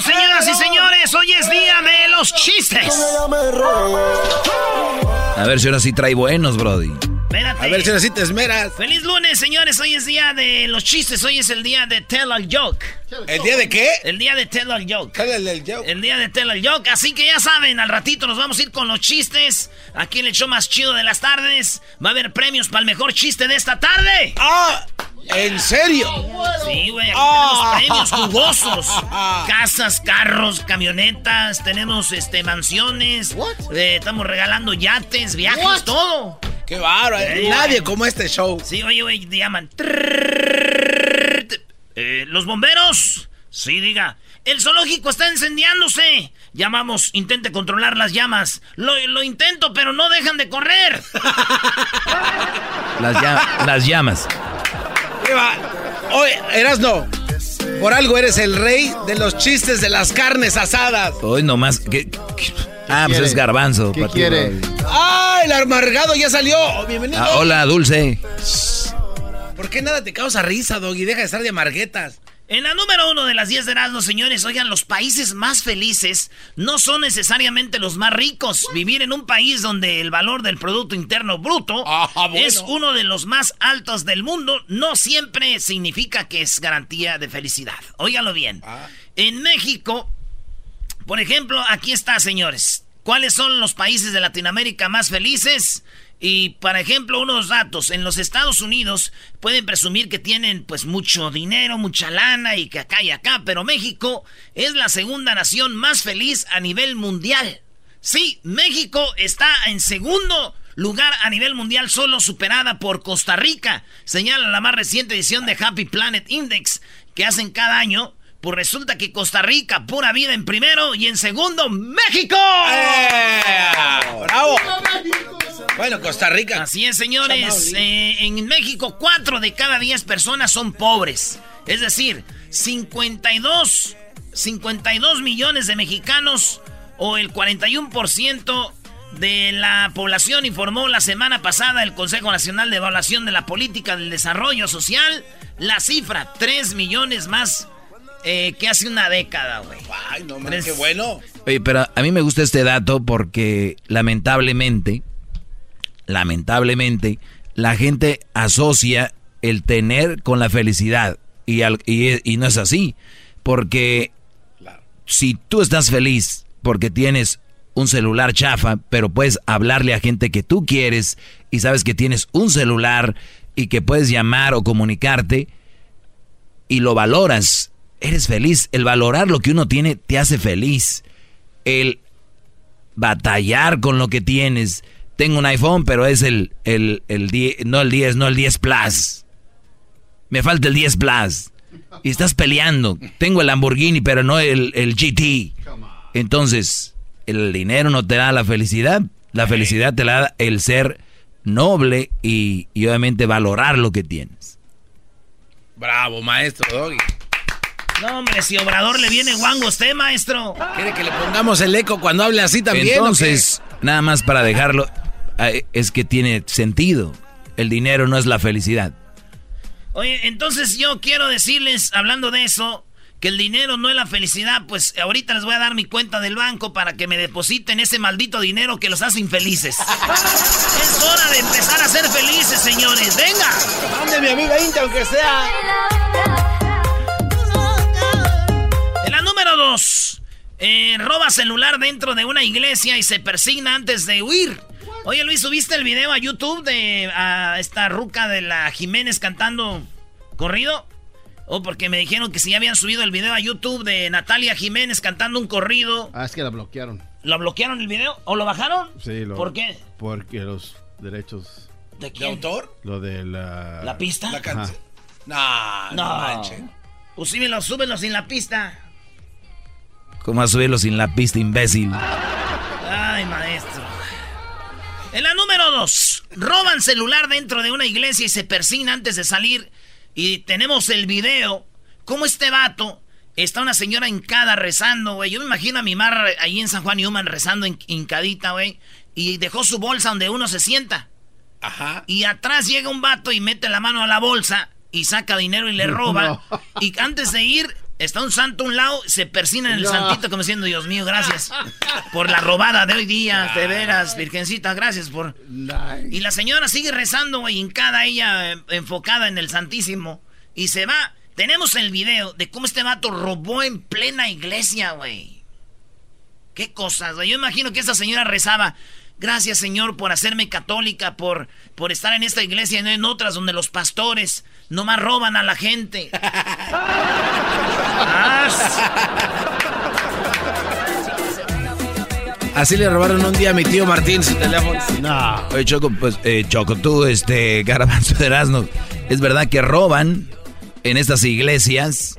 Señoras y señores, hoy es día de los chistes. A ver si ahora sí trae buenos, Brody. Espérate. A ver si ahora sí te esmeras. Feliz lunes, señores. Hoy es día de los chistes. Hoy es el día de Tell a Joke. ¿El día de qué? El día de Tell a Joke. El, el joke. El día de Tell a Joke. Así que ya saben, al ratito nos vamos a ir con los chistes. Aquí en el show más chido de las tardes. Va a haber premios para el mejor chiste de esta tarde. ¡Ah! ¿En serio? Sí, güey, aquí Ah. tenemos premios jugosos. Casas, carros, camionetas, tenemos este mansiones, eh, estamos regalando yates, viajes, todo. ¡Qué bárbaro! Ey, Nadie como este show. Sí, oye, güey, te llaman. Eh, ¿Los bomberos? Sí, diga. El zoológico está incendiándose. Llamamos, intente controlar las llamas. Lo, lo intento, pero no dejan de correr. Las, lla- las llamas. ¿Qué va? Oye, Erasno, por algo eres el rey de los chistes de las carnes asadas. Hoy nomás. ¿qué- qué- Ah, pues es garbanzo. ¿Qué quiere? ¡Ah, el amargado ya salió! ¡Bienvenido! Ah, hola, Dulce. ¿Por qué nada te causa risa, Doggy? Deja de estar de amarguetas. En la número uno de las 10 de Erasmo, señores, oigan, los países más felices no son necesariamente los más ricos. Vivir en un país donde el valor del Producto Interno Bruto Ah, bueno. es uno de los más altos del mundo no siempre significa que es garantía de felicidad. Óiganlo bien. Ah. En México, por ejemplo, aquí está, señores. ¿Cuáles son los países de Latinoamérica más felices? Y, por ejemplo, unos datos. En los Estados Unidos pueden presumir que tienen pues mucho dinero, mucha lana y que acá y acá, pero México es la segunda nación más feliz a nivel mundial. Sí, México está en segundo lugar a nivel mundial, solo superada por Costa Rica, señala la más reciente edición de Happy Planet Index que hacen cada año. Pues resulta que Costa Rica, pura vida en primero y en segundo, México. ¡Eh! ¡Bravo! Bueno, Costa Rica. Así es, señores. Eh, en México, 4 de cada 10 personas son pobres. Es decir, 52, 52 millones de mexicanos o el 41% de la población informó la semana pasada el Consejo Nacional de Evaluación de la Política del Desarrollo Social. La cifra, 3 millones más eh, que hace una década, güey. Ay, no, man, qué bueno. Oye, pero a mí me gusta este dato porque lamentablemente, lamentablemente, la gente asocia el tener con la felicidad. Y, al- y- y no es así. Porque si tú estás feliz porque tienes un celular chafa, pero puedes hablarle a gente que tú quieres y sabes que tienes un celular y que puedes llamar o comunicarte y lo valoras, eres feliz. El valorar lo que uno tiene te hace feliz. El batallar con lo que tienes. Tengo un iPhone, pero es el, el, el 10, no el 10, no el 10 Plus. Me falta el 10 Plus. Y estás peleando. Tengo el Lamborghini, pero no el, el GT. Entonces, el dinero no te da la felicidad. La felicidad te la da el ser noble y, y obviamente valorar lo que tienes. Bravo, maestro Doggy. No, hombre, si Obrador le viene guango usted, maestro. ¿Quiere que le pongamos el eco cuando hable así también? Entonces, nada más para dejarlo, es que tiene sentido. El dinero no es la felicidad. Oye, entonces yo quiero decirles, hablando de eso, que el dinero no es la felicidad, pues ahorita les voy a dar mi cuenta del banco para que me depositen ese maldito dinero que los hace infelices. es hora de empezar a ser felices, señores. ¡Venga! Mande mi amiga Inta, aunque sea. En la número dos, eh, roba celular dentro de una iglesia y se persigna antes de huir. Oye Luis, ¿subiste el video a YouTube de a esta ruca de la Jiménez cantando corrido? O porque me dijeron que si ya habían subido el video a YouTube de Natalia Jiménez cantando un corrido. Ah, es que la bloquearon. ¿Lo bloquearon el video? ¿O lo bajaron? Sí, lo, ¿Por qué? Porque los derechos. ¿De quién? ¿De autor? Lo de la. ¿La pista? La canción. No, no, No. manches. Pues súbelo, súbelo sin la pista. ¿Cómo a subirlo sin la pista, imbécil? Ay, maestro. En la número dos, roban celular dentro de una iglesia y se persigna antes de salir. Y tenemos el video. Como este vato está una señora hincada rezando, güey. Yo me imagino a mi mar ahí en San Juan Newman rezando hin- hincadita, güey. Y dejó su bolsa donde uno se sienta. Ajá. Y atrás llega un vato y mete la mano a la bolsa y saca dinero y le roba. No. Y antes de ir, está un santo a un lado, se persina en el No. santito como diciendo, Dios mío, gracias por la robada de hoy día, de veras, virgencita, gracias por... Y la señora sigue rezando, güey, hincada ella, eh, enfocada en el santísimo. Y se va. Tenemos el video de cómo este vato robó en plena iglesia, güey. Qué cosas, güey. Yo imagino que esta señora rezaba. Gracias, Señor, por hacerme católica, por, por estar en esta iglesia y no en otras donde los pastores nomás roban a la gente. Así le robaron un día a mi tío Martín su teléfono. No. Oye, Choco, pues, eh, Choco, tú, este, Garabanzo de Erasmo, es verdad que roban en estas iglesias,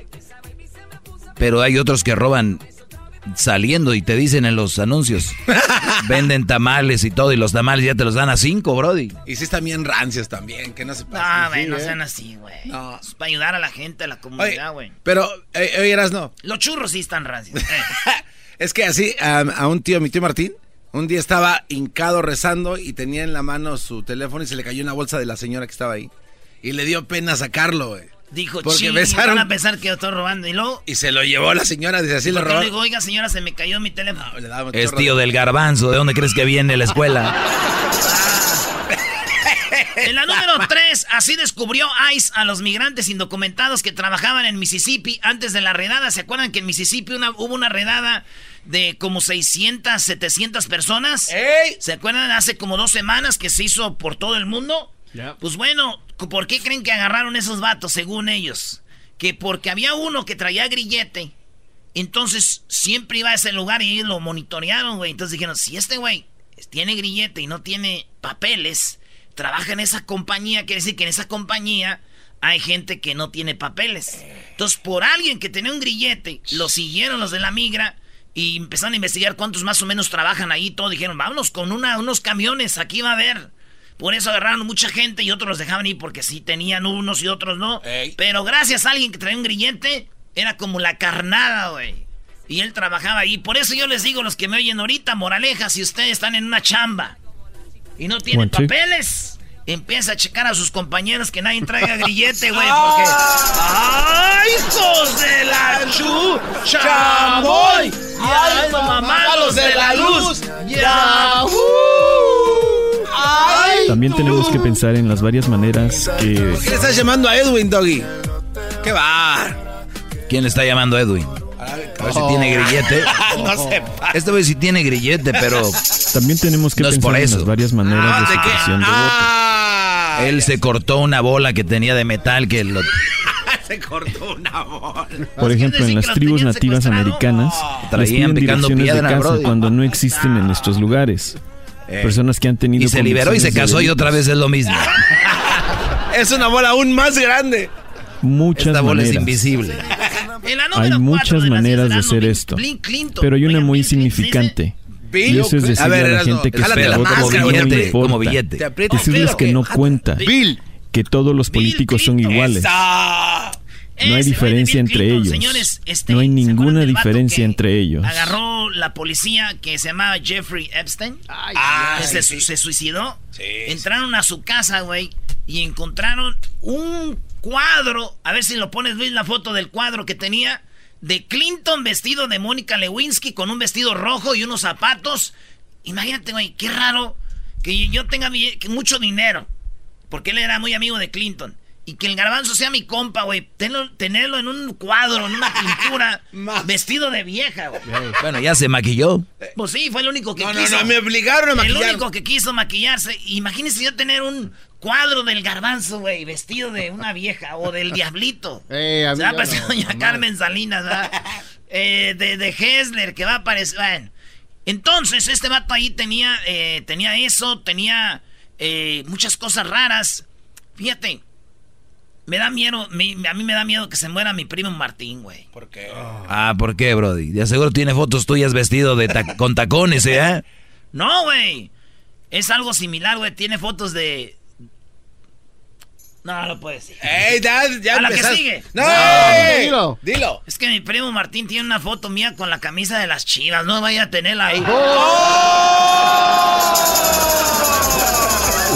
pero hay otros que roban saliendo y te dicen en los anuncios, venden tamales y todo, y los tamales ya te los dan a cinco, brody. Y sí están bien rancios también, que no se No, pasen. güey, Sí, no ¿eh? sean así, güey. No. Es para ayudar a la gente, a la comunidad, güey. pero, eh, oye, eras no. Los churros sí están rancios. eh. Es que así, a, a un tío, mi tío Martín, un día estaba hincado rezando y tenía en la mano su teléfono y se le cayó una bolsa de la señora que estaba ahí. Y le dio pena sacarlo, güey. Dijo, Porque besaron- van a pensar que yo estoy robando. Y luego, Y se lo llevó la señora, dice así lo ¿por qué le robó. digo, oiga, señora, se me cayó mi teléfono? Le daba un Es tío de- del garbanzo, ¿de dónde crees que viene la escuela? En la número 3, así descubrió ICE a los migrantes indocumentados que trabajaban en Mississippi antes de la redada. ¿Se acuerdan que en Mississippi una- hubo una redada de como 600, 700 personas? ¡Ey! ¿Se acuerdan hace como dos semanas que se hizo por todo el mundo? Ya. Pues bueno, ¿por qué creen que agarraron esos vatos según ellos? Que porque había uno que traía grillete, entonces siempre iba a ese lugar y ellos lo monitorearon, güey. Entonces dijeron, si este güey tiene grillete y no tiene papeles, trabaja en esa compañía, quiere decir que en esa compañía hay gente que no tiene papeles. Entonces, por alguien que tenía un grillete, lo siguieron los de la migra y empezaron a investigar cuántos más o menos trabajan ahí. Todo dijeron, vámonos con unos camiones, aquí va a haber. Por eso agarraron mucha gente y otros los dejaban ir porque sí tenían unos y otros no. Ey. Pero gracias a alguien que traía un grillete, era como la carnada, güey. Y él trabajaba ahí. Por eso yo les digo, los que me oyen ahorita, moraleja, si ustedes están en una chamba y no tienen papeles, empieza a checar a sus compañeros que nadie traiga grillete, güey, porque... ¡Ay, hijos de la chu! ¡Chamoy! ¡Ay, mamalos de la luz! ¡Ya! También tenemos que pensar en las varias maneras que ¿Por qué le estás llamando a Edwin, Doggy? ¿Qué va? ¿Quién le está llamando a Edwin? A ver si tiene grillete. no sé. Este güey sí tiene grillete, pero también tenemos que No pensar por en las varias maneras Ah, de ¿de qué? supresión de. Ah, él se cortó una bola que tenía de metal que lo se cortó una bola. Por ejemplo, en las tribus nativas americanas Traían piden picando direcciones piedra, de casa cuando no existen en estos lugares. Personas que han tenido y se liberó y se casó y otra vez es lo mismo. Es una bola aún más grande. Muchas Esta bola es invisible. Hay muchas de maneras de hacer esto, Clinton. pero hay una muy significante. Y eso es a ver, a la gente que su la como no billete, importa. como billete. Decirles que no cuenta, Bill. que todos los Bill políticos son iguales. Esa. No hay diferencia entre Clinton, ellos. señores, este, no hay ¿se acuerdan ninguna diferencia entre ellos. Agarró la policía que se llamaba Jeffrey Epstein. Ah, que se, sí, se suicidó. Sí, Entraron a su casa, güey, y encontraron un cuadro. A ver si lo pones, Luis, la foto del cuadro que tenía de Clinton vestido de Mónica Lewinsky con un vestido rojo y unos zapatos. Imagínate, güey, qué raro que yo tenga mucho dinero, porque él era muy amigo de Clinton. Y que el garbanzo sea mi compa, güey. Tenerlo en un cuadro, en una pintura, vestido de vieja, güey. Bueno, ya se maquilló. Pues sí, fue el único que No, no, quiso. no, me obligaron a El maquillar. único que quiso maquillarse. Imagínese yo tener un cuadro del garbanzo, güey, vestido de una vieja o del diablito. Eh, Se va a amigo, parecer no, doña. Carmen Salinas, ¿verdad? Eh, de, de Hessler, que va a aparecer. Bueno. Entonces, este vato ahí tenía, eh, tenía eso, tenía eh, muchas cosas raras. Fíjate, me da miedo, me- a mí me da miedo que se muera mi primo Martín, güey. ¿Por qué? Ah, ¿por qué, Brody? De seguro tiene fotos tuyas vestido de ta- con tacones, ¿eh? No, güey. Es algo similar, güey. Tiene fotos de. No, no puede decir. ¡Ey, Dad! Ya A la que sigue. ¡No! Dilo. Dilo. Es que mi primo Martín tiene una foto mía con la camisa de las chivas. No vaya a tenerla ahí.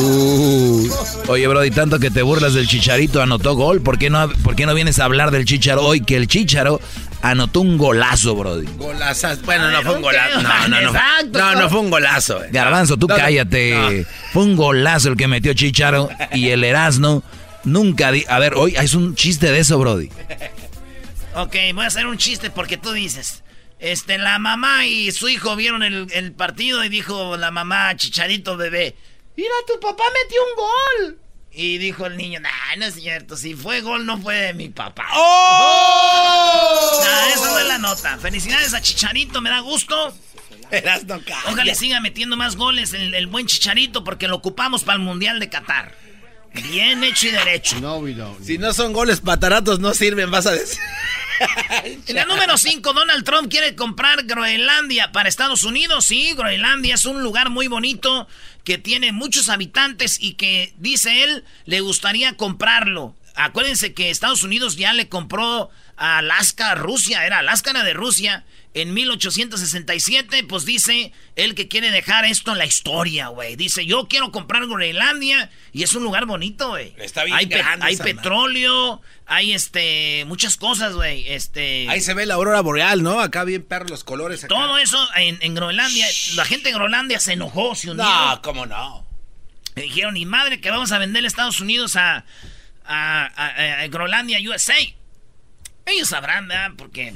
Uh. Oye, Brody, tanto que te burlas del Chicharito, anotó gol. ¿Por qué, no, ¿Por qué no vienes a hablar del Chicharo hoy? Que el Chicharo anotó un golazo, Brody. Golazas. Bueno, no fue un golazo. No, no, no. exacto. No, no fue un golazo. eh. Garbanzo, tú No, no, cállate. Fue un golazo el que metió Chicharo y el Erasno. Nunca di A ver, hoy es un chiste de eso, Brody. Ok, voy a hacer un chiste porque tú dices. Este, la mamá y su hijo vieron el, el partido y dijo la mamá, chicharito bebé, mira, tu papá metió un gol. Y dijo el niño, nah, no es cierto, si fue gol no fue de mi papá. ¡Oh! Nah, esa no es la nota. Felicidades a Chicharito, me da gusto. Eras no. Ojalá siga metiendo más goles el, el buen Chicharito porque lo ocupamos para el Mundial de Qatar. Bien hecho y derecho. No, we don't. Si no son goles pataratos, no sirven, vas a decir. En el número 5, Donald Trump quiere comprar Groenlandia para Estados Unidos. Sí, Groenlandia es un lugar muy bonito que tiene muchos habitantes y que, dice él, le gustaría comprarlo. Acuérdense que Estados Unidos ya le compró a Alaska Rusia, era Alaska era de Rusia. En 1867, pues dice él que quiere dejar esto en la historia, güey. Dice, yo quiero comprar Groenlandia y es un lugar bonito, güey. Está bien Hay, pe- petróleo, hay este, muchas cosas, güey. Este... Ahí se ve la aurora boreal, ¿no? Acá bien perro los colores. Acá. Todo eso en, en Groenlandia, la gente de Groenlandia se enojó, se hundió. No, cómo no. Me dijeron, ni madre, que vamos a vender Estados Unidos a, a, a- a Groenlandia, USA. Ellos sabrán, ¿verdad? Porque.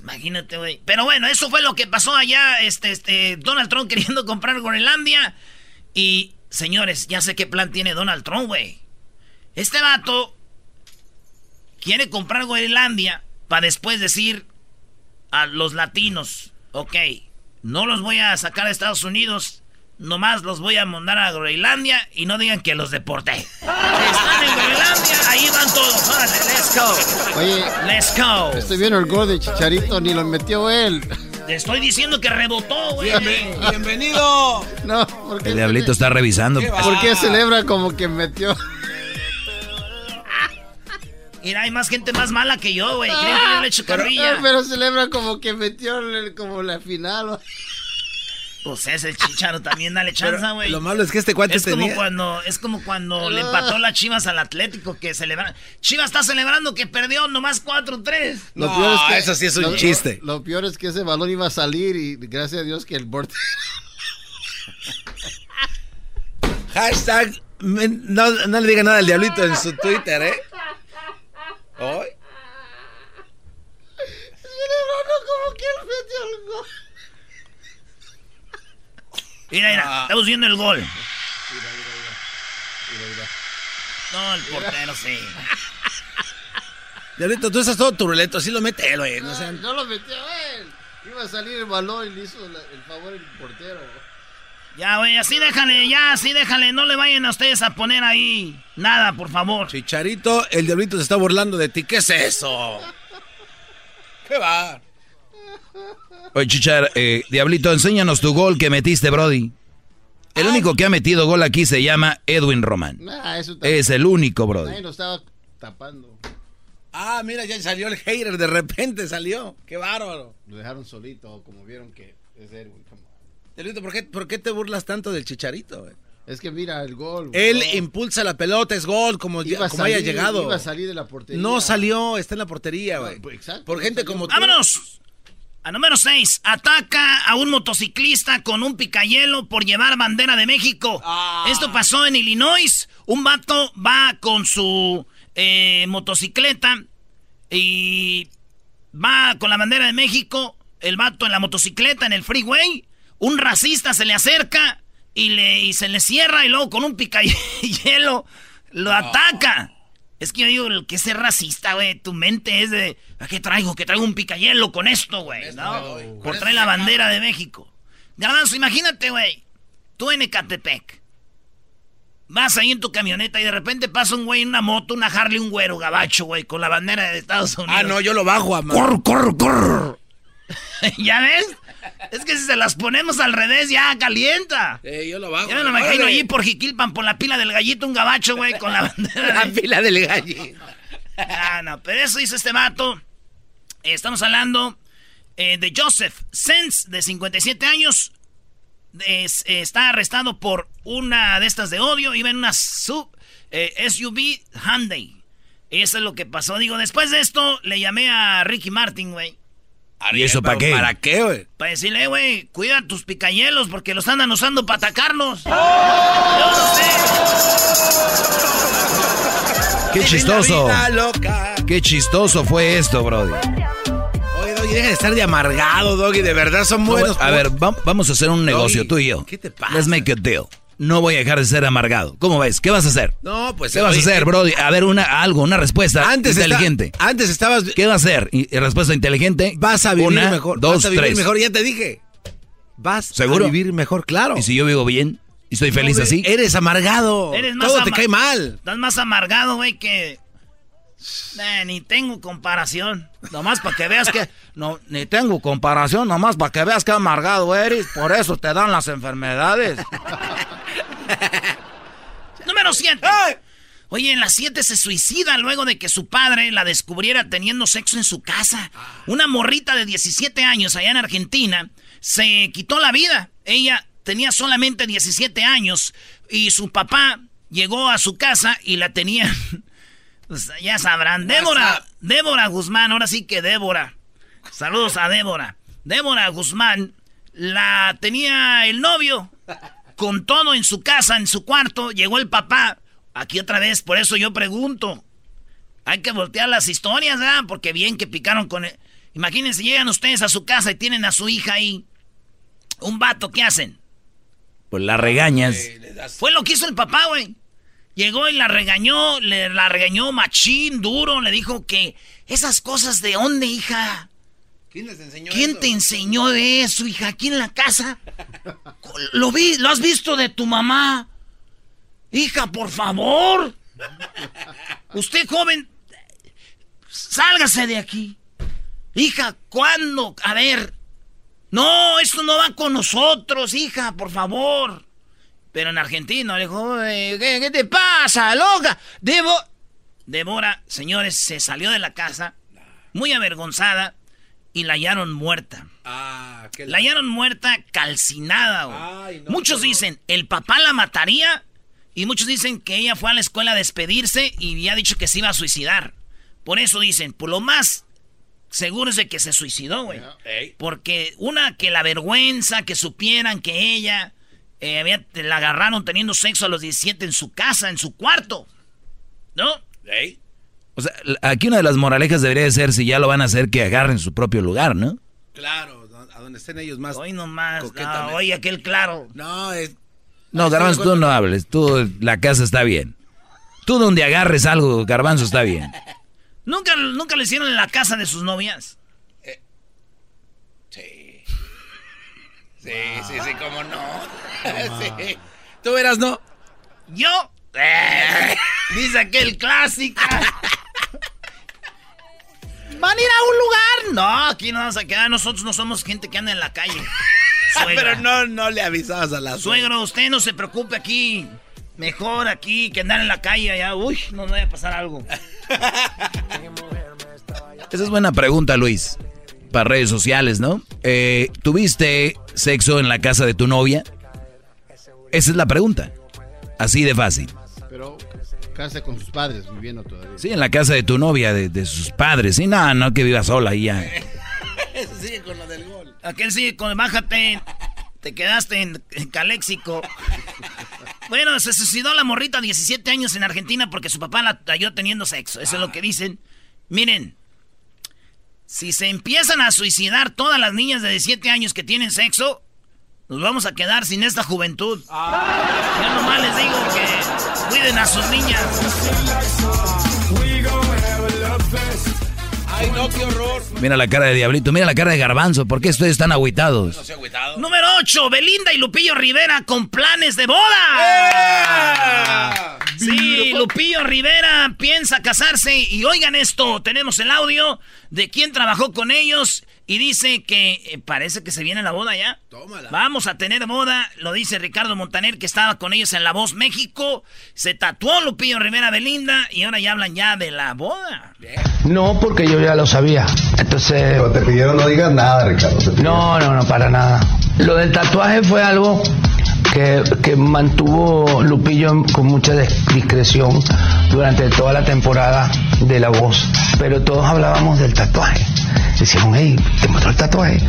Imagínate, güey. Pero bueno, eso fue lo que pasó allá, este, este, Donald Trump queriendo comprar Groenlandia. Y, señores, ya sé qué plan tiene Donald Trump, güey. Este vato quiere comprar Groenlandia para después decir a los latinos, ok, no los voy a sacar de Estados Unidos, nomás los voy a mandar a Groenlandia y no digan que los deporté. Están en Groenlandia, ahí van todos, órale, let's go, Oye, let's go. estoy viendo el gol de Chicharito, ni lo metió él. Te estoy diciendo que rebotó, güey. Bienve- bienvenido. No, ¿por qué, El diablito está revisando. ¿por qué celebra como que metió? Mira, hay más gente más mala que yo, güey. Creen que yo le echo Ah, carrilla. pero celebra como que metió el- como la final. Pues ese chicharo también dale chance, güey. Lo malo es que este cuate Es como tenía. cuando, es como cuando le empató las Chivas al Atlético que celebra. Chivas está celebrando que perdió nomás 4-3. No, eso sí es un lo- chiste. Lo, lo peor es que ese balón iba a salir y gracias a Dios que el borde. Hashtag. No, no le diga nada al diablito en su Twitter, ¿eh? Hoy. Celebrando como que él metió el gol. Mira, mira, Ah. estamos viendo el gol. No, el portero sí. Diablito, tú estás todo turuleto, así lo mete él, güey. No sé. No lo metió él. Iba a salir el balón y le hizo la- el favor el portero. Ya, güey, así déjale, ya, así déjale. No le vayan a ustedes a poner ahí nada, por favor. Chicharito, el diablito se está burlando de ti. ¿Qué es eso? ¿Qué va? Oye, Chichar, eh, Diablito, enséñanos tu gol que metiste, Brody. El único que ha metido gol aquí se llama Edwin Román. Nah, eso Es el único, Nadie Brody. lo estaba tapando. Ah, mira, ya salió el hater, de repente salió. Qué bárbaro. Lo dejaron solito, como vieron que es Edwin. Delito, ¿por qué, ¿por qué te burlas tanto del chicharito? güey? Es que mira el gol. Él impulsa la pelota, es gol, como, ya- como haya llegado. Iba a salir de la portería. No salió, está en la portería, güey. pues, exacto, Por no gente salió. como tú. ¡Vámonos! A número 6, ataca a un motociclista con un picayelo por llevar bandera de México. Esto pasó en Illinois. Un vato va con su eh, motocicleta y va con la bandera de México. El vato en la motocicleta en el freeway. Un racista se le acerca y, le, y se le cierra y luego con un picayelo lo ataca. Es que yo digo, el que es racista, güey, tu mente es de, ¿a qué traigo? Que traigo un picayelo con esto, güey, ¿no? Por traer la bandera de México. Garbanzo, imagínate, güey, tú en Ecatepec, vas ahí en tu camioneta y de repente pasa un güey en una moto, una Harley, un güero gabacho, güey, con la bandera de Estados Unidos. Ah, no, yo lo bajo a ¡Corre, corre, corre! ¿Ya ves? Es que si se las ponemos al revés, ya calienta. Eh, yo lo bajo. Ya me lo imagino allí por Jiquilpan, por la pila del gallito, un gabacho, güey, con la bandera. La fila del gallito. Ah, no, pero eso hizo este vato. Eh, Estamos hablando eh, de Joseph Sens, de 57 años. Es- eh, está arrestado por una de estas de odio. Iba en una sub, SUV Hyundai. Eso es lo que pasó. Digo, después de esto, le llamé a Ricky Martin, güey. ¿Y eso para qué? ¿Para qué, güey? Para decirle, "Eh, güey, cuida tus picayelos porque los andan usando para atacarnos. Yo no sé. Qué chistoso. Loca. Qué chistoso fue esto, Brody. Oye, Doggy, deja de estar de amargado, Doggy. De verdad son No, buenos. a ver, va- vamos a hacer un negocio, Doggy, tú y yo. ¿qué te pasa? Let's make a deal. No voy a dejar de ser amargado. ¿Cómo ves? ¿Qué vas a hacer? No, pues. ¿Qué vas a hacer, Brody? A ver, una, algo, una respuesta Antes inteligente. antes estabas. ¿Qué va a hacer? Y, y respuesta inteligente. Vas a vivir Una, mejor. dos, vas a vivir tres. mejor, ya te dije. Vas ¿Seguro? a vivir mejor, claro. Y si yo vivo bien y estoy feliz No, así. Eres amargado. Eres más Todo te cae mal. Estás más amargado, güey, que... Eh, ni tengo comparación. Nomás para que veas que... No, ni tengo comparación, nomás para que veas que amargado eres. Por eso te dan las enfermedades. Número 7. Oye, en las 7 se suicida luego de que su padre la descubriera teniendo sexo en su casa. Una morrita de 17 años allá en Argentina se quitó la vida. Ella tenía solamente 17 años y su papá llegó a su casa y la tenían... Pues ya sabrán. Débora, Débora Guzmán, ahora sí que Débora. Saludos a Débora. Débora Guzmán la tenía el novio con todo en su casa, en su cuarto. Llegó el papá. Aquí otra vez, por eso yo pregunto. Hay que voltear las historias, ¿verdad? Porque bien que picaron con él. Imagínense, llegan ustedes a su casa y tienen a su hija ahí. Un vato, ¿qué hacen? Pues la regañas. Fue lo que hizo el papá, güey. Llegó y la regañó, le la regañó machín, duro, le dijo que esas cosas de dónde, hija. ¿Quién les enseñó ¿Quién eso? te enseñó de eso, hija? ¿Aquí en la casa? ¿Lo vi? ¿Lo has visto de tu mamá? Hija, por favor. Usted joven, sálgase de aquí. Hija, ¿cuándo? A ver. No, esto no va con nosotros, hija, por favor. Pero en argentino le dijo, "Eh, ¿qué, qué te pasa, loca? Debo... Débora, señores, se salió de la casa muy avergonzada y la hallaron muerta. Ah, qué La hallaron muerta, calcinada. güey. Ay, no, muchos no. dicen, el papá la mataría. Y muchos dicen que ella fue a la escuela a despedirse y ha dicho que se iba a suicidar. Por eso dicen, por lo más seguro es de que se suicidó, güey. Porque una, que la vergüenza, que supieran que ella eh, había- la agarraron teniendo sexo a los 17 en su casa, en su cuarto. ¿No? O sea, aquí una de las moralejas debería de ser, si ya lo van a hacer, que agarren su propio lugar, ¿no? Claro, a donde estén ellos más. Hoy nomás. No, oye, aquel claro. No, es. No, Garbanzo, tú no hables. Tú, la casa está bien. Tú donde agarres algo, Garbanzo, está bien. ¿Nunca, nunca le hicieron en la casa de sus novias? Sí. Sí, sí, sí, cómo no. sí. Tú verás, ¿no? ¿Yo? Eh, dice aquel clásico. ¿Van a ir a un lugar? No, aquí no vamos a quedar. Nosotros no somos gente que anda en la calle. Suegra. Pero no, no le avisabas a la Suegro, usted no se preocupe aquí. Mejor aquí que andar en la calle allá. Uy, no vaya a pasar algo. Esa es buena pregunta, Luis. Para redes sociales, ¿no? Eh, ¿Tuviste sexo en la casa de tu novia? Esa es la pregunta. Así de fácil. Pero casa con sus padres viviendo todavía. Sí, en la casa de tu novia, de, sus padres. Sí, no, no que viva sola ahí ya. Eso sigue con lo del gol. Aquel sigue con bájate. Te quedaste en, Caléxico. Bueno, se suicidó la morrita 17 años en Argentina porque su papá la halló teniendo sexo. Eso es lo que dicen. Miren, si se empiezan a suicidar todas las niñas de 17 años que tienen sexo, nos vamos a quedar sin esta juventud. Ah. Yo nomás les digo que cuiden a sus niñas. Ay, no, qué horror. Mira la cara de Diablito, mira la cara de Garbanzo. ¿Por qué ustedes están agüitados? No Número 8, Belinda y Lupillo Rivera con planes de boda. Lupillo Rivera piensa casarse y oigan esto, tenemos el audio de quién trabajó con ellos y dice que eh, parece que se viene la boda ya. Tómala. Vamos a tener boda, lo dice Ricardo Montaner que estaba con ellos en La Voz México. Se tatuó Lupillo Rivera Belinda y ahora ya hablan ya de la boda. No, porque yo ya lo sabía. Entonces... Pero te pidieron no digas nada, Ricardo. No, no, no, para nada. Lo del tatuaje fue algo que, mantuvo Lupillo con mucha discreción durante toda la temporada de La Voz. Pero todos hablábamos del tatuaje decían, hey, te mostró el tatuaje.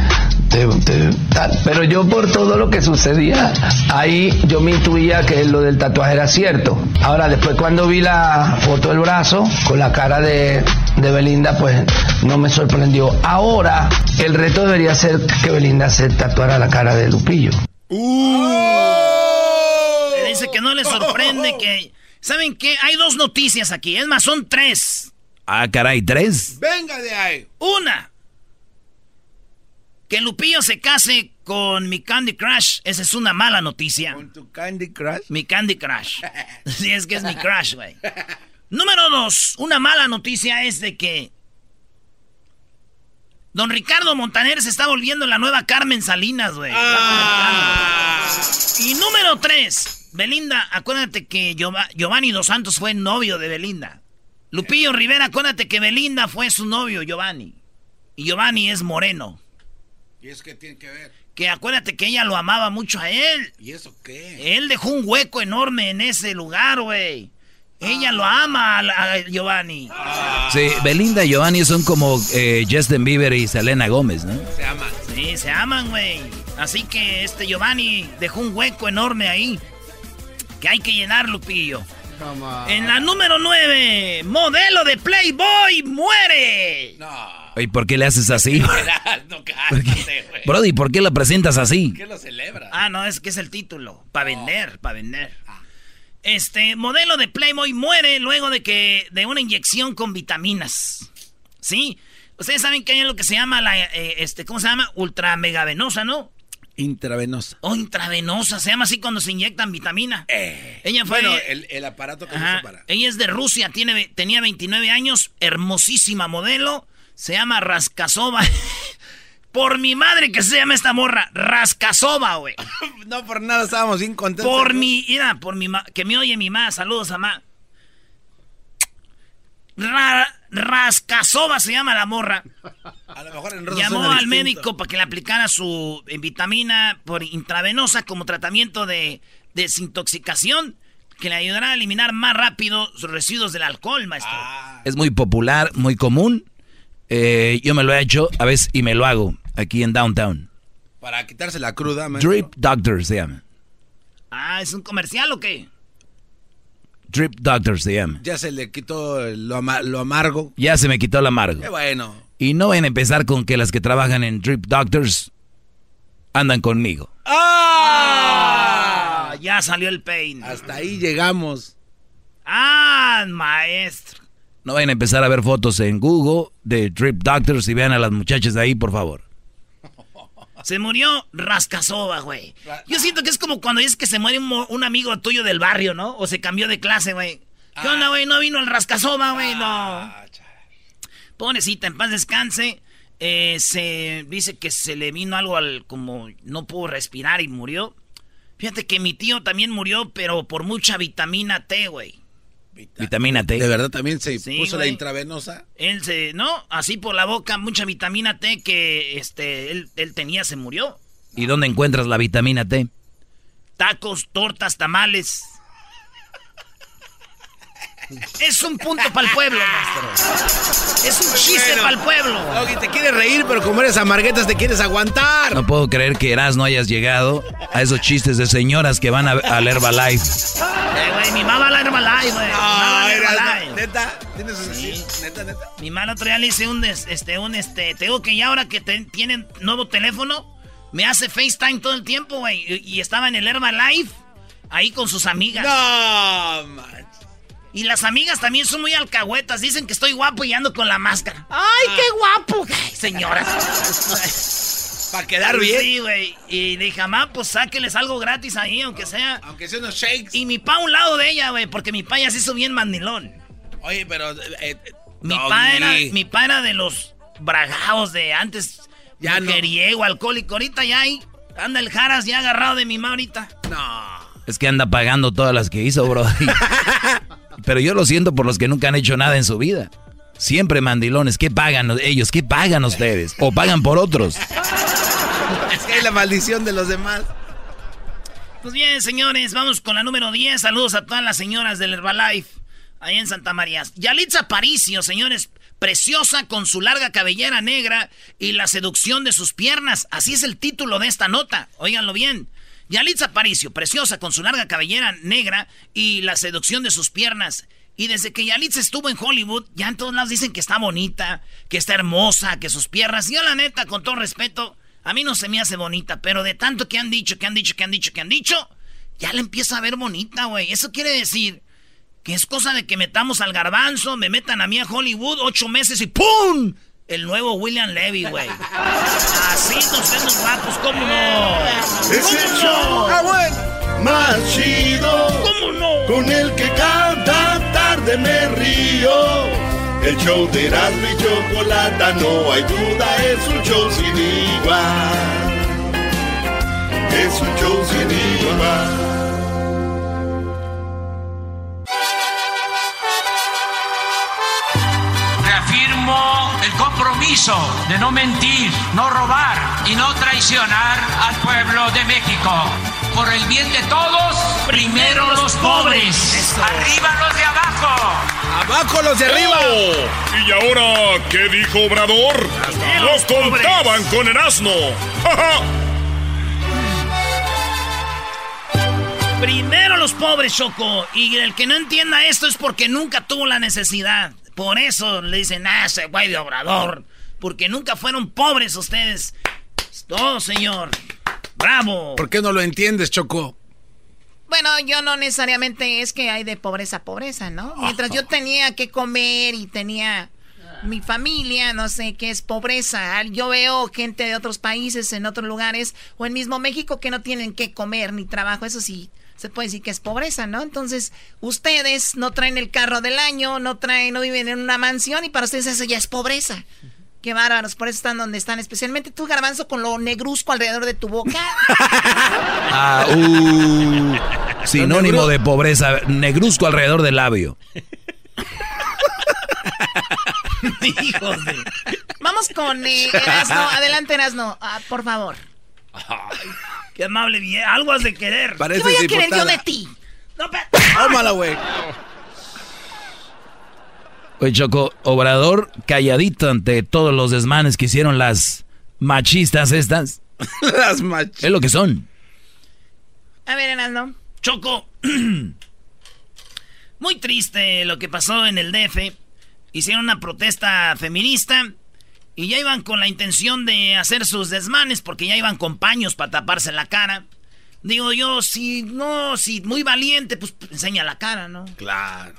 Pero yo por todo lo que sucedía, ahí yo me intuía que lo del tatuaje era cierto. Ahora, después cuando vi la foto del brazo con la cara de, de Belinda, pues no me sorprendió. Ahora, el reto debería ser que Belinda se tatuara la cara de Lupillo. Dice que no le sorprende que... ¿Saben qué? Hay dos noticias aquí. Es más, son tres. Ah, caray, tres. Venga de ahí. Una. Que Lupillo se case con mi Candy Crush, esa es una mala noticia. ¿Con tu Candy Crush? Mi Candy Crush. sí, es que es mi crush, güey. Número dos, una mala noticia es de que Don Ricardo Montaner se está volviendo la nueva Carmen Salinas, güey. Ah. Y número tres, Belinda, acuérdate que Giovanni Dos Santos fue novio de Belinda. Lupillo Rivera, acuérdate que Belinda fue su novio, Giovanni. Y Giovanni es moreno. ¿Y eso qué tiene que ver? Que acuérdate que ella lo amaba mucho a él. ¿Y eso qué? Él dejó un hueco enorme en ese lugar, güey. Ella lo ama a, Giovanni. Sí, Belinda y Giovanni son como eh, Justin Bieber y Selena Gómez, ¿no? Se aman. Sí, se aman, güey. Así que este Giovanni dejó un hueco enorme ahí. Que hay que llenar, Lupillo. En la número 9, modelo de Playboy muere. No. ¿Y por qué le haces así? no, Brody, ¿por qué lo presentas así? ¿Por qué lo celebras? Ah, no, es que es el título. Para vender, para vender. Este, modelo de Playboy muere luego de que de una inyección con vitaminas. ¿Sí? Ustedes saben que hay lo que se llama la, eh, este, ¿cómo se llama? Ultra megavenosa, ¿no? Intravenosa. Oh, intravenosa. Se llama así cuando se inyectan vitamina. Eh. Ella fue. Bueno, el, aparato que se para. Ella es de Rusia, tiene, tenía 29 años, hermosísima modelo. Se llama Rascasova. por mi madre que se llama esta morra. Rascasova, güey. no, por nada estábamos bien contentos. Por mi. Mira, por mi. Que me oye mi mamá. Saludos a ma. Rascasova se llama la morra. A lo mejor en Llamó al médico para que le aplicara su vitamina por intravenosa como tratamiento de desintoxicación que le ayudará a eliminar más rápido sus residuos del alcohol, maestro. Ah. Es muy popular, muy común. Eh, yo me lo he hecho a veces y me lo hago aquí en Downtown. Para quitarse la cruda, Drip Doctor se llama. Ah, ¿es un comercial o qué? Drip Doctor se llama. Ya se le quitó lo, amargo. Ya se me quitó lo amargo. Qué bueno. Y no van a empezar con que las que trabajan en Drip Doctors andan conmigo. ¡Ah! Ya salió el pain. Hasta ahí llegamos. ¡Ah, maestro! No vayan a empezar a ver fotos en Google de Drip Doctors y vean a las muchachas de ahí, por favor. Se murió Rascasova, güey. Yo siento que es como cuando dices que se muere un, amigo tuyo del barrio, ¿no? O se cambió de clase, güey. ¿Qué onda, güey? No vino el Rascasova, güey, no. Ah, Pobrecita, en paz descanse. Eh, se dice que se le vino algo al como no pudo respirar y murió. Fíjate que mi tío también murió, pero por mucha vitamina T, güey. Vitamina T. ¿De verdad también se Sí, puso la intravenosa? Él se, no, así por la boca, mucha vitamina T que este, él, él tenía, se murió. ¿Y dónde encuentras la vitamina T? Tacos, tortas, tamales. Es un punto para el pueblo, maestro. Es un chiste Bueno. para el pueblo. Doggy, te quieres reír, pero como eres amarguetas te quieres aguantar. No puedo creer que Eras no hayas llegado a esos chistes de señoras que van a, al Herbalife. Eh, güey, mi mamá la Herbalife, güey. No, Herbalife. neta, tienes Sí. neta, neta. Mi mamá otro día le hice un, este, un, este, te digo que ya ahora que te- tienen nuevo teléfono, me hace FaceTime todo el tiempo, güey. Y, y estaba en el Herbalife, ahí con sus amigas. No, man. Y las amigas también son muy alcahuetas. Dicen que estoy guapo y ando con la máscara. ¡Ay, qué guapo! Ay, señora. Para quedar bien. Sí, güey. Y dije, mamá, pues sáqueles algo gratis ahí, aunque sea. Aunque sea unos shakes. Y mi pa a un lado de ella, güey, porque mi pa ya se hizo bien mandilón. Oye, pero... eh, eh, Mi pa, era, mi pa era de los bragados de antes. Ya Ya no. mujeriego, alcohólico. Ahorita ya ahí anda el Jaras ya agarrado de mi ma ahorita. No. Es que anda pagando todas las que hizo, bro. Pero yo lo siento por los que nunca han hecho nada en su vida. Siempre mandilones. ¿Qué pagan ellos? ¿Qué pagan ustedes? ¿O pagan por otros? Es que hay la maldición de los demás. Pues bien, señores, vamos con la número 10. Saludos a todas las señoras del Herbalife, ahí en Santa María. Yalitza Paricio, señores, preciosa con su larga cabellera negra y la seducción de sus piernas. Así es el título de esta nota. Óiganlo bien. Yalitza Paricio, preciosa con su larga cabellera negra y la seducción de sus piernas. Y desde que Yalitza estuvo en Hollywood, ya en todos lados dicen que está bonita, que está hermosa, que sus piernas. Yo, la neta, con todo respeto, a mí no se me hace bonita, pero de tanto que han dicho, que han dicho, que han dicho, que han dicho, ya la empieza a ver bonita, güey. Eso quiere decir que es cosa de que metamos al garbanzo, me metan a mí a Hollywood ocho meses y ¡pum! El nuevo William Levy, güey. Así nos vemos guapos, ¿cómo no? Es el ¿Cómo show no? más chido. ¿Cómo no? Con el que cada tarde me río. El show de Erasmo y Chocolata, no hay duda, es un show sin igual. Es un show sin igual. El compromiso de no mentir, no robar y no traicionar al pueblo de México. Por el bien de todos, primero los pobres, arriba los de abajo. ¡Abajo los de arriba! Oh, ¿Y ahora qué dijo Obrador? Los contaban con el asno. Primero los pobres, Choco. Y el que no entienda esto es porque nunca tuvo la necesidad. Por eso le dicen, ah, ese güey de obrador. Porque nunca fueron pobres ustedes. Es todo, señor. ¡Bravo! ¿Por qué no lo entiendes, Choco? Bueno, yo no necesariamente es que hay de pobreza a pobreza, ¿no? Mientras yo tenía que comer y tenía mi familia, no sé qué es pobreza. Yo veo gente de otros países, en otros lugares, o en mismo México, que no tienen que comer ni trabajo. Eso sí, se puede decir que es pobreza, ¿no? Entonces, ustedes no traen el carro del año, no traen, no viven en una mansión y para ustedes eso ya es pobreza. Qué bárbaros, por eso están donde están, especialmente tú, Garbanzo, con lo negruzco alrededor de tu boca. Ah, uh, sinónimo de pobreza, negruzco alrededor del labio. Hijos de... Vamos con eh, Erasno. Adelante, Erasno, ah, por favor. Ay, qué amable, bien. Algo has de querer. ¿Qué voy a querer yo de ti? No, Tómala, güey. Oye, Choco, Obrador calladito ante todos los desmanes que hicieron las machistas estas. Las machas. Es lo que son. A ver, Erasno. Choco. Muy triste lo que pasó en el DF. Hicieron una protesta feminista y ya iban con la intención de hacer sus desmanes porque ya iban con paños para taparse la cara. Digo yo, si no, si muy valiente, pues enseña la cara, ¿no? Claro.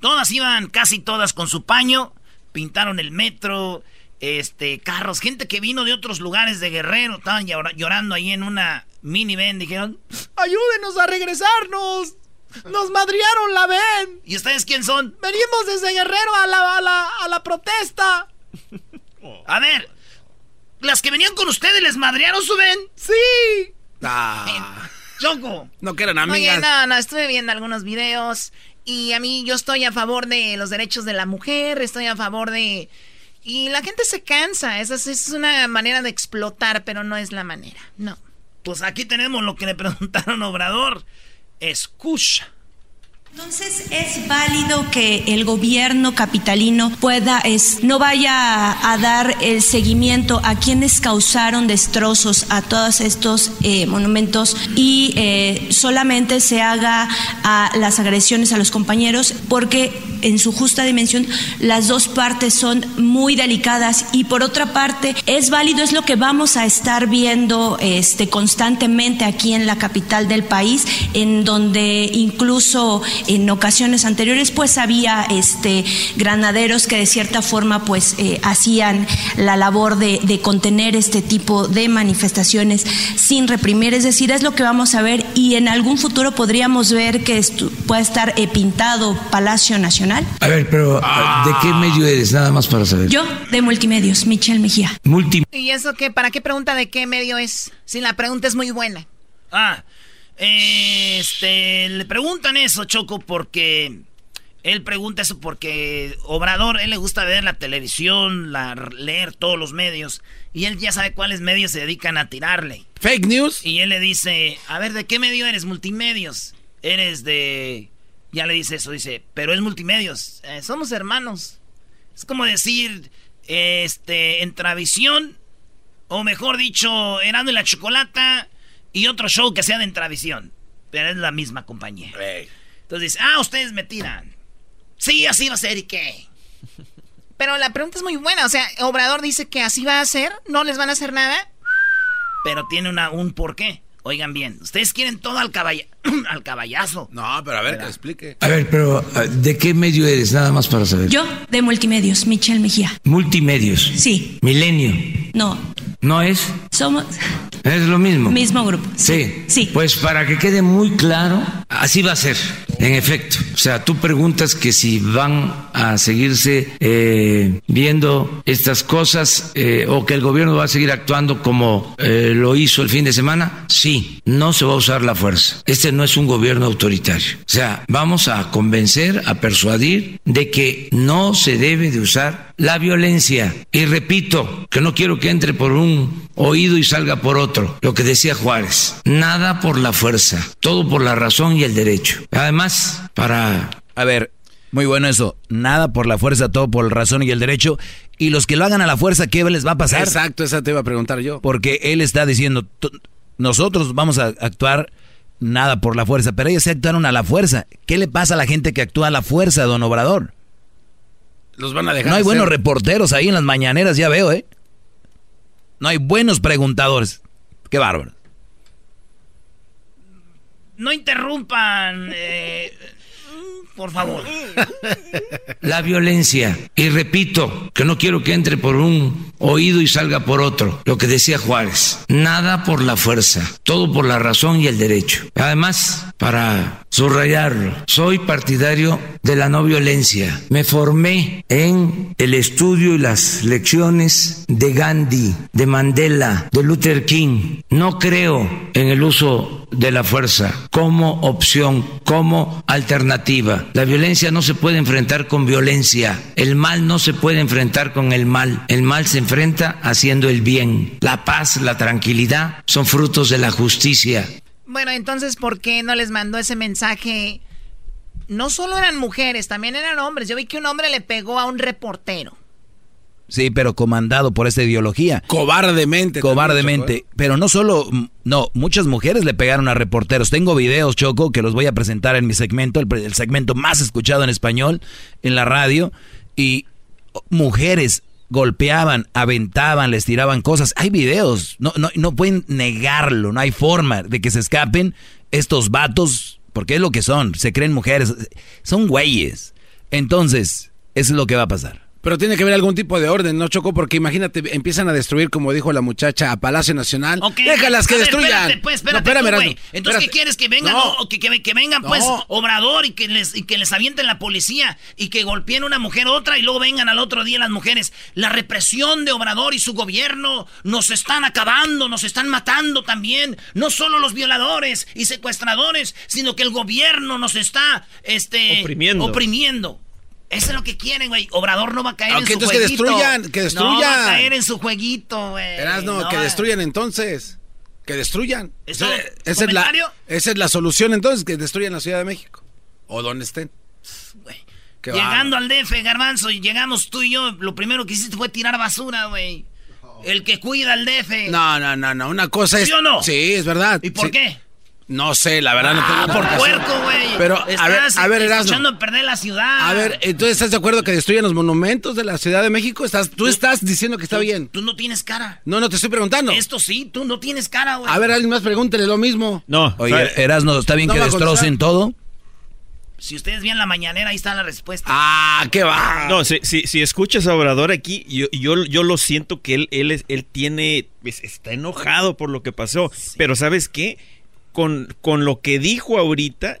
Todas iban, casi todas con su paño, pintaron el metro, este, carros, gente que vino de otros lugares de Guerrero, estaban llora- llorando ahí en una minivan, dijeron, Ayúdenos a regresarnos. Nos madriaron la ven. ¿y ustedes quién son? Venimos desde Guerrero a la, a la, a la protesta. A ver, las que venían con ustedes les madrearon su ven. Sí. Ah, Choco. no que eran Oye, amigas. no, no, estuve viendo algunos videos Y a mí yo estoy a favor de los derechos de la mujer, estoy a favor de... Y la gente se cansa, esa es una manera de explotar, pero no es la manera, no. Pues aquí tenemos lo que le preguntaron a Obrador. Escucha. Entonces es válido que el gobierno capitalino pueda, es, no vaya a, dar el seguimiento a quienes causaron destrozos a todos estos eh, monumentos y eh, solamente se haga a las agresiones a los compañeros porque en su justa dimensión las dos partes son muy delicadas y por otra parte es válido, es lo que vamos a estar viendo este, constantemente aquí en la capital del país, en donde incluso en ocasiones anteriores pues había este granaderos que de cierta forma pues eh, hacían la labor de, contener este tipo de manifestaciones sin reprimir, es decir, es lo que vamos a ver y en algún futuro podríamos ver que pueda estar eh, pintado Palacio Nacional. A ver, pero ¿de qué medio eres? Nada más para saber. Yo, de Multimedios, Michelle Mejía. Multi ¿Y eso qué? ¿Para qué pregunta de qué medio es? Si la pregunta es muy buena. Ah, este, le preguntan eso, Choco, porque él pregunta eso porque Obrador, él le gusta ver la televisión, la, leer todos los medios, y él ya sabe cuáles medios se dedican a tirarle. ¿Fake news? Y él le dice, a ver, ¿de qué medio eres? Multimedios. Eres de... Ya le dice eso, dice, pero es multimedios. Eh, somos hermanos. Es como decir, este, en Travisión, o mejor dicho, Herando y la Chocolata y otro show que sea de Intravisión. Pero es la misma compañía. Entonces dice, ah, ustedes me tiran. Sí, así va a ser y qué. Pero la pregunta es muy buena. O sea, Obrador dice que así va a ser, no les van a hacer nada. Pero tiene una, un porqué. Oigan bien, ustedes quieren todo al, al caballazo. No, pero a ver, que explique. A ver, pero ¿de qué medio eres? Nada más para saber. Yo, de Multimedios, Michelle Mejía. Multimedios. Sí. Milenio. No. ¿No es? Somos... Es lo mismo. Mismo grupo. Sí. Sí. Pues para que quede muy claro, así va a ser, en efecto. O sea, tú preguntas que si van a seguirse eh, viendo estas cosas eh, o que el gobierno va a seguir actuando como eh, lo hizo el fin de semana. Sí, no se va a usar la fuerza. Este no es un gobierno autoritario. O sea, vamos a convencer, a persuadir de que no se debe de usar la violencia. Y repito, que no quiero que entre por un oído y salga por otro. Lo que decía Juárez, nada por la fuerza, todo por la razón y el derecho. Además, para... A ver, muy bueno eso. Nada por la fuerza, todo por la razón y el derecho. Y los que lo hagan a la fuerza, ¿qué les va a pasar? Exacto, esa te iba a preguntar yo. Porque él está diciendo, nosotros vamos a actuar nada por la fuerza, pero ellos se actuaron a la fuerza. ¿Qué le pasa a la gente que actúa a la fuerza, don Obrador? Los van a dejar. No hay buenos reporteros ahí en las mañaneras, ya veo, ¿eh? No hay buenos preguntadores. Qué bárbaro. No interrumpan. Eh, por favor. La violencia. Y repito, que no quiero que entre por un oído y salga por otro. Lo que decía Juárez. Nada por la fuerza, todo por la razón y el derecho. Además, para subrayarlo, soy partidario de la no violencia. Me formé en el estudio y las lecciones de Gandhi, de Mandela, de Luther King. No creo en el uso de la fuerza como opción, como alternativa. La violencia no se puede enfrentar con violencia. El mal no se puede enfrentar con el mal. El mal se enfrenta haciendo el bien. La paz, la tranquilidad son frutos de la justicia. Bueno, entonces, ¿por qué no les mandó ese mensaje? No solo eran mujeres, también eran hombres. Yo vi que un hombre le pegó a un reportero. Sí, pero comandado por esta ideología. Cobardemente. Cobardemente. ¿eh? Pero no solo, no, muchas mujeres le pegaron a reporteros. Tengo videos, Choco, que los voy a presentar en mi segmento, el, segmento más escuchado en español en la radio. Y mujeres golpeaban, aventaban, les tiraban cosas. Hay videos, no, no, no pueden negarlo, no hay forma de que se escapen estos vatos, porque es lo que son, se creen mujeres, son güeyes. Entonces, eso es lo que va a pasar. Pero tiene que haber algún tipo de orden, ¿no, Choco? Porque imagínate, empiezan a destruir, como dijo la muchacha, a Palacio Nacional. Déjalas que a ver, destruyan. Espérate, pues, espérate, No, espérame, tú, Entonces, ¿qué quieres? Que vengan, No. o que, que- que vengan, pues. Obrador y que, les, y que les avienten la policía y que golpeen una mujer a otra y luego vengan al otro día las mujeres. La represión de Obrador y su gobierno nos están acabando, nos están matando también. No solo los violadores y secuestradores, sino que el gobierno nos está, este... Oprimiendo. Oprimiendo. Eso es lo que quieren, güey. Obrador no va a caer en su entonces que jueguito. destruyan, que No va a destruyan. caer en su jueguito, güey. No, que destruyan entonces. Que destruyan. ¿Eso? Esa- esa, es la, esa es la solución entonces, que destruyan la Ciudad de México. O donde estén. Llegando al DF, Garbanzo, y llegamos tú y yo, lo primero que hiciste fue tirar basura, güey. El que cuida al DF. No, no, no, no. Una cosa es. ¿Sí o no? Sí, es verdad. ¿Y por Sí. qué? No sé, la verdad no tengo Ah, por puerco, güey. Pero, a ver, Estás, a ver, Erasmo. echando a perder la ciudad. A ver, entonces, ¿estás de acuerdo que destruyan los monumentos de la Ciudad de México? ¿Estás, tú estás diciendo que está Tú- bien. Tú no tienes cara. No, no te estoy preguntando. Esto sí, tú no tienes cara, güey. A ver, alguien más pregúntele lo mismo. No. Oye, Erasno, ¿está bien No que destrocen todo? Si ustedes ven la mañanera, ahí está la respuesta. Ah, qué va. No, si, si, si escuchas a Obrador aquí, yo, yo, yo lo siento que él, él, es- él tiene, pues, está enojado por lo que pasó. Pero ¿sabes qué? Con, con lo que dijo ahorita,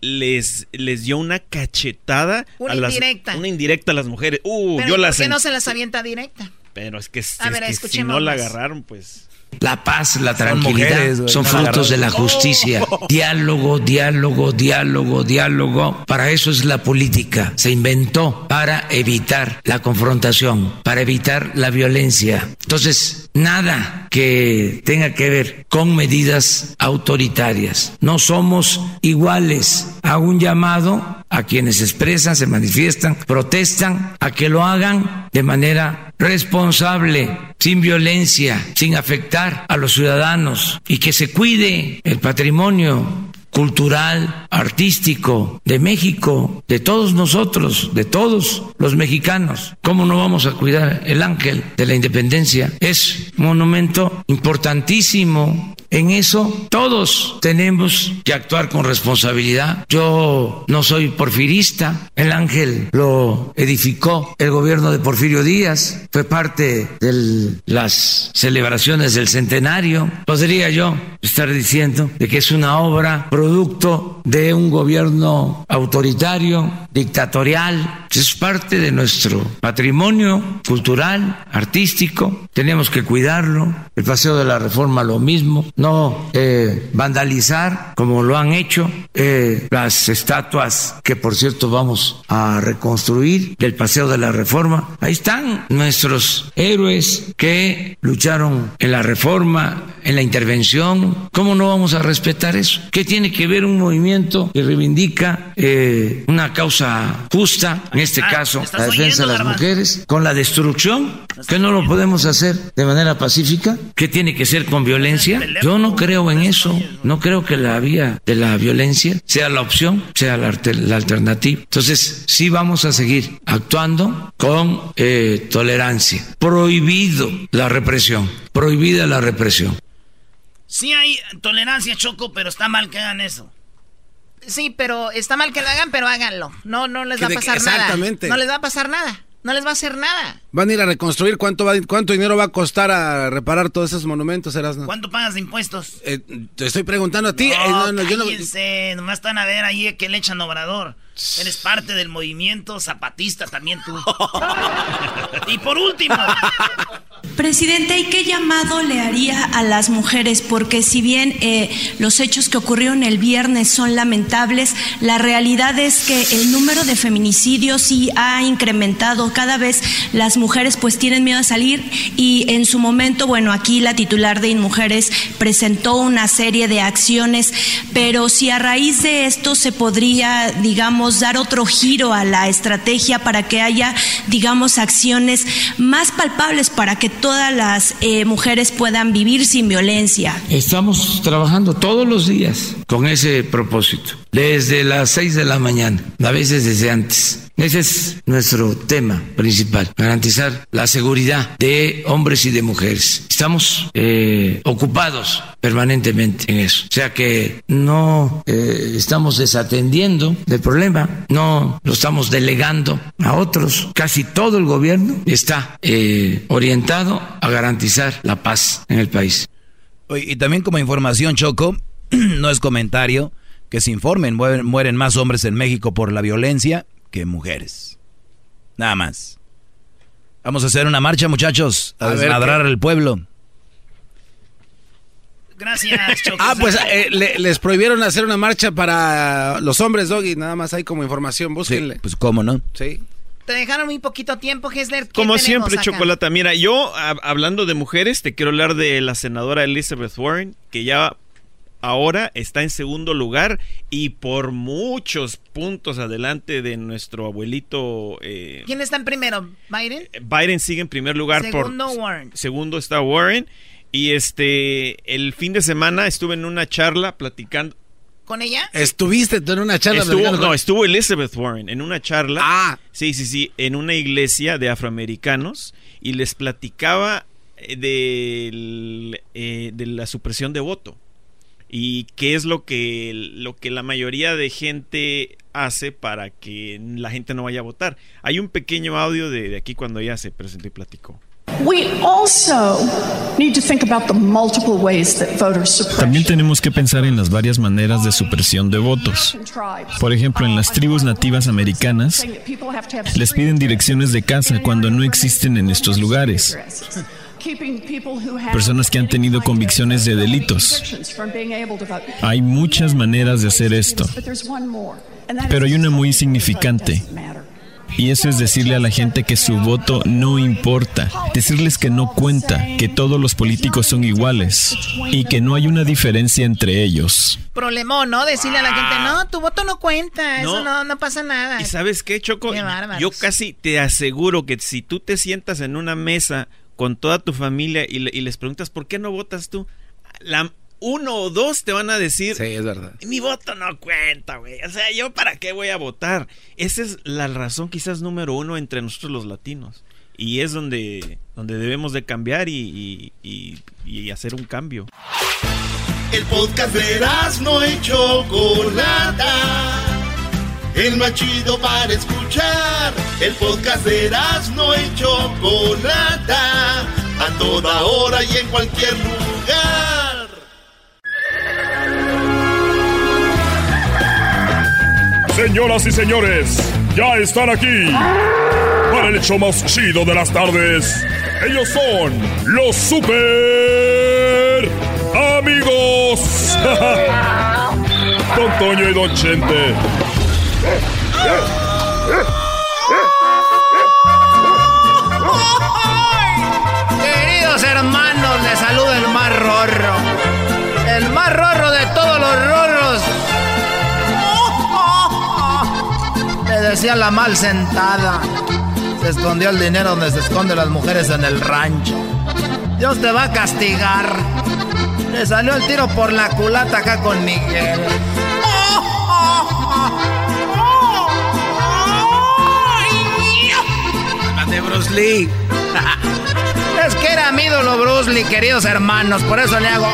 les, les dio una cachetada. Una a las, indirecta. Una indirecta a las mujeres. Uh, Pero yo ¿y las ¿Por qué no se las avienta directa? Pero es que, es A ver, que si no la agarraron, pues... La paz, la Son tranquilidad mujeres, son frutos de la justicia. Diálogo, diálogo, diálogo, diálogo. Para eso es la política. Se inventó para evitar la confrontación, para evitar la violencia. Entonces, nada que tenga que ver con medidas autoritarias. No somos iguales. Hago un llamado a quienes expresan, se manifiestan, protestan, a que lo hagan de manera responsable, sin violencia, sin afectar a los ciudadanos y que se cuide el patrimonio cultural, artístico de México, de todos nosotros, de todos los mexicanos. ¿Cómo no vamos a cuidar el ángel de la independencia? Es un monumento importantísimo. En eso todos tenemos que actuar con responsabilidad. Yo no soy porfirista. El ángel lo edificó el gobierno de Porfirio Díaz. Fue parte de las celebraciones del centenario. Podría yo estar diciendo de que es una obra producto de un gobierno autoritario, dictatorial. Es parte de nuestro patrimonio cultural, artístico. Tenemos que cuidarlo. El Paseo de la Reforma lo mismo. No eh, vandalizar como lo han hecho eh, las estatuas que por cierto vamos a reconstruir del Paseo de la Reforma. Ahí están nuestros héroes que lucharon en la reforma, en la intervención. ¿Cómo no vamos a respetar eso? ¿Qué tiene que ver un movimiento que reivindica eh, una causa justa, en este Ah, caso ¿me estás la defensa de oyendo, las Garbanzo? mujeres, con la destrucción? ¿Que no lo podemos hacer de manera pacífica? ¿Qué tiene que ser con violencia? Yo no creo en eso. No creo que la vía de la violencia sea la opción, sea la, la alternativa. Entonces, sí vamos a seguir actuando con eh, tolerancia. Prohibido la represión. Prohibida la represión. Sí hay tolerancia, Choco, pero está mal que hagan eso. Sí, pero está mal que lo hagan, pero háganlo. No, no les va a pasar nada. exactamente. No les va a pasar nada. No les va a hacer nada. Van a ir a reconstruir. ¿Cuánto, va, cuánto dinero va a costar a reparar todos esos monumentos, Erasno? ¿Cuánto pagas de impuestos? Eh, te estoy preguntando a ti. No, eh, no, no, yo no- nomás están a ver ahí que le echan obrador. Eres parte del movimiento zapatista también tú. y por último, Presidente, ¿y qué llamado le haría a las mujeres? Porque si bien eh, los hechos que ocurrieron el viernes son lamentables, la realidad es que el número de feminicidios sí ha incrementado. Cada vez las mujeres pues tienen miedo a salir y en su momento, bueno, aquí la titular de InMujeres presentó una serie de acciones, pero si a raíz de esto se podría, digamos, dar otro giro a la estrategia para que haya, digamos, acciones más palpables para que todas las eh, mujeres puedan vivir sin violencia. Estamos trabajando todos los días con ese propósito. Desde las 6 de la mañana, a veces desde antes. Ese es nuestro tema principal, garantizar la seguridad de hombres y de mujeres. Estamos eh, ocupados permanentemente en eso. O sea que no eh, estamos desatendiendo del problema, no lo estamos delegando a otros. Casi todo el gobierno está eh, orientado a garantizar la paz en el país. Y también como información, Choco, no es comentario, que se informen, mueren más hombres en México por la violencia que mujeres. Nada más. Vamos a hacer una marcha, muchachos, a, desmadrar el pueblo. Gracias, Choco. ah, pues eh, les prohibieron hacer una marcha para los hombres, Doggy. Nada más hay como información, búsquenle. pues cómo no. Sí. Te dejaron muy poquito tiempo, Hesler. Como siempre, Chocolata. Mira, yo hablando de mujeres, te quiero hablar de la senadora Elizabeth Warren, que ya ahora está en segundo lugar y por muchos puntos adelante de nuestro abuelito. Eh, ¿Quién está en primero? ¿Biden? Biden sigue en primer lugar. Segundo Warren. Segundo está Warren. Y este, el fin de semana estuve en una charla platicando. ¿Con ella? ¿Estuviste en una charla? Estuvo, no, estuvo Elizabeth Warren en una charla. Ah. Sí, sí, sí, en una iglesia de afroamericanos y les platicaba eh, de, eh, de la supresión de voto y qué es lo que, lo que la mayoría de gente hace para que la gente no vaya a votar. Hay un pequeño audio de, aquí cuando ella se presentó y platicó. También tenemos que pensar en las varias maneras de supresión de votos. Por ejemplo, en las tribus nativas americanas les piden direcciones de casa cuando no existen en estos lugares personas que han tenido convicciones de delitos. Hay muchas maneras de hacer esto, pero hay una muy significante. Y eso es decirle a la gente que su voto no importa, decirles que no cuenta, que todos los políticos son iguales y que no hay una diferencia entre ellos. Problemón, ¿no? Decirle a la gente, no, tu voto no cuenta, eso no, no pasa nada. ¿Y sabes qué, Choco? Yo casi te aseguro que si tú te sientas en una mesa con toda tu familia y, les preguntas por qué no votas tú, la, uno o dos te van a decir, sí, es verdad. Mi voto no cuenta, güey. O sea, yo para qué voy a votar. Esa es la razón quizás número uno entre nosotros los latinos. Y es donde, donde debemos de cambiar y, y, y hacer un cambio. El podcast de no hecho Chocolata el más chido para escuchar. El podcast de no y Chocolata, a toda hora y en cualquier lugar. Señoras y señores, ya están aquí para el hecho más chido de las tardes. Ellos son los super amigos. Don Toño y Don Chente. Queridos hermanos, les saluda el más rorro. El más rorro de todos los rorros. Le decía la mal sentada. Se escondió el dinero donde se esconden las mujeres en el rancho. Dios te va a castigar. Le salió el tiro por la culata acá con Miguel. Bruce Lee. es que era mi ídolo Bruce Lee, queridos hermanos, por eso le hago.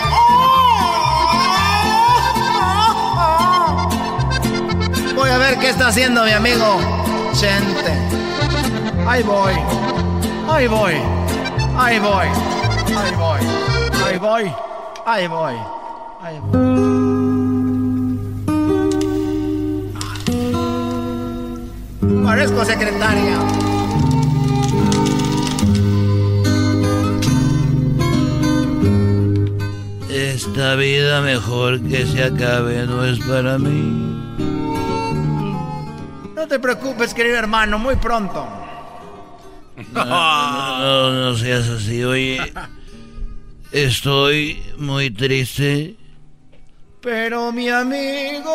Voy a ver qué está haciendo mi amigo Chente. Ahí voy. Ahí voy. Ahí voy. Ahí voy. Ahí voy. Ahí voy. Ahí voy. Parezco secretaria. Esta vida mejor que se acabe no es para mí. No te preocupes, querido hermano, muy pronto. No, no, seas así, oye. Estoy muy triste. Pero mi amigo,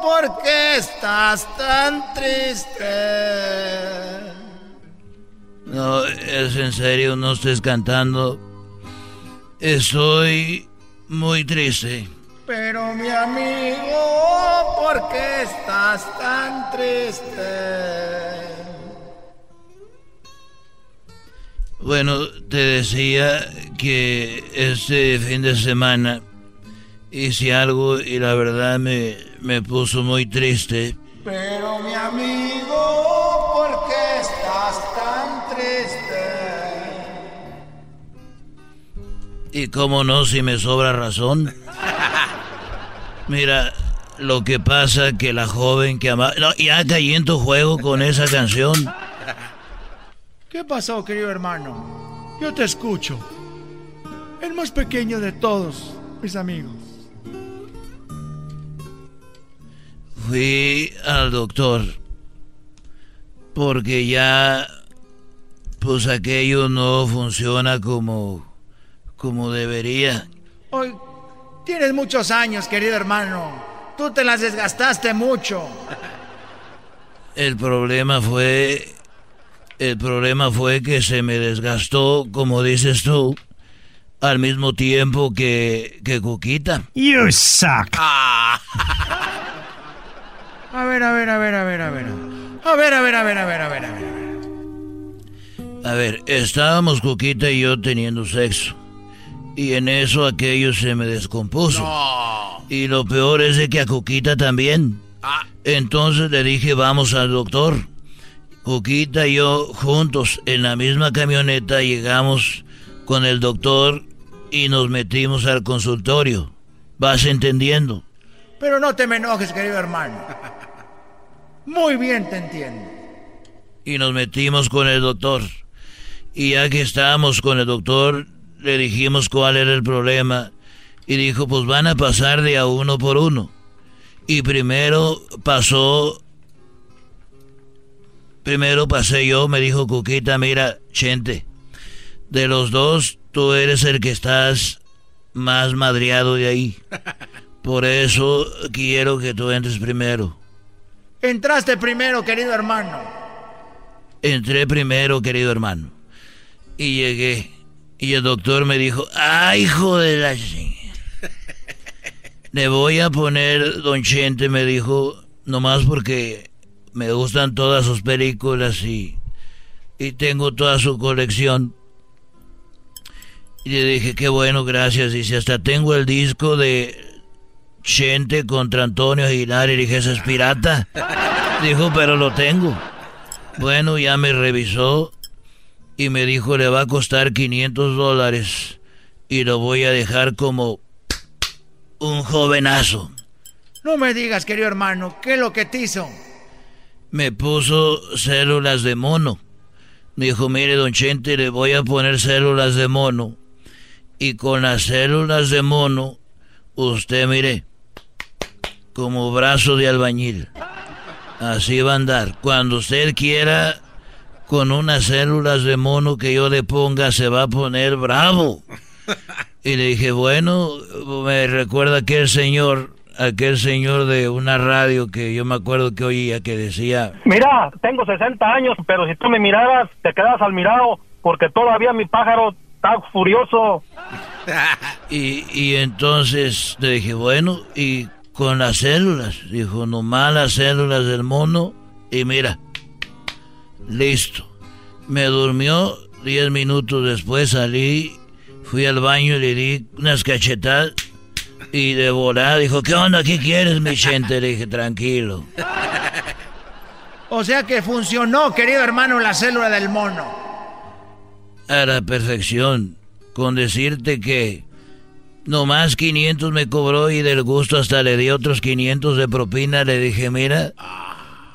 ¿por qué estás tan triste? No, es en serio, no estés cantando. Estoy muy triste. Pero mi amigo, ¿por qué estás tan triste? Bueno, te decía que este fin de semana hice algo y la verdad me, me puso muy triste. Pero mi amigo, Y cómo no, si me sobra razón. Mira, lo que pasa que la joven que ama... No, ya caí en tu juego con esa canción. ¿Qué pasó, querido hermano? Yo te escucho. El más pequeño de todos, mis amigos. Fui al doctor porque ya pues aquello no funciona como como debería. Hoy tienes muchos años, querido hermano. Tú te las desgastaste mucho. El problema fue el problema fue que se me desgastó, como dices tú, al mismo tiempo que que Cuquita. You suck. A ver, a ver, a ver, a ver, a ver. A ver, a ver, a ver, a ver, a ver, a ver. A ver, estábamos Cuquita y yo teniendo sexo. Y en eso aquello se me descompuso. Y lo peor es de que a Cuquita también. Entonces le dije, vamos al doctor. Cuquita y yo juntos en la misma camioneta llegamos con el doctor y nos metimos al consultorio. ¿Vas entendiendo? Pero no te me enojes, querido hermano. Muy bien te entiendo. y nos metimos con el doctor. Y ya que estábamos con el doctor, le dijimos cuál era el problema. Y dijo, pues van a pasar de a uno por uno. Y primero pasó... Primero pasé yo, me dijo Cuquita, mira, Chente, de los dos, tú eres el que estás más madreado de ahí. Por eso quiero que tú entres primero. Entraste primero, querido hermano. Entré primero, querido hermano. Y llegué. Y el doctor me dijo, ¡ay, hijo de la... ching-". Le voy a poner, don Chente, me dijo, nomás porque me gustan todas sus películas y, y tengo toda su colección. Y le dije, qué bueno, gracias. Dice, hasta tengo el disco de Chente contra Antonio Aguilar. Y dije, ¿ese es pirata? Dijo, pero lo tengo. Bueno, ya me revisó y me dijo, le va a costar 500 dólares y lo voy a dejar como un jovenazo. No me digas, querido hermano, ¿qué es lo que te hizo? Me puso células de mono. Me dijo, mire, don Chente, le voy a poner células de mono. Y con las células de mono, usted, mire, como brazo de albañil. Así va a andar. Cuando usted quiera, con unas células de mono que yo le ponga, se va a poner bravo. Y le dije, bueno, me recuerda aquel señor, aquel señor de una radio que yo me acuerdo que oía que decía, Mira, tengo 60 años, pero si tú me miraras, te quedas al mirado, porque todavía mi pájaro está furioso. Y, y entonces le dije, bueno, y con las células, dijo, nomás las células del mono, y mira, listo. Me durmió, diez minutos después salí, fui al baño y le di unas cachetadas, y de volada dijo, ¿qué onda? ¿Qué quieres, mi gente? Le dije, tranquilo. O sea que funcionó, querido hermano, la célula del mono. A la perfección, con decirte que nomás 500 me cobró y del gusto hasta le di otros 500 de propina, le dije, mira,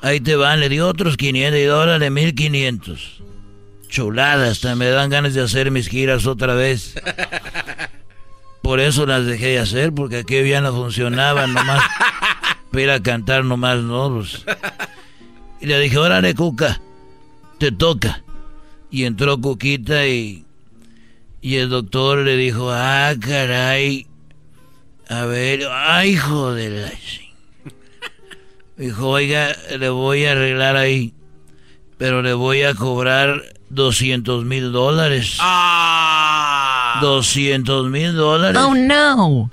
ahí te van, le di otros 500 y dólares 1500. Chulada, hasta me dan ganas de hacer mis giras otra vez. Por eso las dejé de hacer, porque aquí ya no funcionaban nomás. Para cantar nomás, ¿no? Pues, y le dije, órale, Cuca, te toca. Y entró Cuquita y, y el doctor le dijo, ah, caray, a ver, ay, hijo de la... ching-". Dijo, oiga, le voy a arreglar ahí, pero le voy a cobrar 200 mil dólares. 200 mil dólares. Oh no.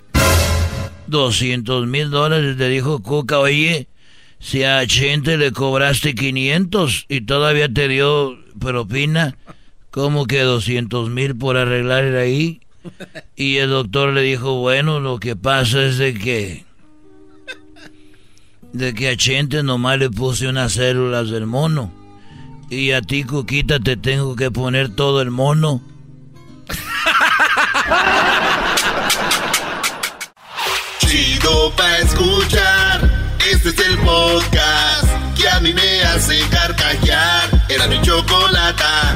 200 mil dólares. Le dijo Cuca, oye, si a Chente le cobraste 500 y todavía te dio propina, ¿cómo que 200 mil por arreglar ahí? Y el doctor le dijo, bueno, lo que pasa es de que... De que a Chente nomás le puse unas células del mono. Y a ti, Cuquita, te tengo que poner todo el mono. Chido pa' escuchar. Este es el podcast que a mí me hace carcajear. Era mi chocolata.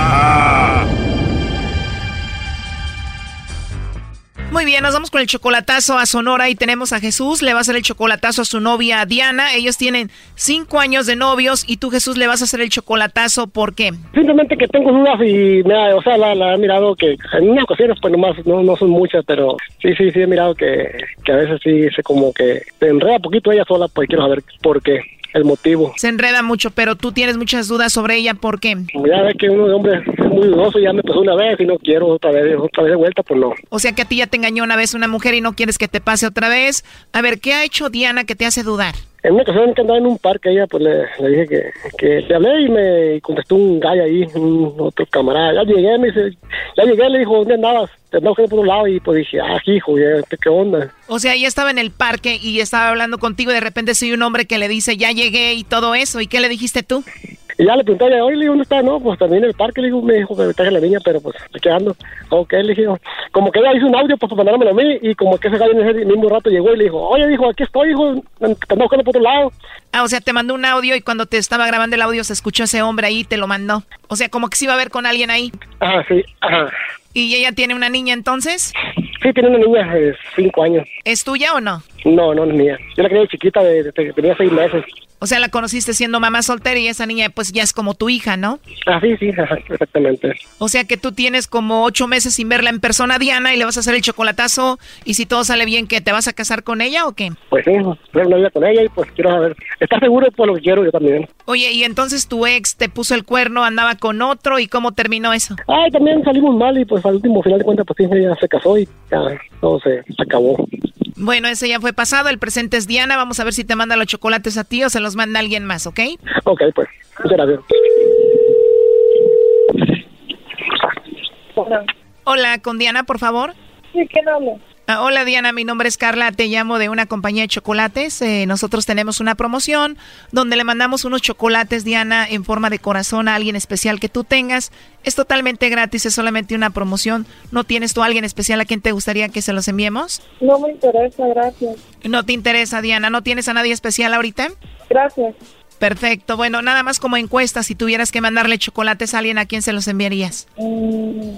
Muy bien, nos vamos con el chocolatazo a Sonora y tenemos a Jesús, le va a hacer el chocolatazo a su novia Diana. Ellos tienen cinco años de novios y tú Jesús le vas a hacer el chocolatazo, ¿por qué? Simplemente que tengo dudas y me o sea, la, la he mirado que en unas ocasiones pues nomás no, no son muchas, pero sí, sí, sí he mirado que, que a veces sí se como que se enreda poquito ella sola, pues quiero saber por qué, el motivo. Se enreda mucho, pero tú tienes muchas dudas sobre ella, ¿por qué? Ya ve que uno de hombre es muy dudoso, ya me pasó una vez y no quiero otra vez, otra vez de vuelta, pues no. O sea que a ti ya te engañó una vez una mujer y no quieres que te pase otra vez. A ver, ¿qué ha hecho Diana que te hace dudar? En una ocasión que andaba en un parque, ella pues le, dije que, que le hablé y me contestó un gallo ahí, un otro camarada. Ya llegué, me dice, ya llegué, le dijo, ¿dónde andabas? Te andaba por un lado y pues dije, ah, hijo, ¿qué onda? O sea, ella estaba en el parque y estaba hablando contigo y de repente soy un hombre que le dice, ya llegué y todo eso. ¿Y qué le dijiste tú? Y ya le pregunté, oye, le digo, ¿dónde está? No, pues también en el parque, le digo, me dijo que me traje la niña, pero pues aquí ando. Ok, le dije, como que ella hizo un audio pues, para mandármelo a mí y como que ese gallo en ese mismo rato llegó y le dijo, oye, dijo, aquí estoy, hijo, te ando buscando por otro lado. Ah, o sea, te mandó un audio y cuando te estaba grabando el audio se escuchó ese hombre ahí y te lo mandó. O sea, como que se iba a ver con alguien ahí. Ajá, sí, ajá. ¿Y ella tiene una niña entonces? Sí, tiene una niña de cinco años. ¿Es tuya o no? No, no es mía. Yo la de chiquita, de, desde que tenía seis meses. O sea, la conociste siendo mamá soltera y esa niña pues ya es como tu hija, ¿no? Ah, sí, sí, exactamente. O sea que tú tienes como ocho meses sin verla en persona, Diana, y le vas a hacer el chocolatazo y si todo sale bien, ¿qué? ¿Te vas a casar con ella o qué? Pues sí, ver una vida con ella y pues quiero saber. ¿Estás seguro de lo que quiero yo también? Oye, y entonces tu ex te puso el cuerno, andaba con otro y cómo terminó eso? Ay, también salimos mal y pues al último final de cuentas pues sí, ella se casó y ya todo se acabó. Bueno, ese ya fue pasado, el presente es Diana, vamos a ver si te manda los chocolates a ti o se los manda alguien más, ¿ok? Ok, pues, muchas gracias. Hola, con Diana, por favor. Sí, ¿quién habla? Ah, hola Diana, mi nombre es Carla, te llamo de una compañía de chocolates. Eh, nosotros tenemos una promoción donde le mandamos unos chocolates, Diana, en forma de corazón a alguien especial que tú tengas. Es totalmente gratis, es solamente una promoción. ¿No tienes tú a alguien especial a quien te gustaría que se los enviemos? No me interesa, gracias. No te interesa, Diana, ¿no tienes a nadie especial ahorita? Gracias. Perfecto, bueno, nada más como encuesta, si tuvieras que mandarle chocolates a alguien, ¿a quién se los enviarías? Mm,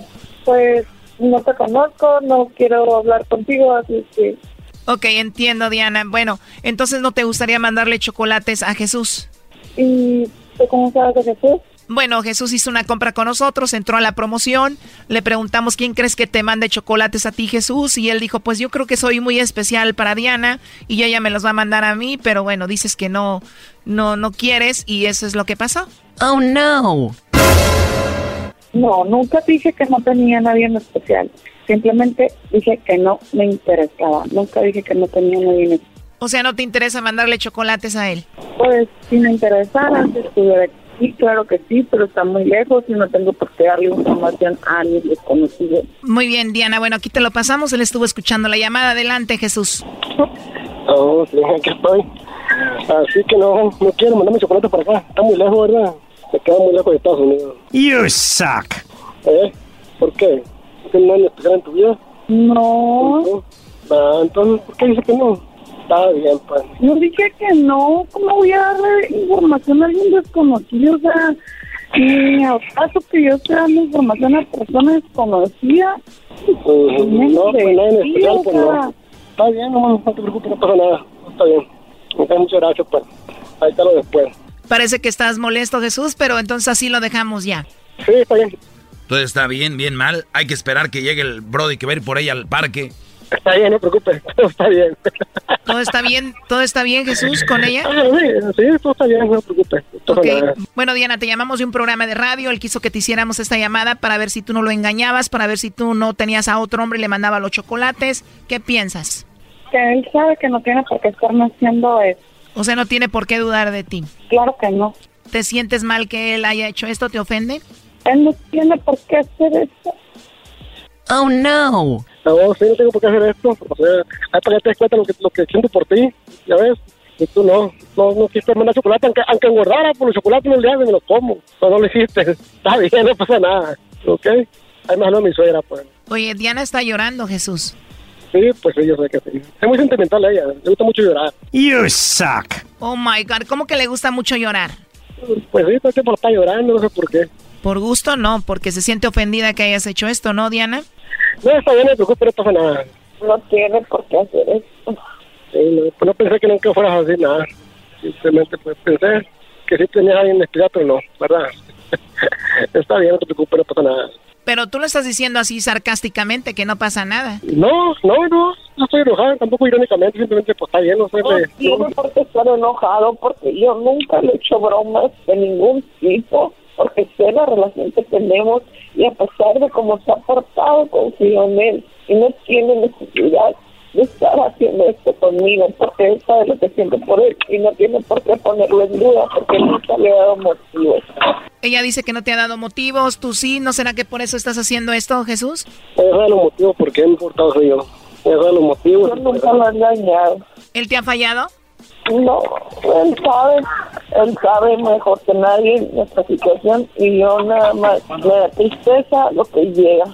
pues no te conozco, no quiero hablar contigo, así que... Ok, entiendo, Diana. Bueno, entonces no te gustaría mandarle chocolates a Jesús. ¿Y tú cómo sabes de Jesús? Bueno, Jesús hizo una compra con nosotros, entró a la promoción, le preguntamos quién crees que te mande chocolates a ti, Jesús, y él dijo, pues yo creo que soy muy especial para Diana y ella me los va a mandar a mí, pero bueno, dices que no, no, no quieres y eso es lo que pasó. Oh, no. No, nunca dije que no tenía nadie en especial. Simplemente dije que no me interesaba. Nunca dije que no tenía nadie en especial. O sea, ¿no te interesa mandarle chocolates a él? Pues si me interesara, si estuviera aquí, claro que sí, pero está muy lejos y no tengo por qué darle información a alguien desconocido. Muy bien, Diana. Bueno, aquí te lo pasamos. Él estuvo escuchando la llamada. Adelante, Jesús. Oh, sí, aquí estoy. Así que no, no quiero mandarme chocolate para acá. Está muy lejos, ¿verdad? Se queda muy lejos de Estados Unidos. You suck. ¿Eh? ¿Por qué? ¿No hay especial en tu vida? No. Ah, entonces, ¿por qué dice que no? Está bien, pues. Yo dije que no. ¿Cómo voy a darle información a alguien desconocido? O sea, ni al caso que yo esté dando información a personas desconocidas. Pues, no, pues nada en especial, pues no. Está bien, no, no te preocupes, no pasa nada. Está bien. Muchas gracias, pues. ahí está lo después. Parece que estás molesto, Jesús, pero entonces así lo dejamos ya. Sí, está bien. Entonces está bien, bien mal. Hay que esperar que llegue el Brody que va a ir por ahí al parque. Está bien, no te preocupes, todo está bien. ¿Todo está bien? ¿Todo está bien, Jesús, con ella? Ah, sí, sí, todo está bien, no te preocupes. Bueno, Diana, te llamamos de un programa de radio. Él quiso que te hiciéramos esta llamada para ver si tú no lo engañabas, para ver si tú no tenías a otro hombre y le mandaba los chocolates. ¿Qué piensas? Que él sabe que no tiene por qué estarme haciendo eso. O sea, no tiene por qué dudar de ti. Claro que no. ¿Te sientes mal que él haya hecho esto? ¿Te ofende? Él no tiene por qué hacer eso. Oh, no. No, sí, no tengo por qué hacer esto. O sea, hay para que te des cuenta lo que, lo que siento por ti, ya ves. Y tú no, no, no quisiste mandar chocolate, aunque, aunque engordara por los chocolates no le haces, me los como. No, no lo hiciste. Está bien, no pasa nada. ¿Ok? Hay más no mi suegra, pues. Oye, Diana está llorando, Jesús. Sí, pues sí, yo sé que sí. Es muy sentimental ella, le gusta mucho llorar. You suck. Oh my God, ¿cómo que le gusta mucho llorar? Pues sí, todo el tiempo está llorando, no sé por qué. Por gusto no, porque se siente ofendida que hayas hecho esto, ¿no, Diana? No, está bien, no te preocupes, no pasa nada. No tiene por qué hacer eso. Sí, no, pues no pensé que nunca fueras a decir nada. Simplemente pues pensé que sí tenías a alguien especial, pero no, ¿verdad? está bien, no te preocupes, no pasa nada. Pero tú lo estás diciendo así sarcásticamente, que no pasa nada. No, no, no, no estoy enojado, tampoco irónicamente, simplemente pues está bien, no sé. No de- tiene por qué estar enojado porque yo nunca le he hecho bromas de ningún tipo porque sé la relación que tenemos y a pesar de cómo se ha portado confío en él y no tiene necesidad de estar haciendo esto conmigo porque él sabe lo que siento por él y no tiene por qué ponerlo en duda porque nunca le he dado motivos. Ella dice que no te ha dado motivos, tú sí, ¿no será que por eso estás haciendo esto, Jesús? Me deja los motivos porque me he portado soy yo. Me deja los motivos. Yo nunca lo he engañado. ¿Él te ha fallado? No, él sabe, él sabe mejor que nadie nuestra situación y yo nada más me da tristeza lo que llega.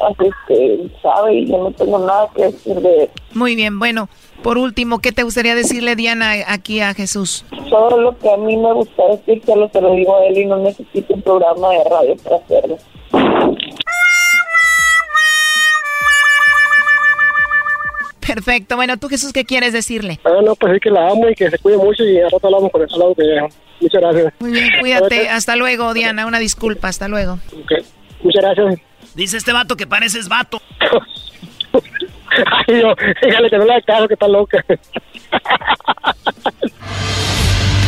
Así es que él sabe y yo no tengo nada que decir de él. Muy bien, bueno, por último, ¿qué te gustaría decirle, Diana, aquí a Jesús? Todo lo que a mí me gusta decir, solo se lo digo a él y no necesito un programa de radio para hacerlo. Perfecto, bueno, tú Jesús, ¿qué quieres decirle? Ah, no, pues sí que la amo y que se cuide mucho y al rato hablamos con el lado que llega. Muchas gracias. Muy bien, cuídate, hasta luego, Diana, una disculpa, hasta luego. Ok, Muchas gracias. Dice este vato que pareces vato. Ay, yo, dígale que no le haga caso, que está loca.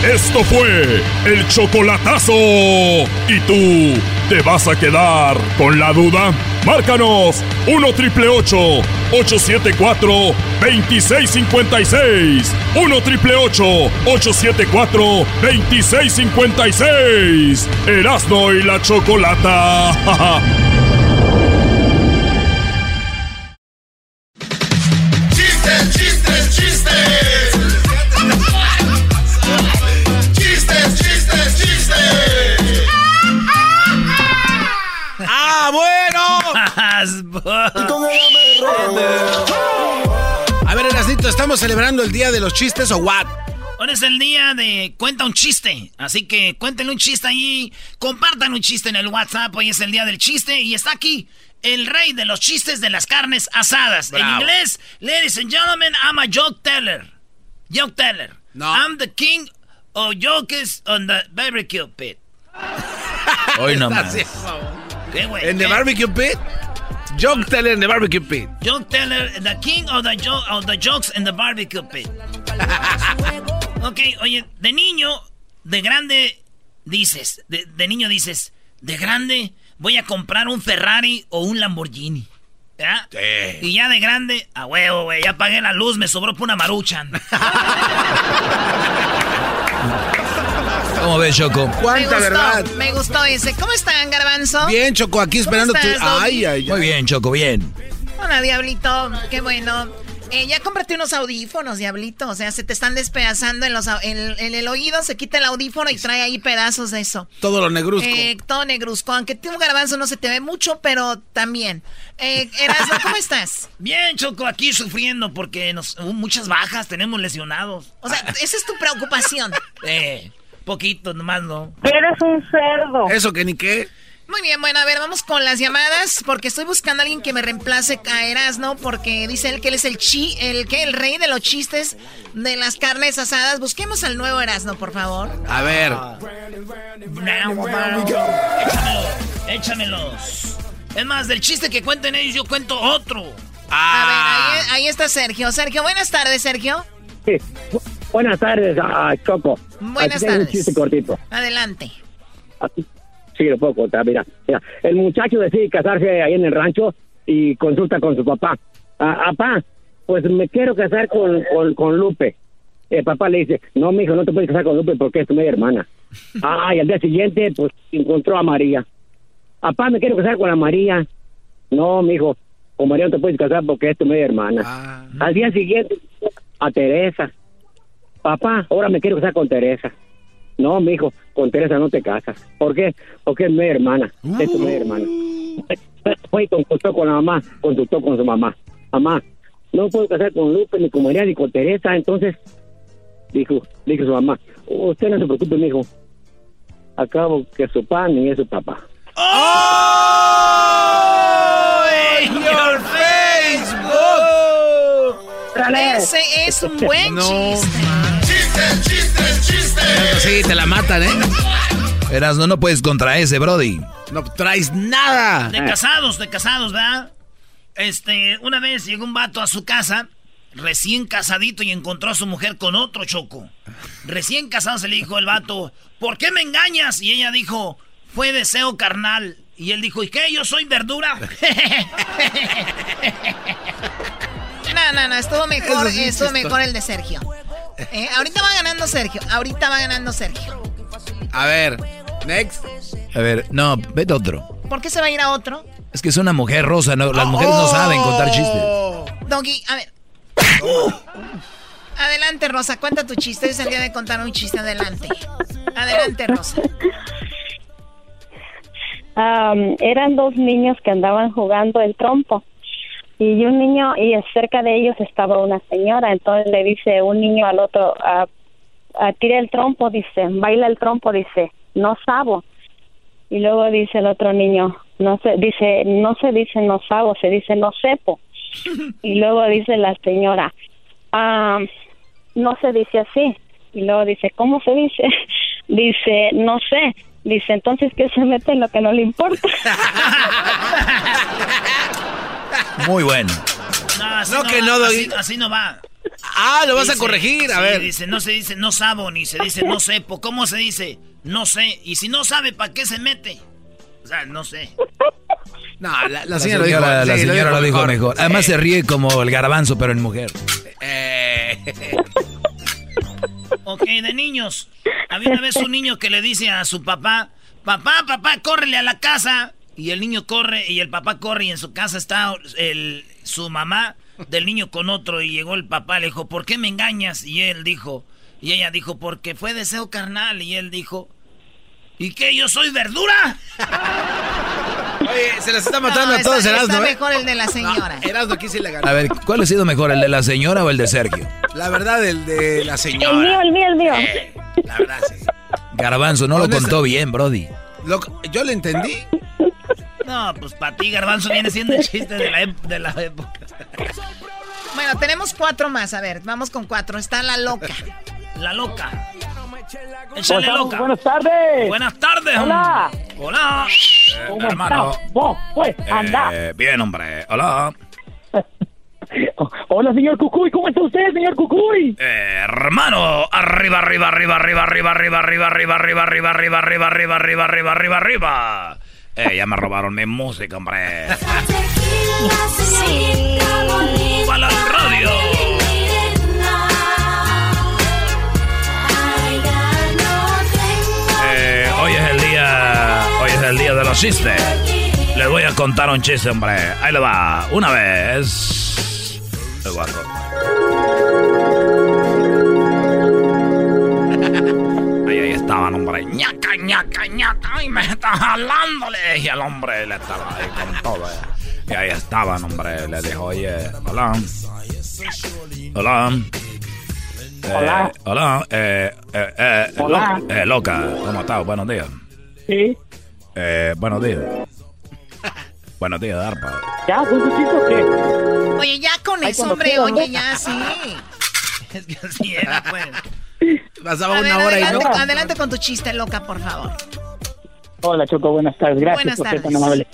Esto fue el chocolatazo. ¿Y tú te vas a quedar con la duda? Márcanos 1 triple 874 2656. 1 triple 874 2656. Erasno y la chocolata. A ver, Erasnito, ¿estamos celebrando el día de los chistes o what? Hoy es el día de cuenta un chiste. Así que cuéntenle un chiste ahí. Compartan un chiste en el WhatsApp. Hoy es el día del chiste. Y está aquí el rey de los chistes de las carnes asadas. En inglés, ladies and gentlemen, I'm a joke teller. Joke teller. I'm the king of jokes on the barbecue pit. Hoy nomás. ¿Qué, güey? ¿En the barbecue pit? Joke teller en the barbecue pit. Joke teller, the king of the, jo- of the jokes in the barbecue pit. ok, oye, de niño, de grande, dices, de, de niño dices, de grande voy a comprar un Ferrari o un Lamborghini. ¿Ya? Y ya de grande, a huevo, güey, ya pagué la luz, me sobró por una maruchan. ¿Cómo ves, Choco? me gustó, Me gustó ese. ¿Cómo están, Garbanzo? Bien, Choco, aquí esperando estás? Ay, ay, ay. Muy bien, Choco, bien. Hola, Diablito. Qué bueno. Eh, ya cómprate unos audífonos, Diablito. O sea, se te están despedazando en, los, en, en el oído, se quita el audífono y trae ahí pedazos de eso. Todo lo negruzco. Eh, todo negruzco. Aunque tú, Garbanzo, no se te ve mucho, pero también. Eh, Erasmo, ¿cómo estás? Bien, Choco, aquí sufriendo porque nos, hubo muchas bajas, tenemos lesionados. O sea, esa es tu preocupación. Eh, poquito nomás, ¿no? Eres un cerdo. Eso que ni qué. Muy bien, bueno, a ver, vamos con las llamadas, porque estoy buscando a alguien que me reemplace a Erasno, porque dice él que él es el chi, el que el rey de los chistes de las carnes asadas. Busquemos al nuevo Erasno, por favor. A ver. Échamelo, échamelos. Es más, del chiste que cuenten ellos, yo cuento otro. A ver, ahí, ahí está Sergio. Sergio, buenas tardes, Sergio. Sí. Bu- Buenas tardes, ah, Choco. Buenas Aquí tardes. Un chiste cortito. Adelante. Aquí- Sí, lo puedo contar, mira, mira. El muchacho decide casarse ahí en el rancho y consulta con su papá. Ah, papá, pues me quiero casar con, con, con Lupe. El papá le dice, no, mijo, no te puedes casar con Lupe porque es tu media hermana. Ah, y al día siguiente, pues, encontró a María. Papá, me quiero casar con la María. No, mijo, con María no te puedes casar porque es tu media hermana. Al día siguiente, a Teresa. Papá, ahora me quiero casar con Teresa. No, mijo, con Teresa no te casas. ¿Por qué? Porque es mi hermana, es tu media hermana. Fue y consultó con la mamá, consultó con su mamá. Mamá, no puedo casar con Lupe, ni con María, ni con Teresa. Entonces, dijo, dijo su mamá, usted no se preocupe, mijo. Acabo que su pan ni es su papá. your Facebook. Ese es un buen No, chiste. Chistes, chistes, chistes. Sí, te la matan, ¿eh? Eras, no, no puedes contra ese, Brody. No traes nada. De casados, de casados, ¿verdad? Este, una vez llegó un vato a su casa, recién casadito, y encontró a su mujer con otro choco. Recién casado se le dijo el vato, ¿por qué me engañas? Y ella dijo, fue deseo carnal. Y él dijo, ¿y qué? ¿Yo soy verdura? No, no, no, estuvo mejor, sí estuvo mejor el de Sergio. Eh, ahorita va ganando Sergio, ahorita va ganando Sergio. A ver, next. A ver, no, vete otro. ¿Por qué se va a ir a otro? Es que es una mujer rosa, no, las mujeres no saben contar chistes. Doggy, a ver. Adelante, Rosa, cuenta tu chiste. Es el día de contar un chiste. Adelante. Adelante, Rosa. Am, eran dos niños que andaban jugando el trompo y un niño y cerca de ellos estaba una señora. Entonces le dice un niño al otro a, a tira el trompo dice baila el trompo dice no sabo y luego dice el otro niño no se dice no se dice no sabo se dice no sepo y luego dice la señora "Ah, no se dice así y luego dice cómo se dice dice no sé dice entonces que se mete en lo que no le importa Muy bueno. No, así No, que va, no, así, Doggy. así no va. Ah, lo vas a Dice- corregir, a sí, ver. dice, no se dice no sabo, ni se dice no sepo. ¿Cómo se dice? No sé. Y si no sabe, ¿para qué se mete? O sea, no sé. No, la, la La señora, señora, lo dijo, la sí, señora lo dijo mejor. Además Sí. se ríe como el garbanzo, pero en mujer. Eh. Ok, de niños. Había una vez un niño que le dice a su papá, papá, papá, córrele a la casa. Y el niño corre y el papá corre y en su casa está el, su mamá del niño con otro. Y llegó el papá, le dijo, ¿por qué me engañas? Y él dijo, y ella dijo, porque fue deseo carnal. Y él dijo, ¿y qué? ¿Yo soy verdura? Oye, se las está matando No, a todos, está- Erasmo, está ¿eh? mejor el de la señora. No, aquí sí le ganó. A ver, ¿cuál ha sido mejor, el de la señora o el de Sergio? La verdad, el de la señora. el mío el mío el mío La verdad, sí. Garbanzo, no lo ¿Dónde contó bien, Brody. Lo- yo le entendí. No, pues para ti, Garbanzo, viene siendo el chiste de la, de la época. Bueno, tenemos cuatro más. A ver, vamos con cuatro. Está la loca. La loca. Échale Buenas- loca. Buenas tardes. Buenas tardes. Hola. Hola. ¿Cómo hermano. estás? Vos, pues, anda. Eh, bien, hombre. Hola. Hola, señor Cucuy. ¿Cómo está usted, señor Cucuy? Eh, hermano, arriba, arriba, arriba, arriba, arriba, arriba, arriba, arriba, arriba, arriba, arriba, arriba, arriba, arriba, arriba, arriba, arriba. Eh, ya me robaron mi música, hombre. ¡Para la radio! Eh, hoy es el día, hoy es el día de los chistes. Les voy a contar un chiste, hombre. Ahí le va. Una vez. El. Estaban, hombre. ñaca, ñaca, ñaca. Y me está jalándole. Y el hombre le estaba ahí con todo. eh. Y ahí estaban, hombre. Le dijo, oye, hola. Hola. Eh, Hola. hola. Eh, eh, eh, Hola. lo- eh, loca. ¿Cómo estás? Buenos días. Sí. Eh, buenos días. buenos días, Darpa. ¿Ya? ¿Con o qué? Oye, ya con eso, hombre, oye, ya, sí. es que así era, pues. Pasaba A una ver, hora y adelante, no. adelante con tu chiste loca, por favor. Hola, Choco, buenas tardes. Gracias Buenas por ser tan amable.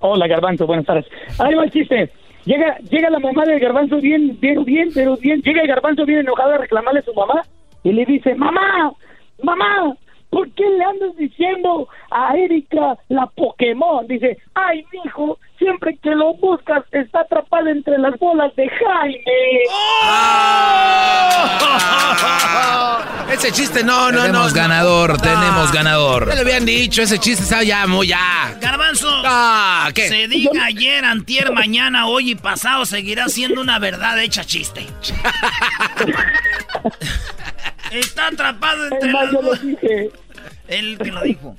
Hola, Garbanzo, buenas tardes. Ahí va el chiste. Llega, llega la mamá del Garbanzo bien, bien, bien, pero bien. Llega el Garbanzo bien enojado a reclamarle a su mamá y le dice, mamá, mamá, ¿por qué le andas diciendo a Erika la Pokémon? Dice, ay, mijo, siempre que lo buscas está atrapada entre las bolas de Jaime. Ese chiste no, no, no. Tenemos no. ganador, No. tenemos ganador. Ya le habían dicho, ese chiste está ya, muy ya. Garbanzo, Ah, ¿qué? se diga ayer, antier, mañana, hoy y pasado, seguirá siendo una verdad hecha chiste. Está atrapado entre más, las dije. Él que lo dijo.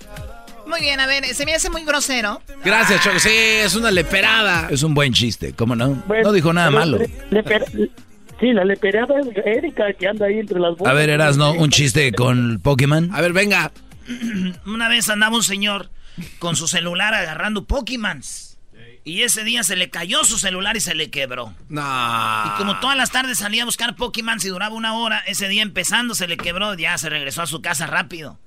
Muy bien, a ver, se me hace muy grosero. Gracias, Choco. Sí, es una leperada. Es un buen chiste, ¿cómo no? Bueno, no dijo nada malo. le- le per- sí, la leperada es Erika que anda ahí entre las bolas. A ver, Erasno, un chiste con Pokémon. A ver, venga. Una vez andaba un señor con su celular agarrando Pokémons. Y ese día se le cayó su celular y se le quebró. No. Y como todas las tardes salía a buscar Pokémon y duraba una hora, ese día empezando se le quebró, ya se regresó a su casa rápido.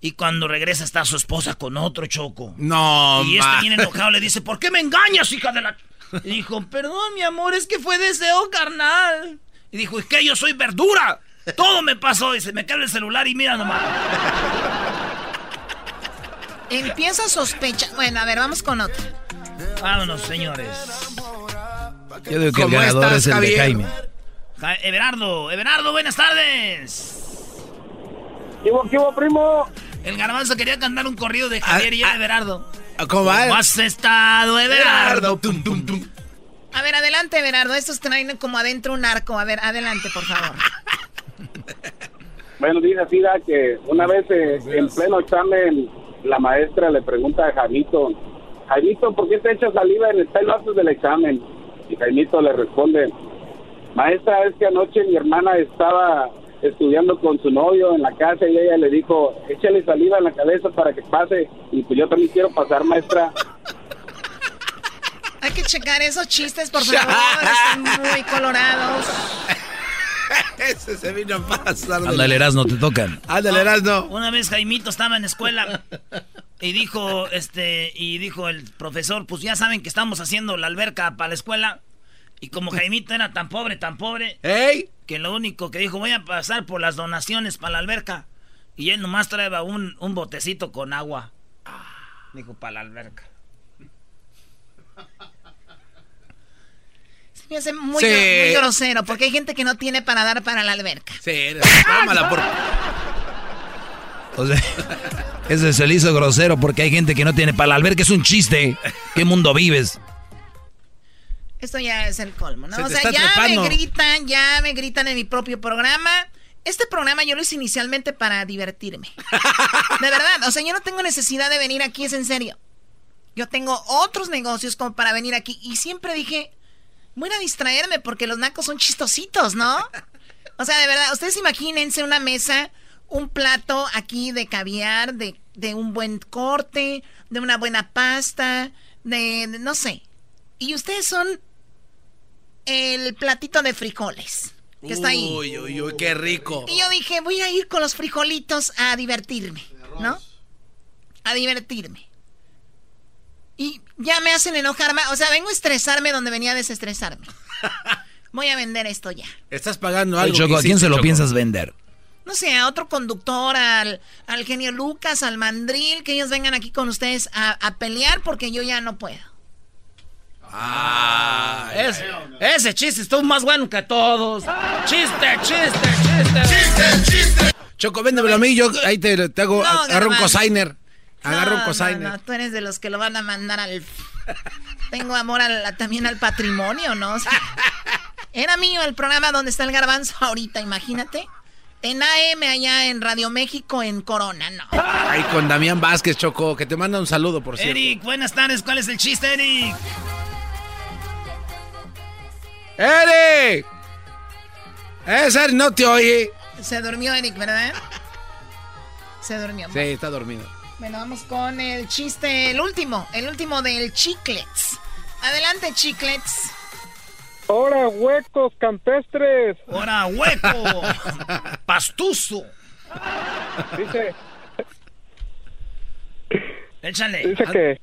Y cuando regresa está su esposa con otro choco. No, Y este bien enojado le dice, ¿por qué me engañas, hija de la...? Y dijo, perdón, mi amor, es que fue deseo carnal. Y dijo, es que yo soy verdura. Todo me pasó y se me cae el celular y mira nomás. Empieza a sospechar. Bueno, a ver, vamos con otro. Vámonos, señores. Yo digo que el ¿Cómo ganador estás, es el de Javier? Jaime. Ja- Everardo, Everardo, buenas tardes. ¿Qué hubo, qué hubo, primo? El garbanzo quería cantar un corrido de Javier y era Everardo. ¿Cómo va? ¿Cómo has estado, Everardo? A ver, adelante, Berardo. Estos traen como adentro un arco. A ver, adelante, por favor. Bueno, dice así que una vez eh, en pleno examen la maestra le pregunta a Jaimito, Jaimito, ¿por qué te echas saliva en el pelo antes del examen? Y Jaimito le responde, maestra, es que anoche mi hermana estaba estudiando con su novio en la casa y ella le dijo, échale saliva en la cabeza para que pase y pues yo también quiero pasar, maestra. Hay que checar esos chistes, por favor. Están muy colorados. Ese se vino a pasar. Ándale, Erasno, te tocan. Ándale, Erasno. Una vez Jaimito estaba en la escuela y dijo, este, y dijo el profesor, pues ya saben que estamos haciendo la alberca para la escuela. Y como Jaimito era tan pobre, tan pobre, que lo único que dijo, voy a pasar por las donaciones para la alberca. Y él nomás traeba un, un botecito con agua. Dijo, para la alberca. Me hace muy, Sí. gro- muy grosero, porque hay gente que no tiene para dar para la alberca. Sí, eres- tómala por... O sea, ese se le hizo grosero porque hay gente que no tiene para el que es un chiste. ¿Qué mundo vives? Esto ya es el colmo, ¿no? Se O sea, ya trepando. me gritan, ya me gritan en mi propio programa. Este programa yo lo hice inicialmente para divertirme. De verdad, o sea, yo no tengo necesidad de venir aquí, es en serio. Yo tengo otros negocios como para venir aquí y siempre dije, voy a distraerme porque los nacos son chistositos, ¿no? O sea, de verdad, ustedes imagínense una mesa, un plato aquí de caviar, de, de un buen corte, de una buena pasta, de, de- no sé. Y ustedes son el platito de frijoles que está ahí. Uy, uy, uy, qué rico. Y yo dije, voy a ir con los frijolitos a divertirme, ¿no? A divertirme. Y ya me hacen enojarme, o sea, vengo a estresarme donde venía a desestresarme. Voy a vender esto ya. Estás pagando algo. Choco, ¿a quién se lo Choco. piensas vender? No sé, a otro conductor, al, al genio Lucas, al mandril, que ellos vengan aquí con ustedes a, a pelear porque yo ya no puedo. Ah, Es- ese chiste estuvo más bueno que todos. Chiste, chiste, chiste. Chiste, chiste. Choco, véndemelo a mí, yo ahí te, te hago, No, agarro un Agarro un No, cosigner. No, no, tú eres de los que lo van a mandar al... Tengo amor al- también al patrimonio, ¿no? O sea, era mío el programa donde está el garbanzo ahorita, imagínate. En AM allá en Radio México en Corona, no. Ay, con Damián Vázquez, Choco, que te manda un saludo, por cierto. Eric, buenas tardes. ¿Cuál es el chiste, Eric? ¡Eric! Ese no te oye. Se durmió Eric, ¿verdad? Se durmió. Sí, está dormido. Bueno, vamos con el chiste, el último, el último del Chiclets. Adelante, Chiclets. ¡Hora, huecos campestres! ¡Hora, hueco! ¡Pastuso! Dice, Échale. dice que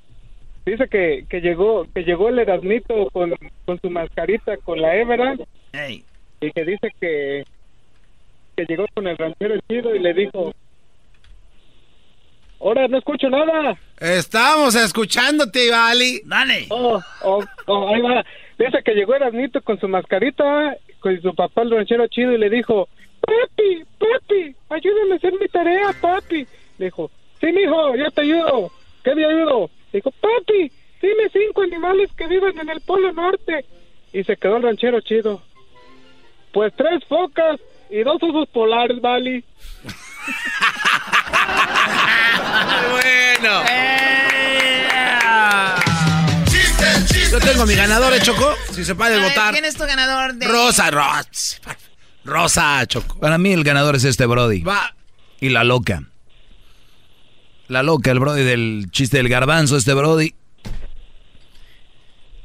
dice que, que llegó que llegó el Erasmito con, con su mascarita con la Évera Ey. y que dice que que llegó con el ranchero chido y le dijo ahora no escucho nada Estamos escuchándote, Vali. Dale. oh, oh, oh, ahí va dice que llegó Erasmito con su mascarita con su papá el ranchero chido y le dijo papi papi ayúdame a hacer mi tarea papi le dijo sí mijo ya te ayudo ¿qué te ayudo? dijo papi dime cinco animales que viven en el polo norte y se quedó el ranchero chido pues tres focas y dos osos polares, Vali. bueno. Yo tengo mi ganador, ¿eh, Choco? Si se puede ver, votar. ¿Quién es tu ganador de Rosa, Rosa. Rosa, Choco. Para mí el ganador es este Brody. Va. Y la loca. La loca, el Brody del chiste del garbanzo, este Brody.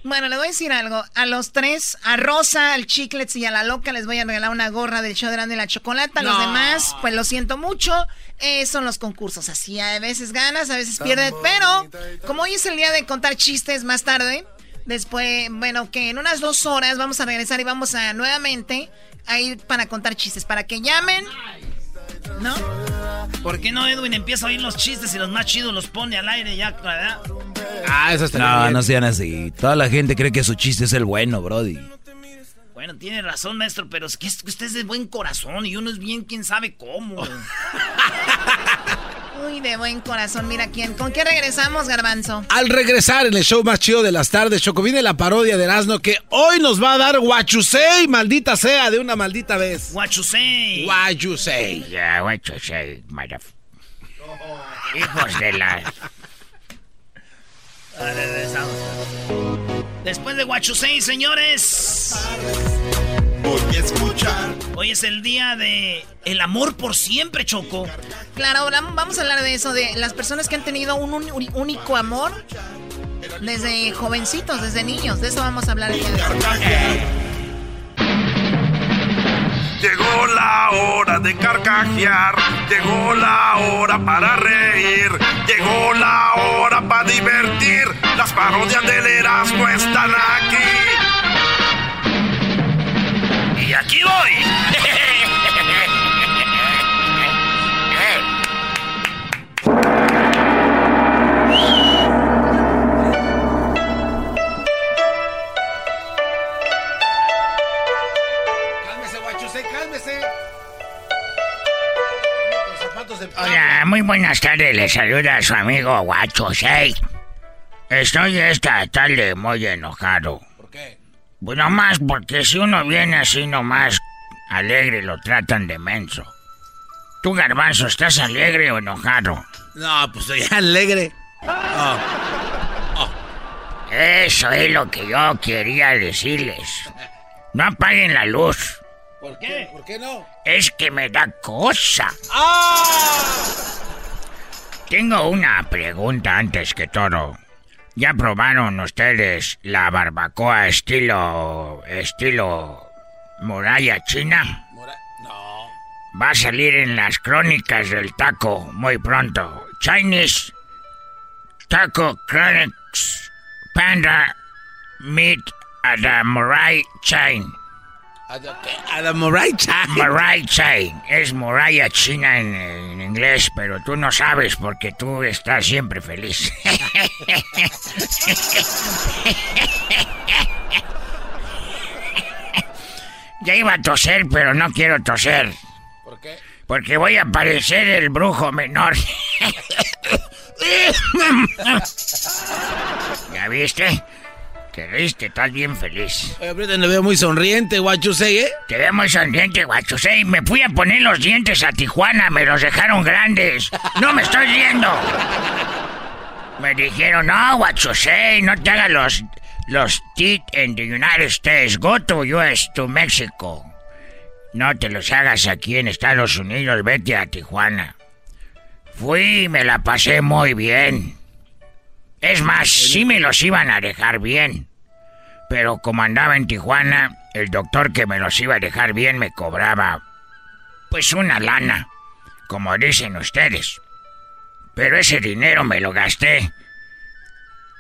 Bueno, le voy a decir algo. A los tres, a Rosa, al Chiclets y a la loca les voy a regalar una gorra del show de Grande y la Chocolata. A los No. demás, pues lo siento mucho. Eh, son los concursos. Así, a veces ganas, a veces pierdes. Pero, como hoy es el día de contar chistes más tarde, después, bueno, que en unas dos horas vamos a regresar y vamos a nuevamente a ir para contar chistes. Para que llamen. ¿No? ¿Por qué no, Edwin? Empieza a oír los chistes y los más chidos los pone al aire ya, ¿verdad? Ah, eso está No, bien. no sean así. Toda la gente cree que su chiste es el bueno, Brody. Bueno, tiene razón, maestro, pero es que usted es de buen corazón y uno es bien quién sabe cómo. Uy, de buen corazón. Mira quién. ¿Con qué regresamos, Garbanzo? Al regresar en el show más chido de las tardes, Choco, viene la parodia de Erasmo que hoy nos va a dar Guachusei, maldita sea, de una maldita vez. Guachusei. Guachusei. Ya, Guachusei, motherf- Hijos de la... Regresamos. Después de Guachusei, señores. Voy a escuchar. Hoy es el día de el amor por siempre, Choco. Claro, ahora vamos a hablar de eso, de las personas que han tenido un único amor desde jovencitos, desde niños. De eso vamos a hablar el día de hoy. Llegó la hora de carcajear, llegó la hora para reír, llegó la hora para divertir. Las parodias del Erasmo están aquí. Y aquí voy. Cálmese, Guachusei, cálmese. Los zapatos de Hola, muy buenas tardes, le saluda a su amigo Guachusei. Estoy esta tarde muy enojado. Pues nomás porque si uno viene así nomás alegre lo tratan de menso. Tú, Garbanzo, ¿estás alegre o enojado? No, pues soy alegre. Oh, Eso es lo que yo quería decirles. No apaguen la luz. ¿Por qué? ¿Por qué no? Es que me da cosa. ¡Ah! Tengo una pregunta antes que todo. ¿Ya probaron ustedes la barbacoa estilo... estilo... muralla china? No. Va a salir en las crónicas del taco muy pronto. Chinese Taco Chronics Panda Meat at the Morai Chain. ¿A la qué? ¿A la Moray Chai? Morai Chain. Es muralla china en, en inglés, pero tú no sabes porque tú estás siempre feliz. ya iba a toser, pero no quiero toser. ¿Por qué? Porque voy a parecer el brujo menor. ¿Ya viste? Te reíste, estás bien feliz. Oye, ahorita me veo muy sonriente, Guachusei, ¿eh? Te veo muy sonriente, guachusei. Me fui a poner los dientes a Tijuana, me los dejaron grandes. No me estoy riendo. Me dijeron, no, guachusei, no te hagas los, los teeth en the United States. Go to US, to Mexico. No te los hagas aquí en Estados Unidos, vete a Tijuana. Fui y me la pasé muy bien. Es más, sí me los iban a dejar bien. Pero como andaba en Tijuana, el doctor que me los iba a dejar bien me cobraba, pues una lana, como dicen ustedes. Pero ese dinero me lo gasté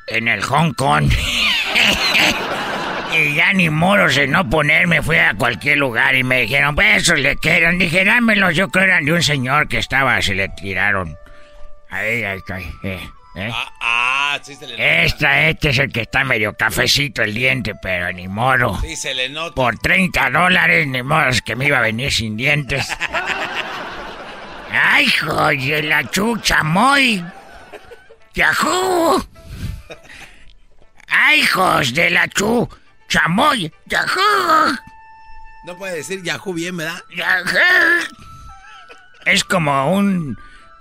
en el Hong Kong. y ya ni moros de no ponerme, fui a cualquier lugar y me dijeron, pues esos le quedan. Dije, dámelos, yo creo eran de un señor que estaba, se le tiraron. Ahí, ahí. Eh, eh. Ah, sí se le nota. Esta, este es el que está medio cafecito el diente, pero ni modo. Sí se le nota. Por 30 dólares, ni modo es que me iba a venir sin dientes. ¡Ay, joder, la chucha, muy! ¡Yahoo! ¡Ay, hijos de la chu! ¡Chamoy! ¡Yahoo! No puede decir Yahoo bien, ¿verdad? ¡Yahoo! Es como un...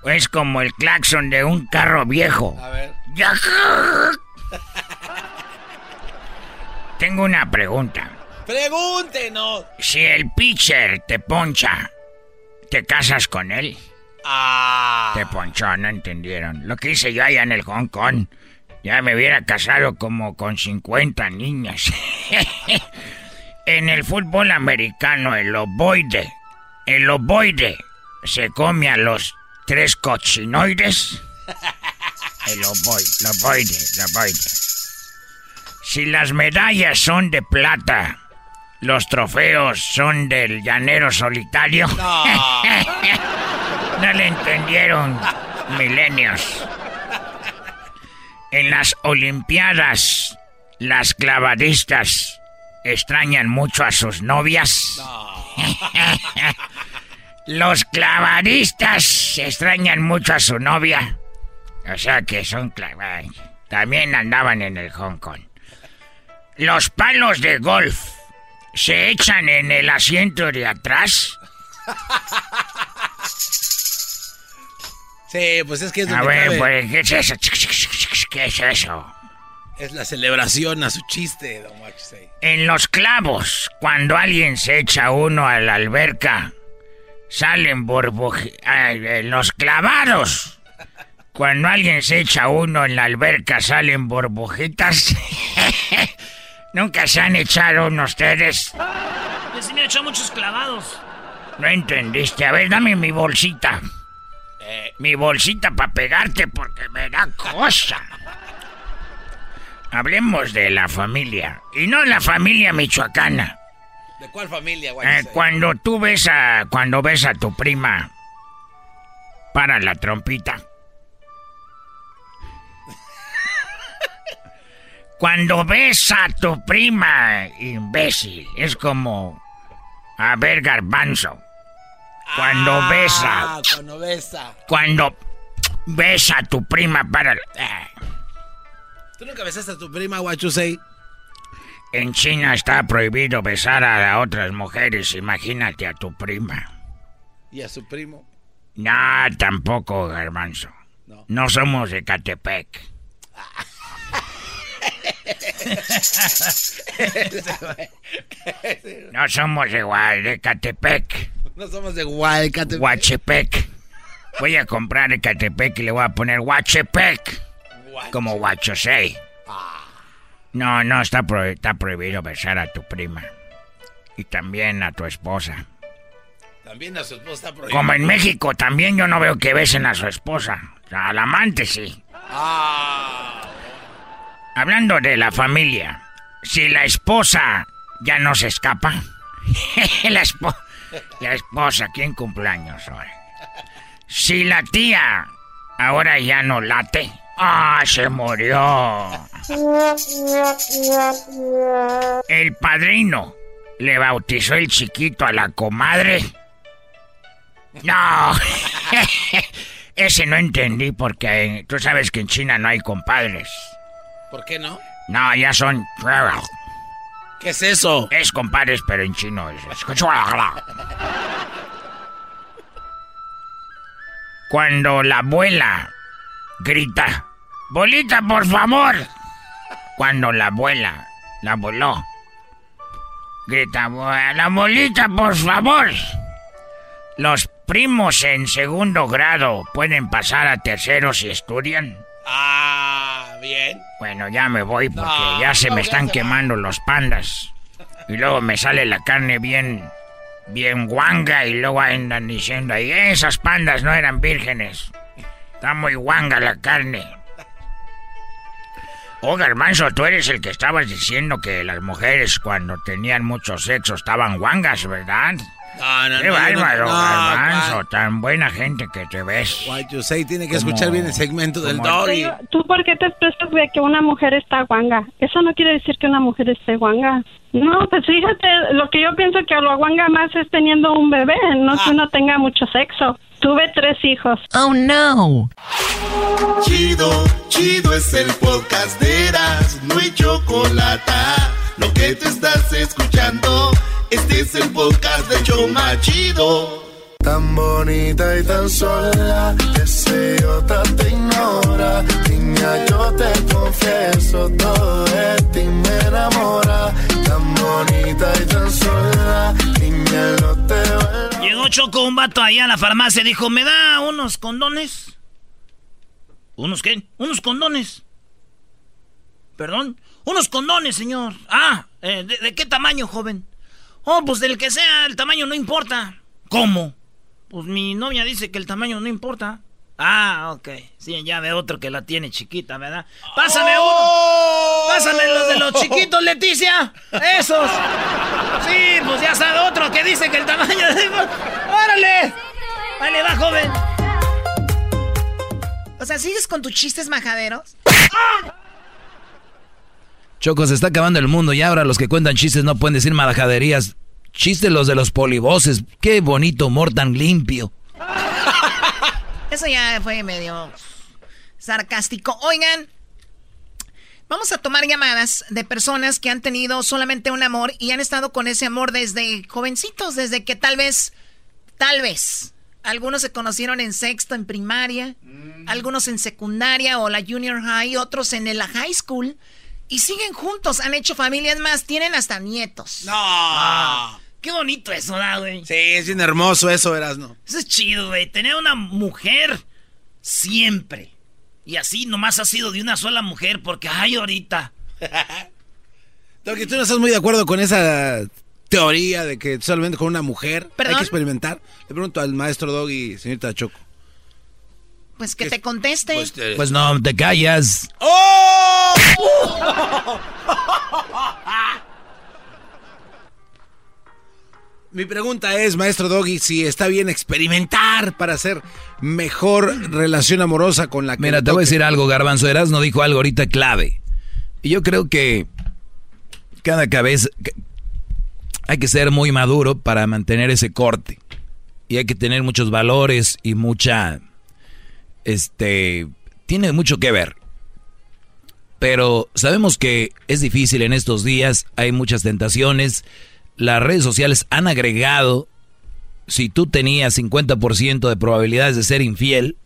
Es como el claxon de un carro viejo. A ver. Tengo una pregunta. Pregúntenos. Si el pitcher te poncha, ¿te casas con él? Ah. Te ponchó, no entendieron. Lo que hice yo allá en el Hong Kong. Ya me hubiera casado como con 50 niñas. en el fútbol americano, el ovoide. El ovoide se come a los tres cochinoides. El ovoide, el ovoide, el ovoide. Si las medallas son de plata, los trofeos son del llanero solitario. No, le entendieron, milenios. En las Olimpiadas, las clavadistas extrañan mucho a sus novias. Los clavadistas extrañan mucho a su novia. O sea que son clavadas. También andaban en el Hong Kong. Los palos de golf se echan en el asiento de atrás. Sí, pues es que es A ver, pues, ¿qué es eso? ¿Qué es eso? Es la celebración a su chiste, don. En los clavos, cuando alguien se echa uno a la alberca, salen burbujitas. En los clavados, cuando alguien se echa uno en la alberca, salen burbujitas. Nunca se han echado uno ustedes. Yo sí me he hecho muchos clavados. No entendiste. A ver, dame mi bolsita. Mi bolsita para pegarte porque me da cosa. Hablemos de la familia. Y no la familia michoacana. ¿De cuál familia, Eh, Waxy? cuando tú ves a. Cuando ves a tu prima. Para la trompita. Cuando ves a tu prima, imbécil, es como. A ver, garbanzo. Cuando Ah, besa. Cuando besa. Cuando ves a tu prima para. eh, ¿Tú nunca besaste a tu prima, Guachusei? En China está prohibido besar a otras mujeres, imagínate a tu prima. ¿Y a su primo? No, tampoco, garbanzo. No, somos de Catepec. No somos de, Gua- de Catepec. no somos de Hualcatepec. Huachepec. Voy a comprar el Catepec y le voy a poner Huachepec. Como Huachosei. No, no, está, pro- está prohibido besar a tu prima. Y también a tu esposa. También a su esposa está prohibido. Como en México también yo no veo que besen a su esposa. Al amante sí. Ah. Hablando de la familia, si la esposa ya no se escapa, la, espo- la esposa, ¿quién cumpleaños hoy? Si la tía ahora ya no late, ¡ah, se murió! El padrino le bautizó el chiquito a la comadre. No, ese no entendí porque tú sabes que en China no hay compadres. ¿Por qué no? No, ya son. ¿Qué es eso? Es compadres, pero en chino es. Cuando la abuela grita, bolita, por favor. Cuando la abuela, la abuelo, grita, la bolita, por favor. Los primos en segundo grado pueden pasar a tercero si estudian. Ah, bien. Bueno, ya me voy porque No, ya se no, me están se quemando los pandas. Y luego me sale la carne bien, bien guanga y luego andan diciendo ahí, esas pandas no eran vírgenes. Está muy guanga la carne. Oh, Garbanzo, tú eres el que estabas diciendo que las mujeres cuando tenían mucho sexo estaban guangas, ¿verdad? No, no, Qué no, bárbaro, no, no, Garbanzo, tan buena gente que te ves. What you say, tiene que escuchar bien el segmento del doggy. ¿Tú por qué te expresas de que una mujer está guanga? Eso no quiere decir que una mujer esté guanga. No, pues fíjate, lo que yo pienso que lo guanga más es teniendo un bebé, no que uno tenga mucho sexo. Tuve tres hijos. Oh no. Chido, chido es el podcast de Eras, no hay chocolate. Lo que te estás escuchando, este es el podcast de Choma Chido. Tan bonita y tan sola, idiota te ignora. Niña, yo te confieso, todo de ti me enamora. Tan bonita y tan sola, niña, no te. Llegó Choco un vato ahí a la farmacia. Dijo, ¿me da unos condones? ¿Unos qué? Unos condones. ¿Perdón? Unos condones, señor. Ah, eh, ¿de, de qué tamaño, joven? Oh, pues del que sea, el tamaño no importa. ¿Cómo? Pues mi novia dice que el tamaño no importa. Ah, ok. Sí, ya ve otro que la tiene chiquita, ¿verdad? Pásame uno. Pásame los de los chiquitos, Leticia. Esos. Sí, pues ya sabe otro que dice que el tamaño de... ¡Órale! Vale, va, joven. O sea, ¿sigues con tus chistes majaderos? Choco, se está acabando el mundo y ahora los que cuentan chistes no pueden decir marajaderías. Chistes los de los polivoces. Qué bonito humor tan limpio. Eso ya fue medio sarcástico. Oigan, vamos a tomar llamadas de personas que han tenido solamente un amor y han estado con ese amor desde jovencitos, desde que tal vez, tal vez, algunos se conocieron en sexto, en primaria, algunos en secundaria o la junior high, otros en la high school. Y siguen juntos, han hecho familias más, tienen hasta nietos. No. qué bonito eso, ¿da, güey? Sí, es bien hermoso eso, Erasno. Eso es chido, güey. Tener una mujer siempre. Y así nomás ha sido de una sola mujer, porque ay, ahorita. Doggy, ¿tú no estás muy de acuerdo con esa teoría de que solamente con una mujer hay que experimentar? Le pregunto al maestro Doggy, señorita Choco. Pues que te conteste. Pues no, te callas. ¡Oh! Mi pregunta es, maestro Doggy, si está bien experimentar para hacer mejor relación amorosa con la que Mira, te voy a decir algo, Garbanzo no dijo algo ahorita clave. Y yo creo que cada cabeza hay que ser muy maduro para mantener ese corte. Y hay que tener muchos valores y mucha este tiene mucho que ver. Pero sabemos que es difícil en estos días, hay muchas tentaciones. Las redes sociales han agregado si tú tenías 50% de probabilidades de ser infiel,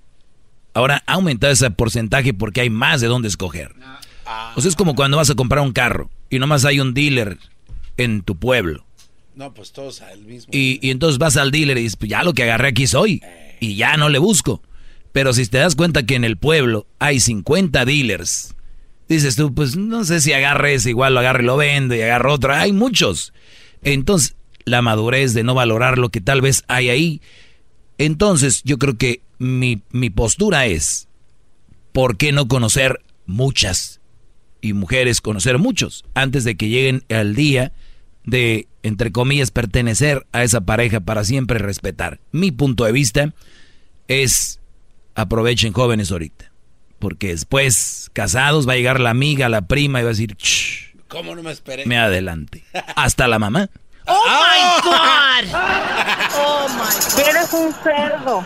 ahora ha aumentado ese porcentaje porque hay más de dónde escoger. O sea, es como cuando vas a comprar un carro y nomás hay un dealer en tu pueblo. No, pues todos al mismo. Y, y entonces vas al dealer y dices, pues ya lo que agarré aquí soy. Y ya no le busco. Pero si te das cuenta que en el pueblo hay 50 dealers, dices tú, pues no sé si agarre ese, igual lo agarre y lo vendo y agarro otro. Hay muchos. Entonces, la madurez de no valorar lo que tal vez hay ahí. Entonces, yo creo que mi, mi postura es, ¿por qué no conocer muchas? Y mujeres conocer muchos antes de que lleguen al día de, entre comillas, pertenecer a esa pareja para siempre respetar. Mi punto de vista es, aprovechen jóvenes ahorita. Porque después, casados, va a llegar la amiga, la prima y va a decir, "Shh, ¿Cómo no me esperé? me adelante. Hasta la mamá. ¡Oh, my God! ¡Oh, my God! Eres un cerdo.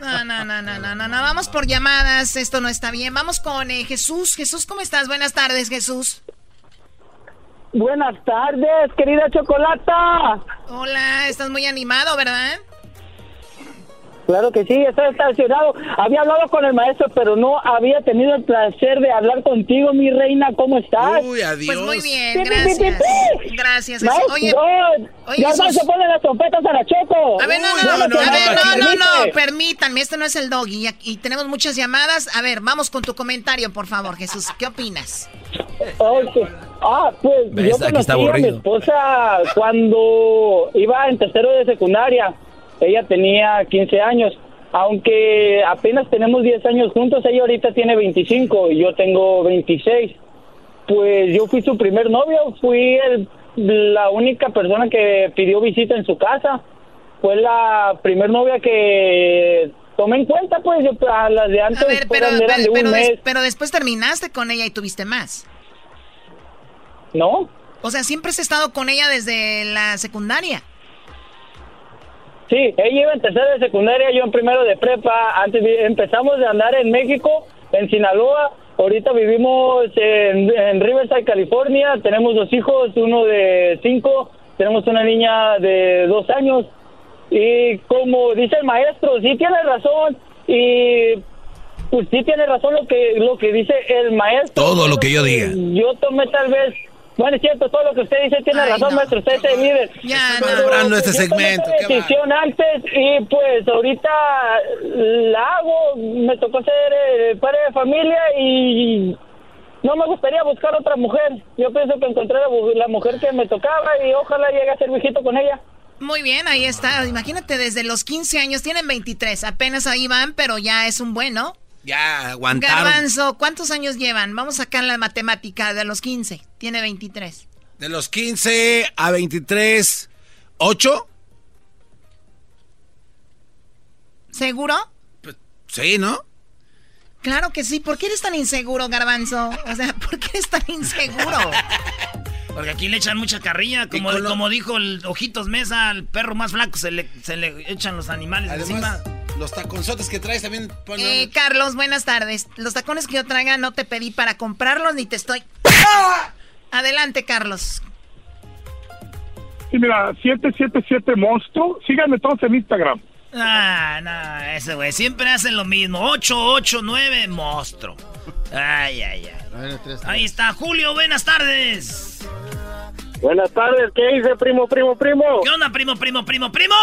No, no, no, no, no, no, no. Vamos por llamadas. Esto no está bien. Vamos con eh, Jesús. Jesús, ¿cómo estás? Buenas tardes, Jesús. Buenas tardes, querida Chocolata. Hola, estás muy animado, ¿verdad? Claro que sí, está estacionado. Había hablado con el maestro, pero no había tenido el placer de hablar contigo, mi reina. ¿Cómo estás? Uy, adiós. Pues muy bien, Pi, pi, pi, gracias. pi. Gracias. Maestro, Oye, oye, ya no se ponen las trompetas a la choco. A ver, no, Uy, no, no, no, a ver, no, no, no, permítanme, este no es el doggy y, y tenemos muchas llamadas. A ver, vamos con tu comentario, por favor, Jesús. ¿Qué opinas? Ah, pues Ahí yo está, aquí está conocí a mi esposa cuando iba en tercero de secundaria. Ella tenía 15 años. Aunque apenas tenemos 10 años juntos, ella ahorita tiene 25 y yo tengo 26. Pues yo fui su primer novio, fui el- la única persona que pidió visita en su casa. Fue la primer novia que tomé en cuenta, pues yo a las de antes A ver, pero, de pero, un pero des- mes. pero después terminaste con ella y tuviste más. ¿No? O sea, siempre has estado con ella desde la secundaria. Sí, ella iba en tercero de secundaria, yo en primero de prepa. Antes empezamos de andar en México, en Sinaloa. Ahorita vivimos en, en Riverside, California. Tenemos dos hijos, uno de cinco, tenemos una niña de dos años. Y como dice el maestro, sí tiene razón. Y pues sí tiene razón lo que lo que dice el maestro. Todo lo que yo diga. Yo tomé tal vez. Bueno, es cierto, todo lo que usted dice tiene razón, maestro. Usted es el líder. Ya, Pero, madurando este pues, yo tomé segmento, decisión antes y pues ahorita la hago. Me tocó ser eh, padre de familia y no me gustaría buscar otra mujer. Yo pienso que encontré la mujer que me tocaba y ojalá llegue a ser viejito con ella. Muy bien, ahí está. Imagínate, desde los 15 años, tienen 23, apenas ahí van, pero ya es un bueno. Ya, aguantaron. Garbanzo, ¿cuántos años llevan? Vamos a sacar la matemática de los 15. Tiene 23. De los 15 a 23, 8. ¿Seguro? Sí, ¿no? Claro que sí. ¿Por qué eres tan inseguro, Garbanzo? O sea, ¿por qué eres tan inseguro? Porque aquí le echan mucha carrilla, como, como dijo el Ojitos Mesa, al perro más flaco se le, se le echan los animales Además, encima. Los taconzotes que traes también ponen... Eh, Carlos, buenas tardes. Los tacones que yo traiga no te pedí para comprarlos ni te estoy... Adelante, Carlos. Sí, mira, 777 Monstruo. Síganme todos en Instagram. Ah, no, ese güey, siempre hacen lo mismo. 889 monstruo. Ay, ay, ay. Ahí está, Julio, buenas tardes. Buenas tardes, ¿qué dice, primo, primo, primo? ¿Qué onda, primo, primo, primo, primo?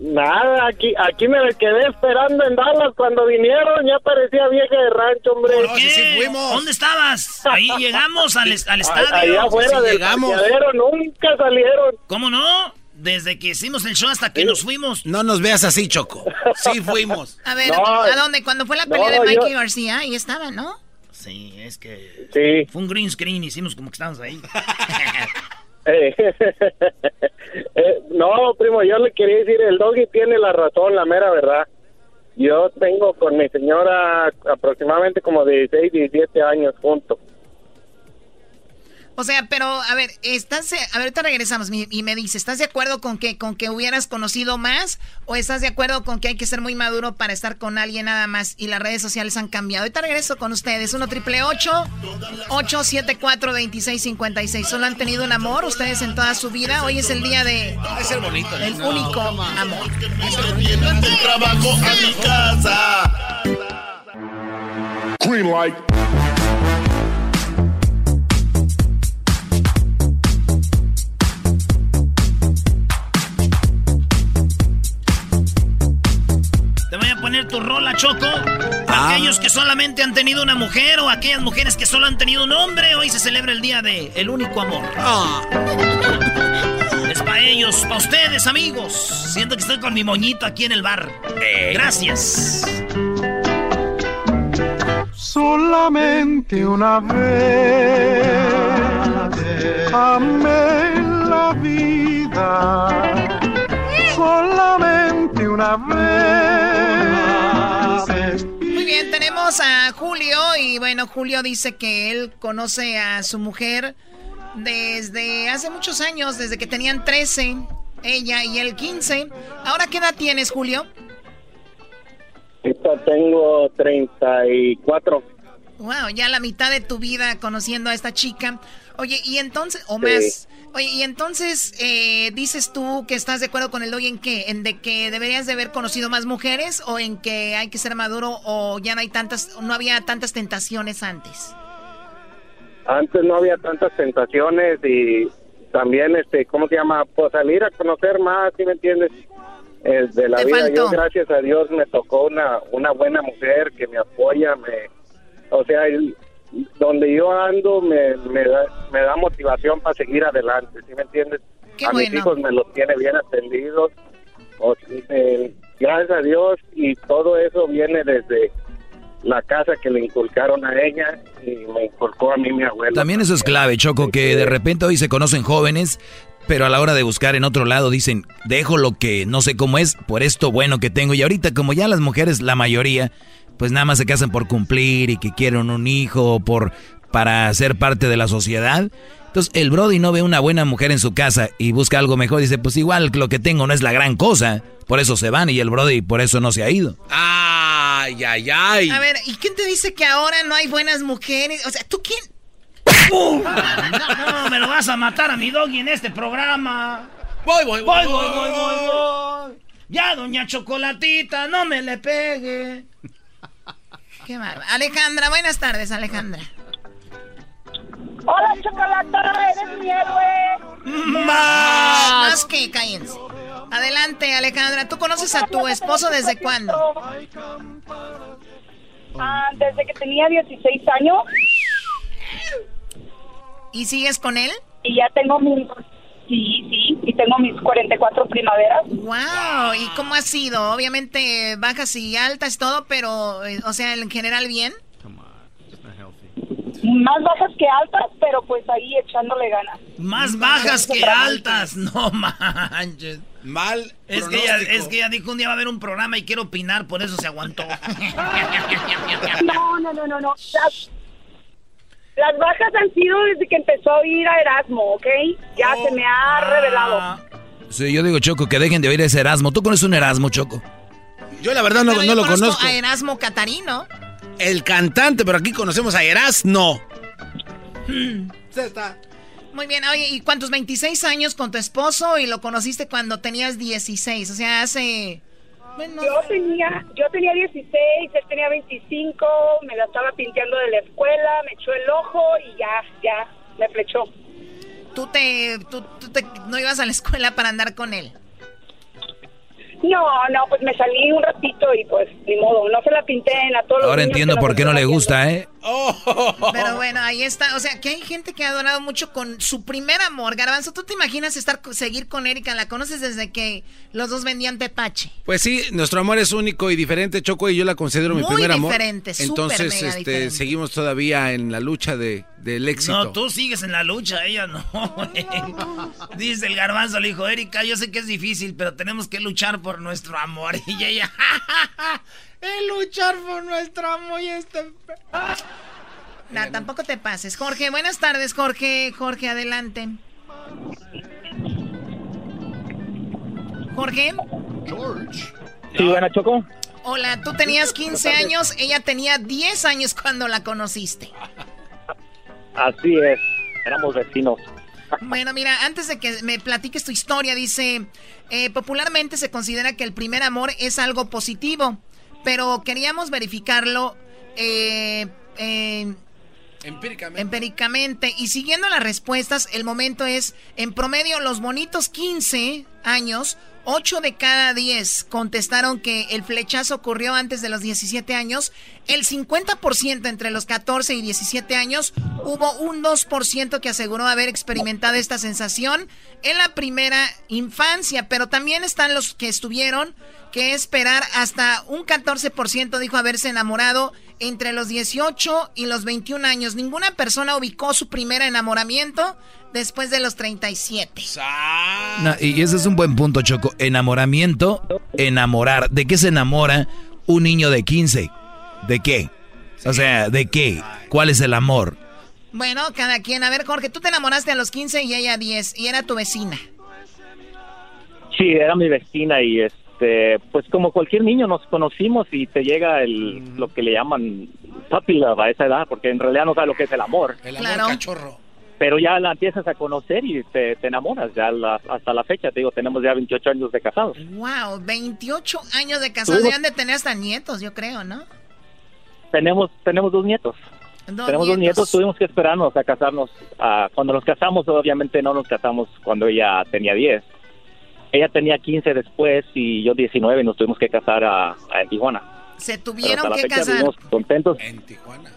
Nada, aquí, aquí me quedé esperando en Dallas cuando vinieron, ya parecía vieja de rancho, hombre. ¿Por qué? ¿Dónde estabas? Ahí llegamos al, al estadio. Allá afuera del parqueadero, nunca salieron. ¿Cómo no? Desde que hicimos el show hasta que nos fuimos. No nos veas así, Choco. Sí fuimos. A ver, No, ¿a dónde? Cuando fue la pelea no, de Mikey yo- García, ahí estaba, ¿no? Sí, es que... Sí. Fue un green screen, hicimos como que estábamos ahí. Eh, eh, no, primo, yo le quería decir, el doggy tiene la razón, la mera verdad. Yo tengo con mi señora aproximadamente como 16, 17 años juntos. O sea, pero, a ver, estás, a ver, ahorita regresamos y me dice, ¿estás de acuerdo con que, con que hubieras conocido más? ¿O estás de acuerdo con que hay que ser muy maduro para estar con alguien nada más y las redes sociales han cambiado? Ahorita regreso con ustedes, 1 triple 874 2656 ¿Solo han tenido un amor ustedes en toda su vida? Hoy es el día de... Es el bonito. El único amor. trabajo a mi casa. Green light. Choco. Ah. aquellos que solamente han tenido una mujer o aquellas mujeres que solo han tenido un hombre, hoy se celebra el día de El Único Amor. Ah. Es para ellos, para ustedes, amigos. Siento que estoy con mi moñito aquí en el bar. Gracias. Solamente una vez amé la vida. Solamente una vez. Bien, tenemos a Julio y bueno, Julio dice que él conoce a su mujer desde hace muchos años, desde que tenían 13, ella y él 15. Ahora, ¿qué edad tienes, Julio? Ahorita tengo 34. Wow, ya la mitad de tu vida conociendo a esta chica. Oye, y entonces, o Sí. más, Oye, y entonces eh, dices tú que estás de acuerdo con el Doggy en qué? ¿En de que deberías de haber conocido más mujeres o en que hay que ser maduro o ya no hay tantas, no había tantas tentaciones antes? Antes no había tantas tentaciones y también, este, ¿cómo se llama? Pues salir a conocer más, ¿sí me entiendes? Eh, de la Te vida. faltó. Yo, gracias a Dios, me tocó una, una buena mujer que me apoya, me, o sea, el- donde yo ando me, me, da, me da motivación para seguir adelante, ¿sí me entiendes? Qué a mis hijos me los tiene bien atendidos, o, eh, gracias a Dios, y todo eso viene desde la casa que le inculcaron a ella y me inculcó a mí mi abuelo. También eso es clave, Choco, que de repente hoy se conocen jóvenes, pero a la hora de buscar en otro lado dicen, dejo lo que no sé cómo es por esto bueno que tengo. Y ahorita como ya las mujeres, la mayoría, pues nada más se casan por cumplir y que quieren un hijo, por para ser parte de la sociedad. Entonces el Brody no ve una buena mujer en su casa y busca algo mejor. Dice, pues igual lo que tengo no es la gran cosa. Por eso se van y el Brody por eso no se ha ido. Ay, ay, ay. A ver, ¿y quién te dice que ahora no hay buenas mujeres? O sea, ¿tú quién? No, me lo vas a matar a mi doggy en este programa. Voy, voy, voy, voy, voy, voy, voy. Ya, doña Chocolatita, no me le pegue. Qué. Alejandra, buenas tardes, Alejandra. Hola, Chocolata, eres mi héroe. Más. Más que cállense. Adelante, Alejandra. ¿Tú conoces a tu esposo desde cuándo? Ah, desde que tenía 16 años. ¿Y sigues con él? Y ya tengo mis... Sí, sí, y tengo mis 44 primaveras. Wow, ¿y cómo ha sido? Obviamente bajas y altas todo, pero, eh, o sea, en general bien. Más bajas que altas, pero pues ahí echándole ganas. Más bajas que altas, no manches. Mal. Es que, ella, es que ella dijo un día va a haber un programa y quiere opinar, por eso se aguantó. No, no, no, no, no. Las, las bajas han sido desde que empezó a ir a Erasmo, ¿ok? Ya se me ha revelado. Sí, yo digo, Choco, que dejen de oír ese Erasmo. ¿Tú conoces un Erasmo, Choco? Yo la verdad no, Pero no yo lo conozco conozco. A Erasmo Catarino. El cantante, pero aquí conocemos a Erasmo. Muy bien, oye, ¿y cuántos? 26 años con tu esposo y lo conociste cuando tenías 16, o sea, hace... Yo tenía, yo tenía 16, él tenía 25, me la estaba pinteando de la escuela, me echó el ojo y ya, ya, me flechó. ¿Tú, te, tú, tú te- no ibas a la escuela para andar con él? No, no, pues me salí un ratito y pues ni modo, no se la pinté en a todos los Ahora niños entiendo por qué no le gusta, ¿eh? Pero bueno, ahí está. O sea, que hay gente que ha adorado mucho con su primer amor. Garbanzo, ¿tú te imaginas estar seguir con Erika? La conoces desde que los dos vendían tepache. Pues sí, nuestro amor es único y diferente, Choco, y yo la considero mi primer amor. diferente, Entonces, mega este, diferente. seguimos todavía en la lucha de, del éxito. No, tú sigues en la lucha, ella no. Dice el garbanzo, le dijo, Erika, yo sé que es difícil, pero tenemos que luchar por nuestro amor. Y ella, el luchar por nuestro amor y este... No, tampoco te pases. Jorge, buenas tardes, Jorge. Jorge, adelante. Jorge. George. Sí, buena Choco. Hola, tú tenías 15 años, ella tenía 10 años cuando la conociste. Así es. Éramos vecinos. Bueno, mira, antes de que me platiques tu historia, dice, eh, popularmente se considera que el primer amor es algo positivo, pero queríamos verificarlo eh, eh, Empíricamente. empíricamente. Y siguiendo las respuestas, el momento es, en promedio, los bonitos 15 años, 8 de cada 10 contestaron que el flechazo ocurrió antes de los 17 años. El 50% entre los 14 y 17 años, hubo un 2% que aseguró haber experimentado esta sensación en la primera infancia. Pero también están los que estuvieron que esperar hasta un 14% dijo haberse enamorado entre los 18 y los 21 años. Ninguna persona ubicó su primer enamoramiento después de los 37. No, y ese es un buen punto, Choco. Enamoramiento, enamorar. ¿De qué se enamora un niño de 15? ¿De qué? O sea, ¿de qué? ¿Cuál es el amor? Bueno, cada quien. A ver, Jorge, tú te enamoraste a los 15 y ella a 10 y era tu vecina. Sí, era mi vecina y este, pues como cualquier niño nos conocimos y te llega el lo que le llaman puppy love a esa edad, porque en realidad no sabe lo que es el amor. El Claro. cachorro. pero ya la empiezas a conocer y te, te enamoras. Ya la- hasta la fecha, te digo, tenemos ya 28 años de casados. Wow, 28 años de casados. Deben de tener hasta nietos, yo creo, ¿no? Tenemos, tenemos dos nietos. Dos tenemos dos nietos, tuvimos que esperarnos a casarnos. cuando nos casamos, obviamente no nos casamos cuando ella tenía 10. Ella tenía 15 después y yo 19 y nos tuvimos que casar a, a- en Tijuana. Se tuvieron hasta la que fecha casar. contentos. En Tijuana.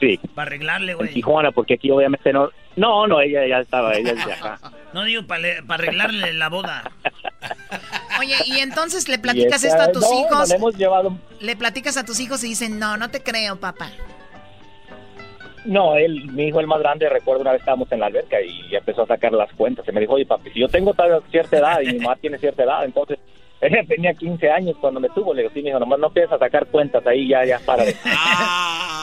Sí, Para arreglarle, en güey. Tijuana, porque aquí obviamente no... No, no, ella ya estaba, ella es de acá. No digo para arreglarle la boda. Oye, y entonces le platicas esta- esto a tus no, hijos. nos hemos llevado... Le platicas a tus hijos y dicen, no, no te creo, papá. No, él, mi hijo el más grande, recuerdo una vez estábamos en la alberca y empezó a sacar las cuentas. Y me dijo, oye papi, si yo tengo tal, cierta edad y mi mamá tiene cierta edad, entonces ella tenía 15 años cuando me tuvo. Le digo, sí, mi hijo, nomás no a sacar cuentas ahí, ya, ya, para de...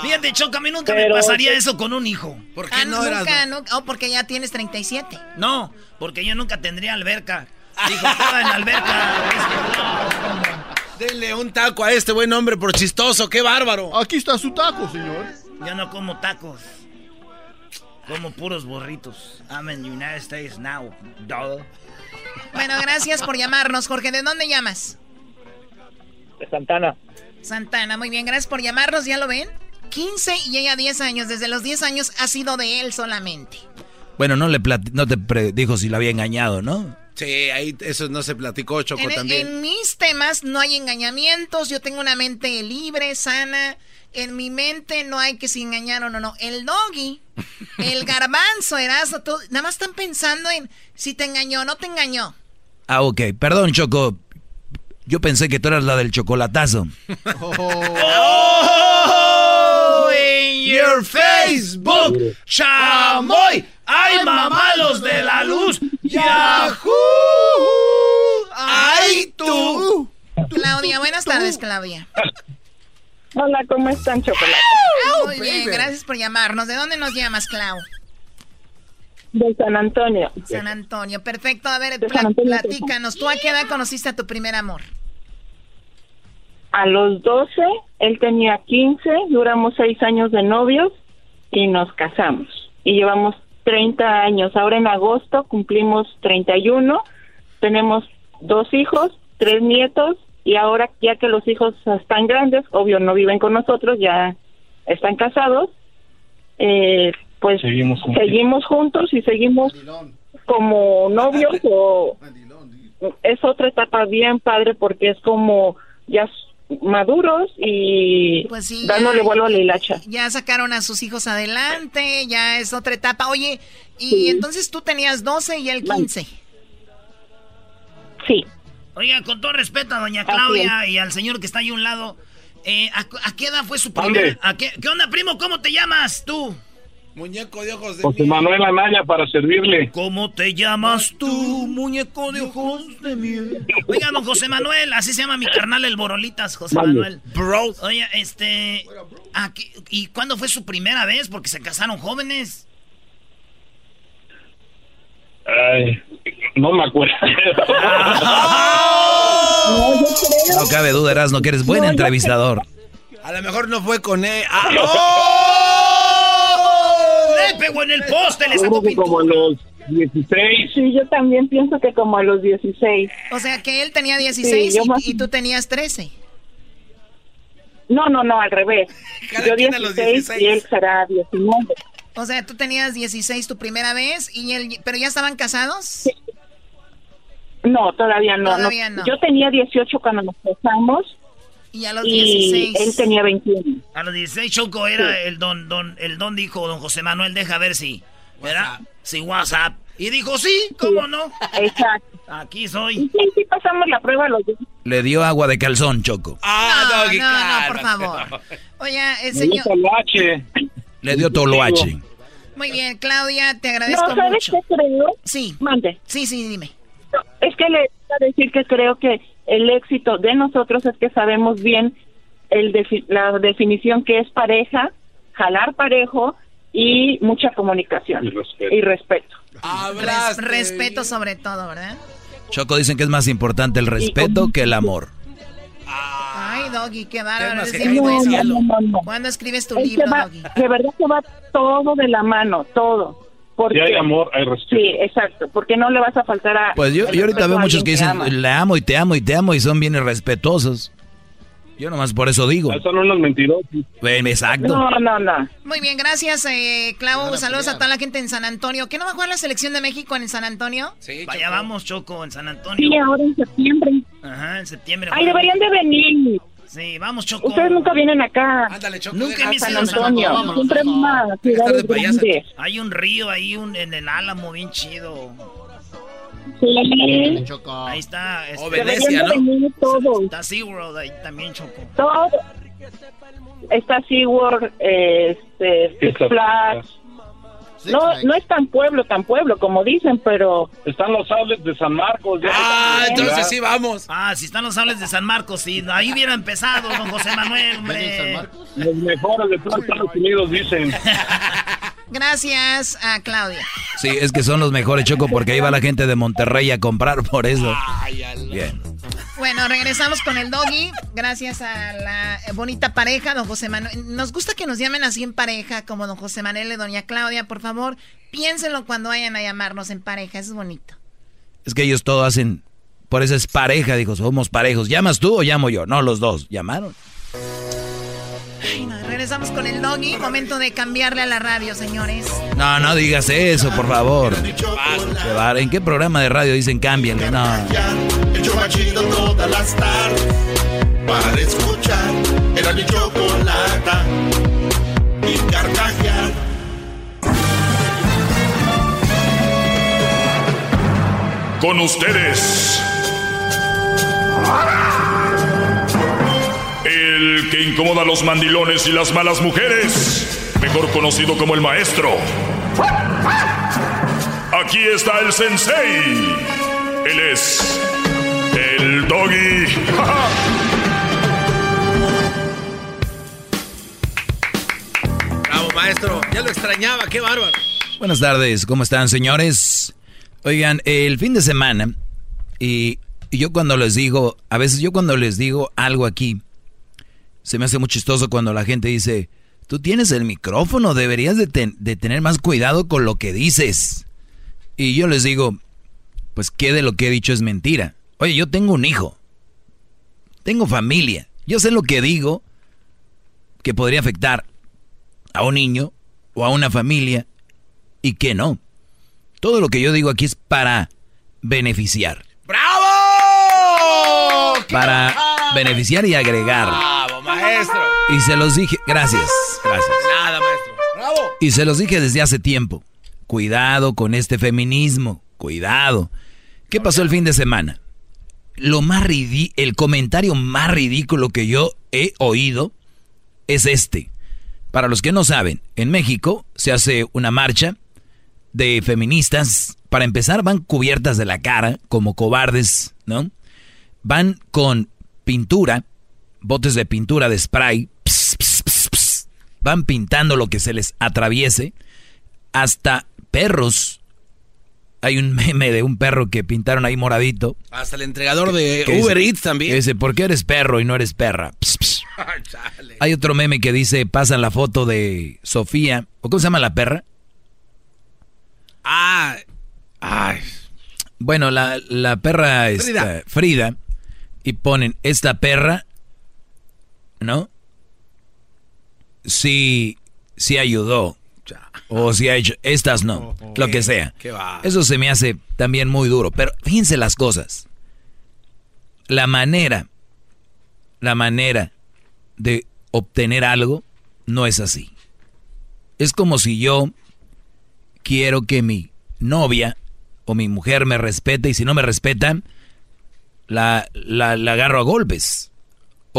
Fíjate, Choco, a mí nunca Pero- me pasaría eso con un hijo. ¿Por Ah, nunca, nunca. Oh, porque ya tienes 37. No, porque yo nunca tendría alberca. Dijo, estaba en la alberca. Denle un taco a este buen hombre por chistoso, qué bárbaro. Aquí está su taco, señor. Yo no como tacos. Como puros burritos. I'm in United States now, dog. Bueno, gracias por llamarnos, Jorge. ¿De dónde llamas? De Santana. Santana, muy bien, gracias por llamarnos, ¿ya lo ven? 15 y ella 10 años. Desde los 10 años ha sido de él solamente. Bueno, no le plati- no te pre- dijo si lo había engañado, ¿no? Sí, ahí eso no se platicó, Choco, En, también. en mis temas no hay engañamientos, yo tengo una mente libre, sana. En mi mente no hay que si engañaron o no. El doggy, el garbanzo, Erasmo, todo- nada más están pensando en si te engañó o no te engañó. Ah, ok. Perdón, Choco. Yo pensé que tú eras la del chocolatazo. Oh, in your Facebook, chamoy. Ay, mamá, los de la luz. Yahoo. Ay, tú. Claudia, buenas tardes, Claudia. Hola, ¿cómo están, Chocolate? Muy bien, gracias por llamarnos. ¿De dónde nos llamas, Clau? De San Antonio. San Antonio, perfecto. A ver, Antonio, platícanos. ¿Tú a qué edad conociste a tu primer amor? A los 12, él tenía 15, duramos 6 años de novios y nos casamos. Y llevamos 30 años. Ahora en agosto cumplimos 31, tenemos dos hijos, tres nietos y ahora ya que los hijos están grandes, obvio no viven con nosotros, ya están casados, eh, pues Seguimos juntos. seguimos juntos y seguimos como novios o es otra etapa bien padre porque es como ya maduros y Pues sí, dándole ya- vuelo a la hilacha. Ya sacaron a sus hijos adelante, ya es otra etapa. Oye, y Sí. entonces tú tenías 12 y él 15. Sí. Oiga, con todo respeto a doña Claudia y al señor que está ahí a un lado, eh, ¿a, qué edad fue su primer? a qué, ¿Qué onda, primo? ¿Cómo te llamas tú? Muñeco de ojos de José Manuel Anaya para servirle. ¿Cómo te llamas tú, muñeco de ojos de miel? Oiga, don José Manuel, así se llama mi carnal el Borolitas, José Mande. Manuel. Bro. Oye, este... ¿a qué- ¿Y cuándo fue su primera vez? Porque se casaron jóvenes. Ay, no me acuerdo. No cabe duda, Eras, no que eres buen entrevistador. A lo mejor no fue con él. Ah, ¡Le pegó en el poste! ¡Le sacó como a los 16. Sí, yo también pienso que como a los 16. O sea que él tenía 16 Sí, y- más- y, tú tenías 13. No, no, no, al revés. Cada yo quien a los 16 y él será 19. O sea, tú tenías 16 tu primera vez y él, pero ya estaban casados. No, todavía no. Todavía no. Yo tenía 18 cuando nos casamos Y a los y 16. él tenía 21. A los 16 Choco era el don, don, el don dijo, don José Manuel, deja ver si, ¿verdad? Si WhatsApp. Y dijo, sí, ¿cómo no? Exacto. Aquí soy. sí, sí pasamos la prueba los dos. Le dio agua de calzón, Choco. ah, no, Doggy, no, no, por favor. Oye, el señor. Le dio toloache. Muy bien, Claudia, te agradezco No, ¿sabes mucho. qué creo? Sí, Mande. sí, sí, dime. Es que le voy a decir que creo que el éxito de nosotros es que sabemos bien el defi- la definición que es pareja, jalar parejo y mucha comunicación Y respeto. y respeto. Res- respeto sobre todo, ¿verdad? Choco dicen que es más importante el respeto que el amor. Ay, Doggy, qué bárbaro. Cielo. no, no. ¿Cuándo escribes tu Es libro, va- Doggy? de verdad que va todo de la mano, todo. Porque, Si hay amor, hay respeto. Sí, exacto, porque no le vas a faltar a... Pues yo, yo ahorita veo muchos que dicen, ama. le amo y te amo y te amo y son bien irrespetuosos. Yo nomás por eso digo. Son unos mentirosos. Exacto. No, no, no. Muy bien, gracias, eh, Clau. Saludos a toda la gente en San Antonio. ¿Qué no va a jugar la selección de México en San Antonio? Sí, Vaya, vamos, Choco, en San Antonio. Sí, ahora en septiembre. Ajá, en septiembre. Ay, deberían de venir. Sí, vamos, Choco. Ustedes nunca vienen acá. Ándale, Choco. Nunca he San Antonio. Vámonos, Siempre una ciudad grande. Hay un río ahí un, en el Álamo bien chido. Sí. Ahí está. este, Venecia, de ¿no? todos. Está SeaWorld ahí también, Choco. Todo. Está SeaWorld, este, Six Flags. No, no es tan pueblo, tan pueblo, como dicen, pero... Están los sables de San Marcos. ya. Ah, entonces sí vamos. Ah, si están los sables de San Marcos, sí. Ahí hubiera empezado, don José Manuel, hombre. Los mejores de todos Estados Unidos dicen. Gracias a Claudia. Sí, es que son los mejores, Choco, porque ahí va la gente de Monterrey a comprar por eso. Bien. Bueno, regresamos con el doggy. Gracias a la bonita pareja, don José Manuel. Nos gusta que nos llamen así en pareja, como don José Manuel y doña Claudia. Por favor, piénsenlo cuando vayan a llamarnos en pareja. Eso es bonito. Es que ellos todo hacen, por eso es pareja, dijo, somos parejos. ¿Llamas tú o llamo yo? No, los dos. ¿Llamaron? Regresamos con el doggy. Momento de cambiarle a la radio, señores. No, no digas eso, por favor. ¿En qué programa de radio dicen cámbienle? No. El show más chido todas las tardes. Para escuchar. Era mi chocolata. Y carcajear. Con ustedes. El que incomoda a los mandilones y las malas mujeres. Mejor conocido como el maestro. Aquí está el sensei. Él es el doggy. Bravo, maestro. Ya lo extrañaba, qué bárbaro. Buenas tardes, ¿cómo están, señores? Oigan, el fin de semana, y, y yo cuando les digo, a veces yo cuando les digo algo aquí, se me hace muy chistoso cuando la gente dice, tú tienes el micrófono, deberías de, ten- de tener más cuidado con lo que dices. Y yo les digo, pues qué de lo que he dicho es mentira. Oye, yo tengo un hijo, tengo familia, yo sé lo que digo que podría afectar a un niño o a una familia y que no. Todo lo que yo digo aquí es para beneficiar. ¡Bravo! Para beneficiar y agregar. Y se los dije, gracias, gracias. Nada, maestro. ¡Bravo! Y se los dije desde hace tiempo. Cuidado con este feminismo, cuidado. ¿Qué pasó el fin de semana? Lo más ridi el comentario más ridículo que yo he oído es este. Para los que no saben, en México se hace una marcha de feministas. Para empezar, van cubiertas de la cara, como cobardes, ¿no? Van con pintura, botes de pintura de spray, ps, ps, ps, ps. van pintando lo que se les atraviese, hasta perros. Hay un meme de un perro que pintaron ahí moradito. Hasta el entregador de que Uber dice- Eats también. que Dice, ¿por qué eres perro y no eres perra? Hay otro meme que dice, pasan la foto de Sofía, ¿o cómo se llama la perra? Ah, ay. Bueno, la, la perra Frida. Frida. y ponen, esta perra, ¿no? Sí, sí ayudó. O si ha hecho, estas no, lo que sea. qué va. Eso se me hace también muy duro. Pero fíjense las cosas. La manera, la manera de obtener algo no es así. Es como si yo quiero que mi novia o mi mujer me respete y si no me respetan, la, la, la agarro a golpes.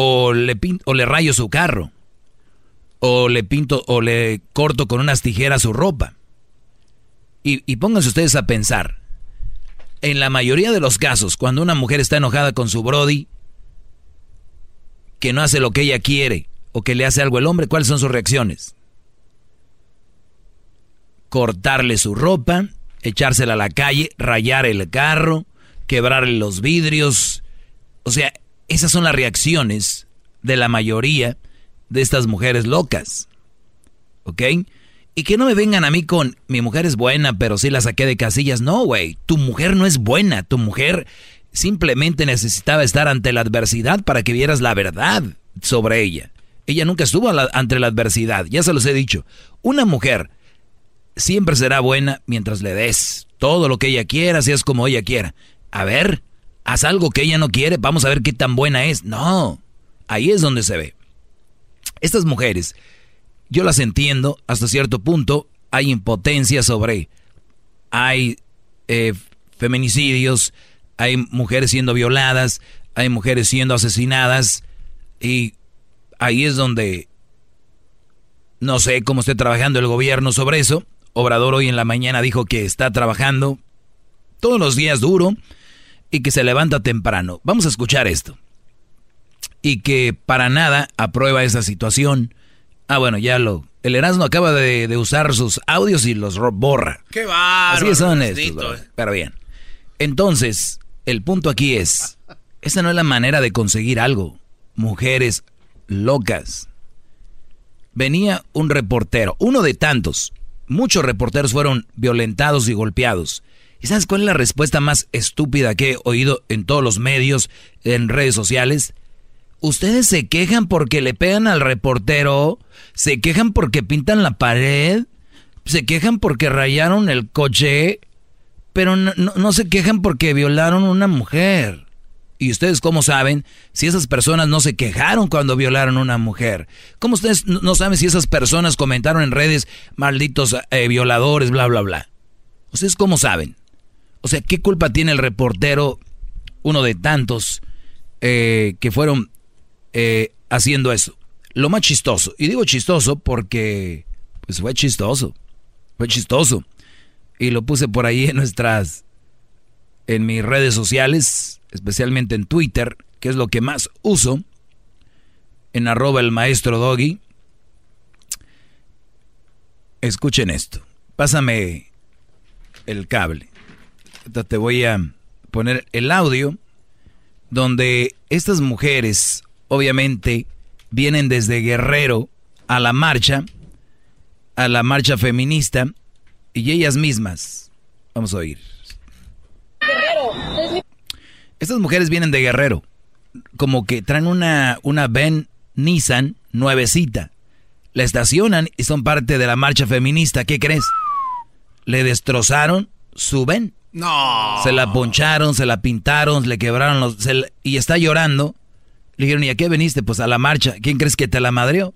O le, pin- o le rayo su carro. O le pinto o le corto con unas tijeras su ropa. Y, y pónganse ustedes a pensar. En la mayoría de los casos, cuando una mujer está enojada con su Brody, que no hace lo que ella quiere, o que le hace algo el hombre, ¿cuáles son sus reacciones? Cortarle su ropa, echársela a la calle, rayar el carro, quebrarle los vidrios. O sea, esas son las reacciones de la mayoría de estas mujeres locas. ¿Ok? Y que no me vengan a mí con, mi mujer es buena, pero sí la saqué de casillas. No, güey, tu mujer no es buena, tu mujer simplemente necesitaba estar ante la adversidad para que vieras la verdad sobre ella. Ella nunca estuvo ante la adversidad, ya se los he dicho. Una mujer siempre será buena mientras le des todo lo que ella quiera, si es como ella quiera. A ver, haz algo que ella no quiere, vamos a ver qué tan buena es. No, ahí es donde se ve. Estas mujeres, yo las entiendo hasta cierto punto, hay impotencia sobre, hay eh, feminicidios, hay mujeres siendo violadas, hay mujeres siendo asesinadas y ahí es donde no sé cómo esté trabajando el gobierno sobre eso. Obrador hoy en la mañana dijo que está trabajando todos los días duro y que se levanta temprano. Vamos a escuchar esto. Y que para nada aprueba esa situación. Ah, bueno, ya lo... El Erasmo acaba de, usar sus audios y los borra. ¡Qué bárbaro! Así son estos. Pero bien. Entonces, el punto aquí es, esa no es la manera de conseguir algo. Mujeres locas. Venía un reportero, uno de tantos. Muchos reporteros fueron violentados y golpeados. ¿Y sabes cuál es la respuesta más estúpida que he oído en todos los medios, en redes sociales? Ustedes se quejan porque le pegan al reportero, se quejan porque pintan la pared, se quejan porque rayaron el coche, pero no, se quejan porque violaron una mujer. ¿Y ustedes cómo saben si esas personas no se quejaron cuando violaron a una mujer? ¿Cómo ustedes no saben si esas personas comentaron en redes malditos eh, violadores, bla, bla, bla? ¿Ustedes cómo saben? O sea, ¿qué culpa tiene el reportero, uno de tantos, eh, que fueron eh, haciendo eso? Lo más chistoso, y digo chistoso porque pues fue chistoso, fue chistoso. Y lo puse por ahí en nuestras, en mis redes sociales, especialmente en Twitter, que es lo que más uso, en arroba el maestro Doggy. Escuchen esto, pásame el cable te voy a poner el audio donde estas mujeres obviamente vienen desde Guerrero a la marcha, a la marcha feminista, y ellas mismas, vamos a oír. Estas mujeres vienen de Guerrero, como que traen una, una Ben Nissan nuevecita. La estacionan y son parte de la marcha feminista. ¿Qué crees? Le destrozaron su Ben. No. Se la poncharon, se la pintaron, le quebraron los... y está llorando. Le dijeron, ¿y a qué veniste? Pues a la marcha. ¿Quién crees que te la madreó?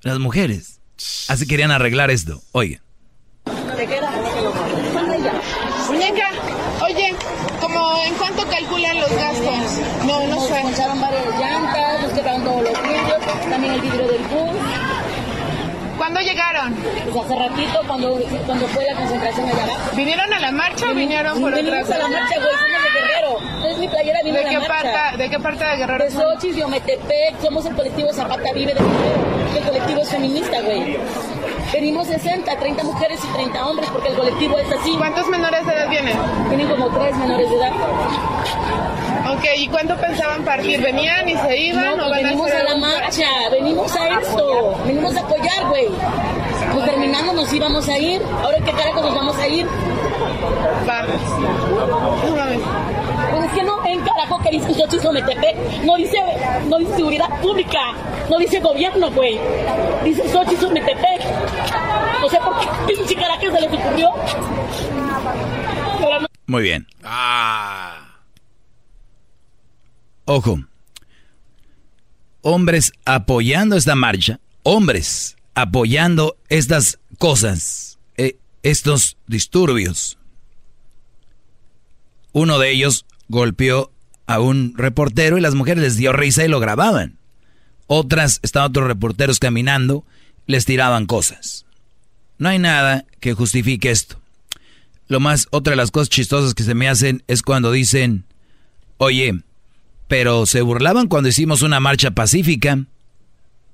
Las mujeres. Así querían arreglar esto. Oye. ¿Cuándo llegaron? Pues hace ratito, cuando, cuando fue la concentración allá abajo. ¿Vinieron a la marcha o vinieron por otra cosa? a la marcha, güey, somos de Guerrero. Es mi playera, vino ¿De a qué la marcha. Parte, ¿De qué parte de Guerrero De Xochitl, de Ometepec, somos el colectivo Zapata Vive de Guerrero. El colectivo es feminista, güey. Venimos 60, 30 mujeres y 30 hombres porque el colectivo es así. ¿Cuántos menores de edad vienen? Vienen como tres menores de edad. Ok, ¿y cuándo pensaban partir? ¿Venían y se iban? No, o pues venimos a, a la marcha, venimos a esto, venimos a apoyar, güey. Pues terminando nos íbamos a ir, ahora qué carajo nos vamos a ir. Va. Es que no, en carajo que dice Xochitl Metepec, no dice, no dice seguridad pública, no dice gobierno, güey. Dice Xochitl Metepec. No sé por qué pinche carajo se les ocurrió. Muy bien. Ah. Ojo. Hombres apoyando esta marcha, hombres apoyando estas cosas, eh, estos disturbios. Uno de ellos golpeó a un reportero y las mujeres les dio risa y lo grababan. Otras, estaban otros reporteros caminando, les tiraban cosas. No hay nada que justifique esto. Lo más, otra de las cosas chistosas que se me hacen es cuando dicen, oye, pero se burlaban cuando hicimos una marcha pacífica.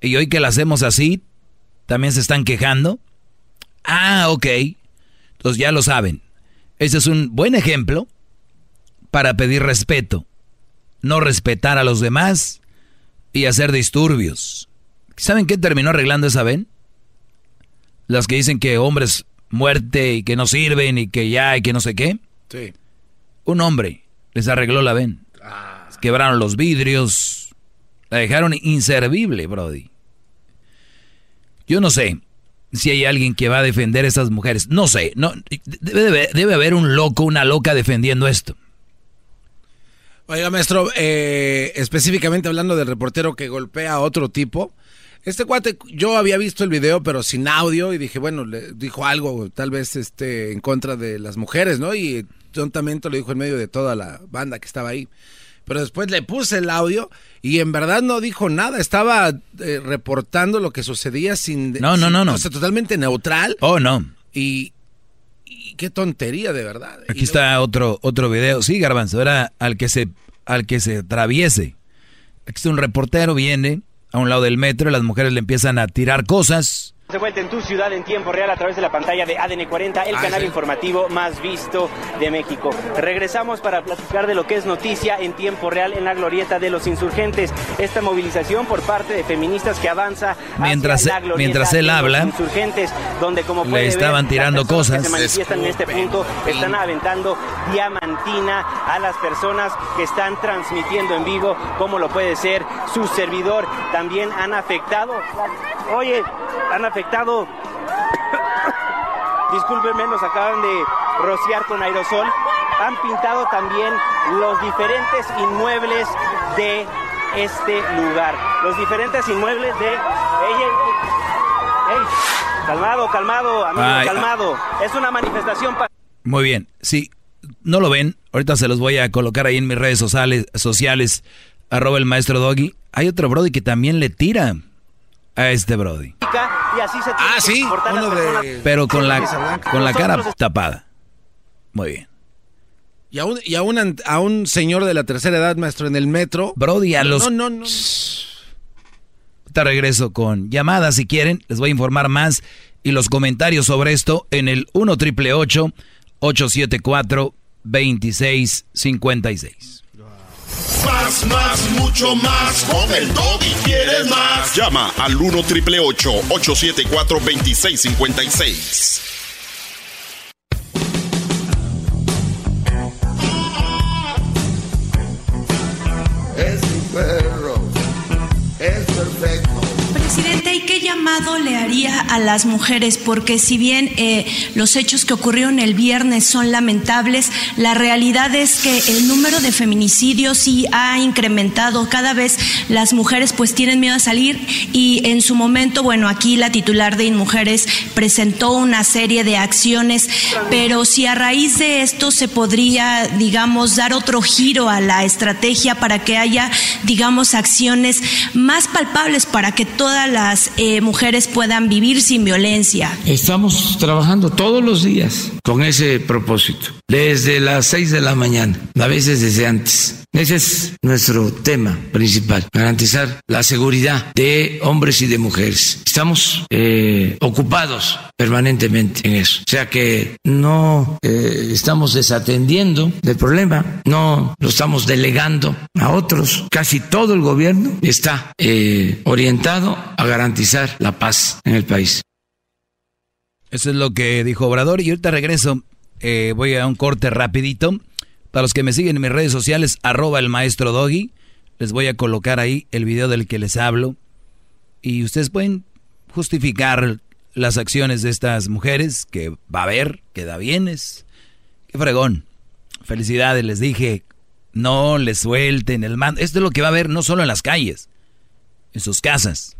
Y hoy que la hacemos así, también se están quejando. Ah, ok. Entonces ya lo saben. Ese es un buen ejemplo para pedir respeto. No respetar a los demás y hacer disturbios. ¿Saben qué terminó arreglando esa Ben? Las que dicen que hombres muerte y que no sirven y que ya y que no sé qué. Sí. Un hombre les arregló la ven. Ah. Quebraron los vidrios. La dejaron inservible, Brody. Yo no sé si hay alguien que va a defender a esas mujeres. No sé. No, debe, debe haber un loco, una loca defendiendo esto. Oiga, maestro, eh, específicamente hablando del reportero que golpea a otro tipo. Este cuate, yo había visto el video, pero sin audio, y dije, bueno, le dijo algo, tal vez este, en contra de las mujeres, ¿no? Y tontamente lo dijo en medio de toda la banda que estaba ahí. Pero después le puse el audio y en verdad no dijo nada, estaba eh, reportando lo que sucedía sin... No, no, no, no. O sea, totalmente neutral. Oh, no. Y qué tontería, de verdad. Aquí está otro, otro video. Sí, Garbanzo, era al que se, al que se atraviese. Aquí está un reportero, viene a un lado del metro y las mujeres le empiezan a tirar cosas. De vuelta en tu ciudad en tiempo real a través de la pantalla de ADN 40, el Ah, canal informativo más visto de México. Regresamos para platicar de lo que es noticia en tiempo real en la glorieta de los insurgentes. Esta movilización por parte de feministas que avanza hacia Mientras- la glorieta mientras él de los habla, insurgentes, donde como le ver, estaban las tirando cosas. que se manifiestan en este punto están aventando diamantina a las personas que están transmitiendo en vivo, como lo puede ser su servidor. También han afectado, oye, han afectado, discúlpenme, nos acaban de rociar con aerosol. Han pintado también los diferentes inmuebles de este lugar. Los diferentes inmuebles de... ¡Ey, ey! Calmado, calmado, amigo, Ay, calmado. Es una manifestación para... Muy bien, sí, no lo ven, ahorita se los voy a colocar ahí en mis redes sociales, sociales arroba el maestro Doggy. Hay otro Brody que también le tira a este Brody, y así se las personas. pero con la, con la cara tapada. Muy bien. Y a un, y a un, a un señor de la tercera edad, maestro, en el metro. Brody, a los... No, no, no. Te regreso con llamadas si quieren. Les voy a informar más y los comentarios sobre esto en el 1 triple 874 2656. Más, más, mucho más. Con el y quieres más. Llama al 1 triple 874 2656. Llamado le haría a las mujeres? Porque si bien eh, los hechos que ocurrieron el viernes son lamentables, la realidad es que el número de feminicidios sí ha incrementado. Cada vez las mujeres pues tienen miedo a salir y en su momento, bueno, aquí la titular de InMujeres presentó una serie de acciones, pero si a raíz de esto se podría, digamos, dar otro giro a la estrategia para que haya, digamos, acciones más palpables para que todas las eh, mujeres puedan vivir sin violencia. Estamos trabajando todos los días con ese propósito, desde las seis de la mañana, a veces desde antes. Ese es nuestro tema principal, garantizar la seguridad de hombres y de mujeres. Estamos eh, ocupados permanentemente en eso. O sea que no eh, estamos desatendiendo del problema, no lo estamos delegando a otros. Casi todo el gobierno está eh, orientado a garantizar la paz en el país. Eso es lo que dijo Obrador y ahorita regreso. Eh, voy a un corte rapidito. Para los que me siguen en mis redes sociales, arroba el maestro Doggy, les voy a colocar ahí el video del que les hablo. Y ustedes pueden justificar las acciones de estas mujeres, que va a haber, que da bienes. Qué fregón. Felicidades, les dije, no les suelten el mando. Esto es lo que va a haber no solo en las calles, en sus casas.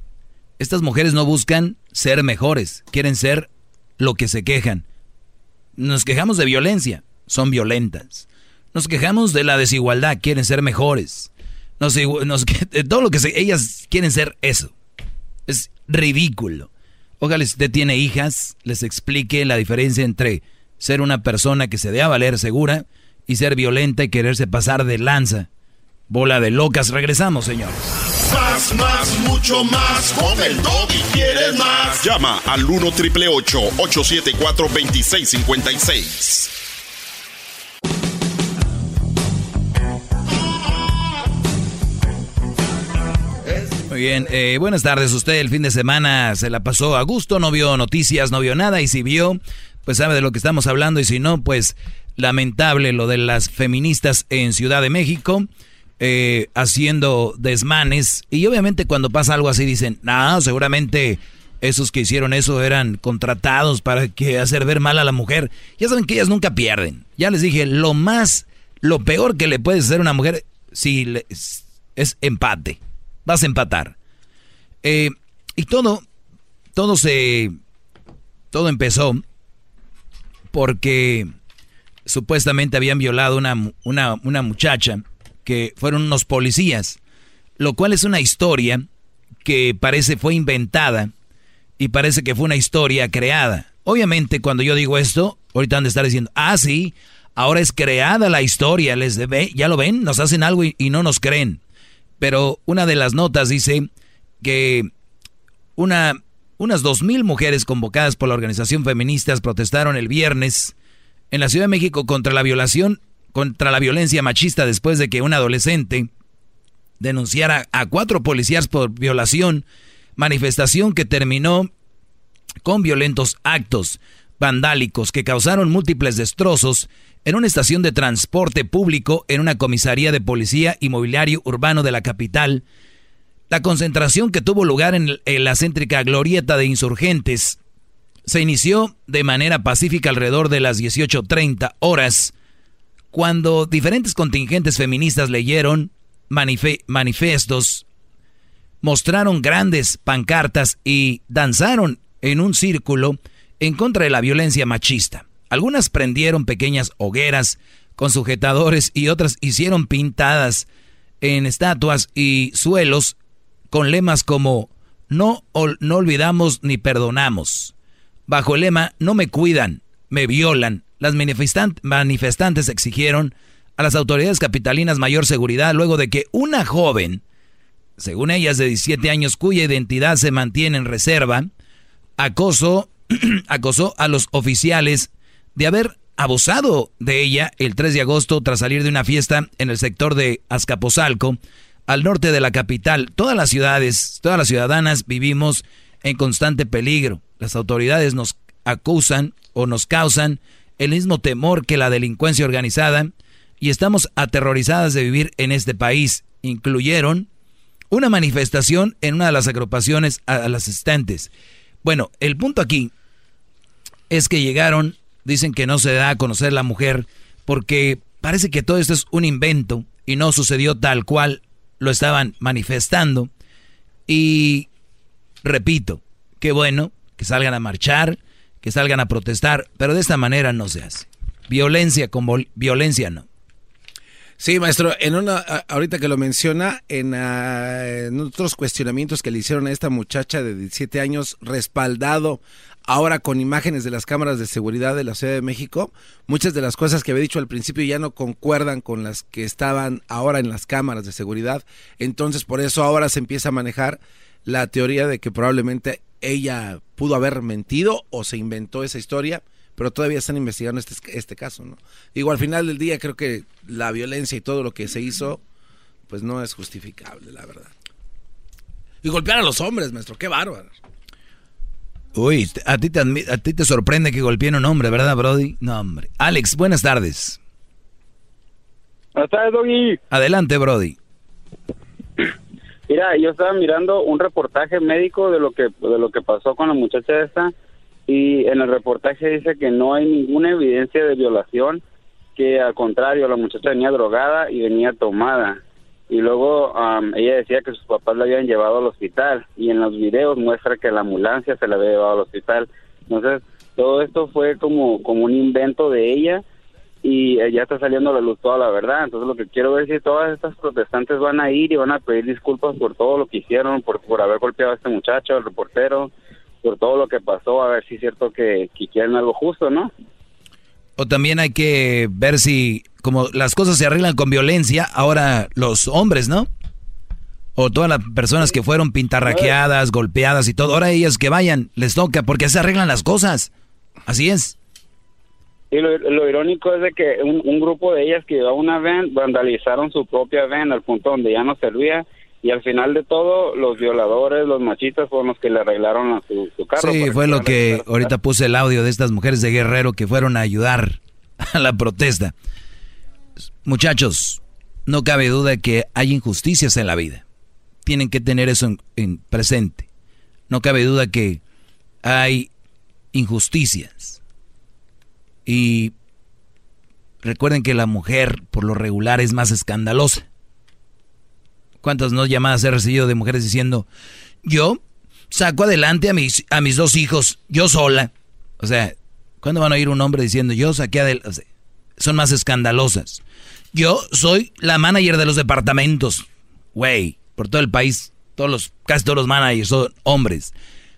Estas mujeres no buscan ser mejores, quieren ser lo que se quejan. Nos quejamos de violencia, son violentas. Nos quejamos de la desigualdad, quieren ser mejores. Nos, todo lo que se, ellas quieren ser eso. Es ridículo. Ojalá si usted tiene hijas, les explique la diferencia entre ser una persona que se dé a valer segura y ser violenta y quererse pasar de lanza. Bola de locas, regresamos, señores. Más, más, mucho más. Con el y quieres más. Llama al 1 triple 874 2656. Muy bien, eh, buenas tardes. Usted el fin de semana se la pasó a gusto, no vio noticias, no vio nada y si vio, pues sabe de lo que estamos hablando y si no, pues lamentable lo de las feministas en Ciudad de México. Eh, haciendo desmanes y obviamente cuando pasa algo así dicen, no, seguramente esos que hicieron eso eran contratados para que hacer ver mal a la mujer. Ya saben que ellas nunca pierden. Ya les dije, lo más, lo peor que le puede hacer una mujer si es empate. Vas a empatar. Eh, y todo, todo se, todo empezó porque supuestamente habían violado una, una, una muchacha que fueron unos policías, lo cual es una historia que parece fue inventada y parece que fue una historia creada. Obviamente cuando yo digo esto, ahorita han de estar diciendo, ah, sí, ahora es creada la historia, les debe, ya lo ven, nos hacen algo y, no nos creen. Pero una de las notas dice que una, unas dos mil mujeres convocadas por la organización feministas protestaron el viernes en la Ciudad de México contra la violación, contra la violencia machista después de que un adolescente denunciara a cuatro policías por violación manifestación que terminó con violentos actos vandálicos que causaron múltiples destrozos en una estación de transporte público en una comisaría de policía inmobiliario urbano de la capital. La concentración que tuvo lugar en, la céntrica glorieta de insurgentes se inició de manera pacífica alrededor de las 18.30 horas, cuando diferentes contingentes feministas leyeron manifestos mostraron grandes pancartas y danzaron en un círculo en contra de la violencia machista. Algunas prendieron pequeñas hogueras con sujetadores y otras hicieron pintadas en estatuas y suelos con lemas como no, no olvidamos ni perdonamos. Bajo el lema No me cuidan, me violan, las manifestantes exigieron a las autoridades capitalinas mayor seguridad luego de que una joven según ellas de 17 años cuya identidad se mantiene en reserva, acosó, acosó a los oficiales de haber abusado de ella el 3 de agosto tras salir de una fiesta en el sector de Azcapotzalco, al norte de la capital. Todas las ciudades, todas las ciudadanas vivimos en constante peligro. Las autoridades nos acusan o nos causan el mismo temor que la delincuencia organizada y estamos aterrorizadas de vivir en este país. Incluyeron una manifestación en una de las agrupaciones a, las asistentes. Bueno, el punto aquí es que llegaron, dicen que no se da a conocer la mujer porque parece que todo esto es un invento y no sucedió tal cual lo estaban manifestando. Y repito, qué bueno que salgan a marchar, que salgan a protestar, pero de esta manera no se hace. Violencia como violencia no. Sí, maestro, en una, ahorita que lo menciona, en, en, otros cuestionamientos que le hicieron a esta muchacha de 17 años, respaldado ahora con imágenes de las cámaras de seguridad de la Ciudad de México, muchas de las cosas que había dicho al principio ya no concuerdan con las que estaban ahora en las cámaras de seguridad. Entonces, por eso ahora se empieza a manejar la teoría de que probablemente ella pudo haber mentido o se inventó esa historia pero todavía están investigando este, este caso, ¿no? Digo, al final del día creo que la violencia y todo lo que se hizo, pues no es justificable, la verdad. Y golpear a los hombres, maestro, qué bárbaro. Uy, a ti, te, a ti te sorprende que golpeen a un hombre, ¿verdad, Brody? No, hombre. Alex, buenas tardes. Buenas tardes, Doggy. Adelante, Brody. Mira, yo estaba mirando un reportaje médico de lo que de lo que pasó con la muchacha esta y en el reportaje dice que no hay ninguna evidencia de violación, que al contrario, la muchacha venía drogada y venía tomada. Y luego ella decía que sus papás la habían llevado al hospital y en los videos muestra que la ambulancia se la había llevado al hospital. Entonces, todo esto fue como, como un invento de ella y ya está saliendo a la luz toda la verdad. Entonces, lo que quiero ver es si todas estas protestantes van a ir y van a pedir disculpas por todo lo que hicieron, por, por haber golpeado a este muchacho, al reportero, por todo lo que pasó, a ver si es cierto que, quieren algo justo, ¿no? O también hay que ver si, como las cosas se arreglan con violencia, ahora los hombres, ¿no? O todas las personas que fueron pintarraqueadas, golpeadas y todo, ahora ellas que vayan, les toca, porque se arreglan las cosas. Así es. Y lo, irónico es de que un, grupo de ellas que llevaba una van vandalizaron su propia van al punto donde ya no servía y al final de todo los violadores, los machistas fueron los que le arreglaron a su, su carro. Sí, fue lo que ahorita puse el audio de estas mujeres de Guerrero que fueron a ayudar a la protesta. Muchachos, no cabe duda que hay injusticias en la vida. Tienen que tener eso en, en presente. No cabe duda que hay injusticias. Y recuerden que la mujer por lo regular es más escandalosa. ¿Cuántas no llamadas he recibido de mujeres diciendo, yo saco adelante a mis, a mis dos hijos, yo sola? O sea, ¿cuándo van a oír un hombre diciendo, yo saqué adelante? Son más escandalosas. Yo soy la manager de los departamentos. Güey, por todo el país, todos los, casi todos los managers son hombres.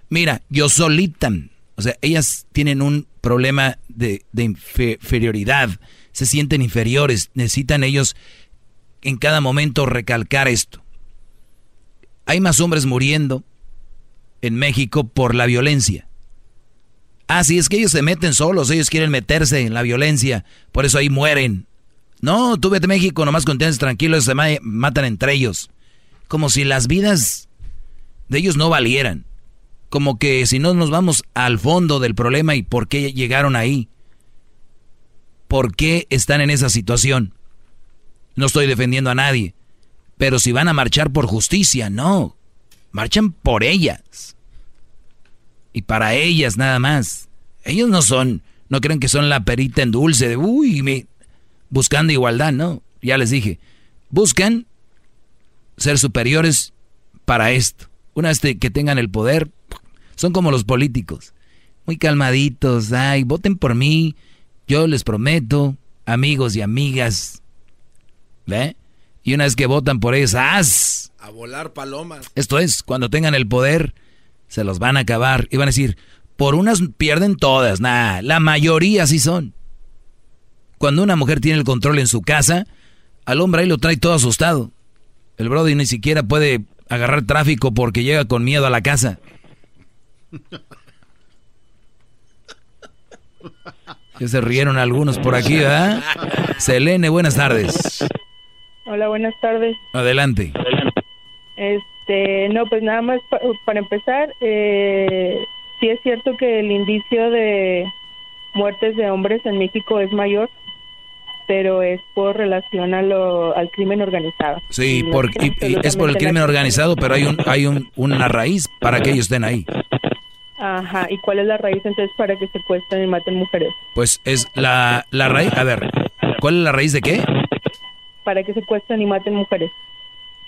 Mira, yo solita. O sea, ellas tienen un problema de, de inferioridad. Se sienten inferiores. Necesitan ellos en cada momento recalcar esto. Hay más hombres muriendo en México por la violencia. Ah, sí, es que ellos se meten solos, ellos quieren meterse en la violencia, por eso ahí mueren. No, tú vete a México, nomás contentes, tranquilos, se ma- matan entre ellos. Como si las vidas de ellos no valieran. Como que si no nos vamos al fondo del problema y por qué llegaron ahí. ¿Por qué están en esa situación? No estoy defendiendo a nadie. Pero si van a marchar por justicia, no. Marchan por ellas. Y para ellas nada más. Ellos no son, no creen que son la perita en dulce de, uy, me, buscando igualdad, no. Ya les dije, buscan ser superiores para esto. Una vez que tengan el poder, son como los políticos. Muy calmaditos, ay, voten por mí. Yo les prometo, amigos y amigas, ¿ve? Y una vez que votan por ellos, ¡as! A volar palomas. Esto es, cuando tengan el poder, se los van a acabar. Y van a decir, por unas pierden todas. Nah, la mayoría sí son. Cuando una mujer tiene el control en su casa, al hombre ahí lo trae todo asustado. El Brody ni siquiera puede agarrar tráfico porque llega con miedo a la casa. Que se rieron algunos por aquí, ¿verdad? Selene, buenas tardes. Hola, buenas tardes. Adelante. Este, no, pues nada más pa- para empezar, eh, sí es cierto que el indicio de muertes de hombres en México es mayor, pero es por relación a lo, al crimen organizado. Sí, No por, tiene y- y es por el crimen organizado, pero hay un hay un, una raíz para que ellos estén ahí. Ajá, ¿y cuál es la raíz entonces para que secuestren y maten mujeres? Pues es la, la raíz. A ver, ¿cuál es la raíz de qué? Para que secuestren y maten mujeres.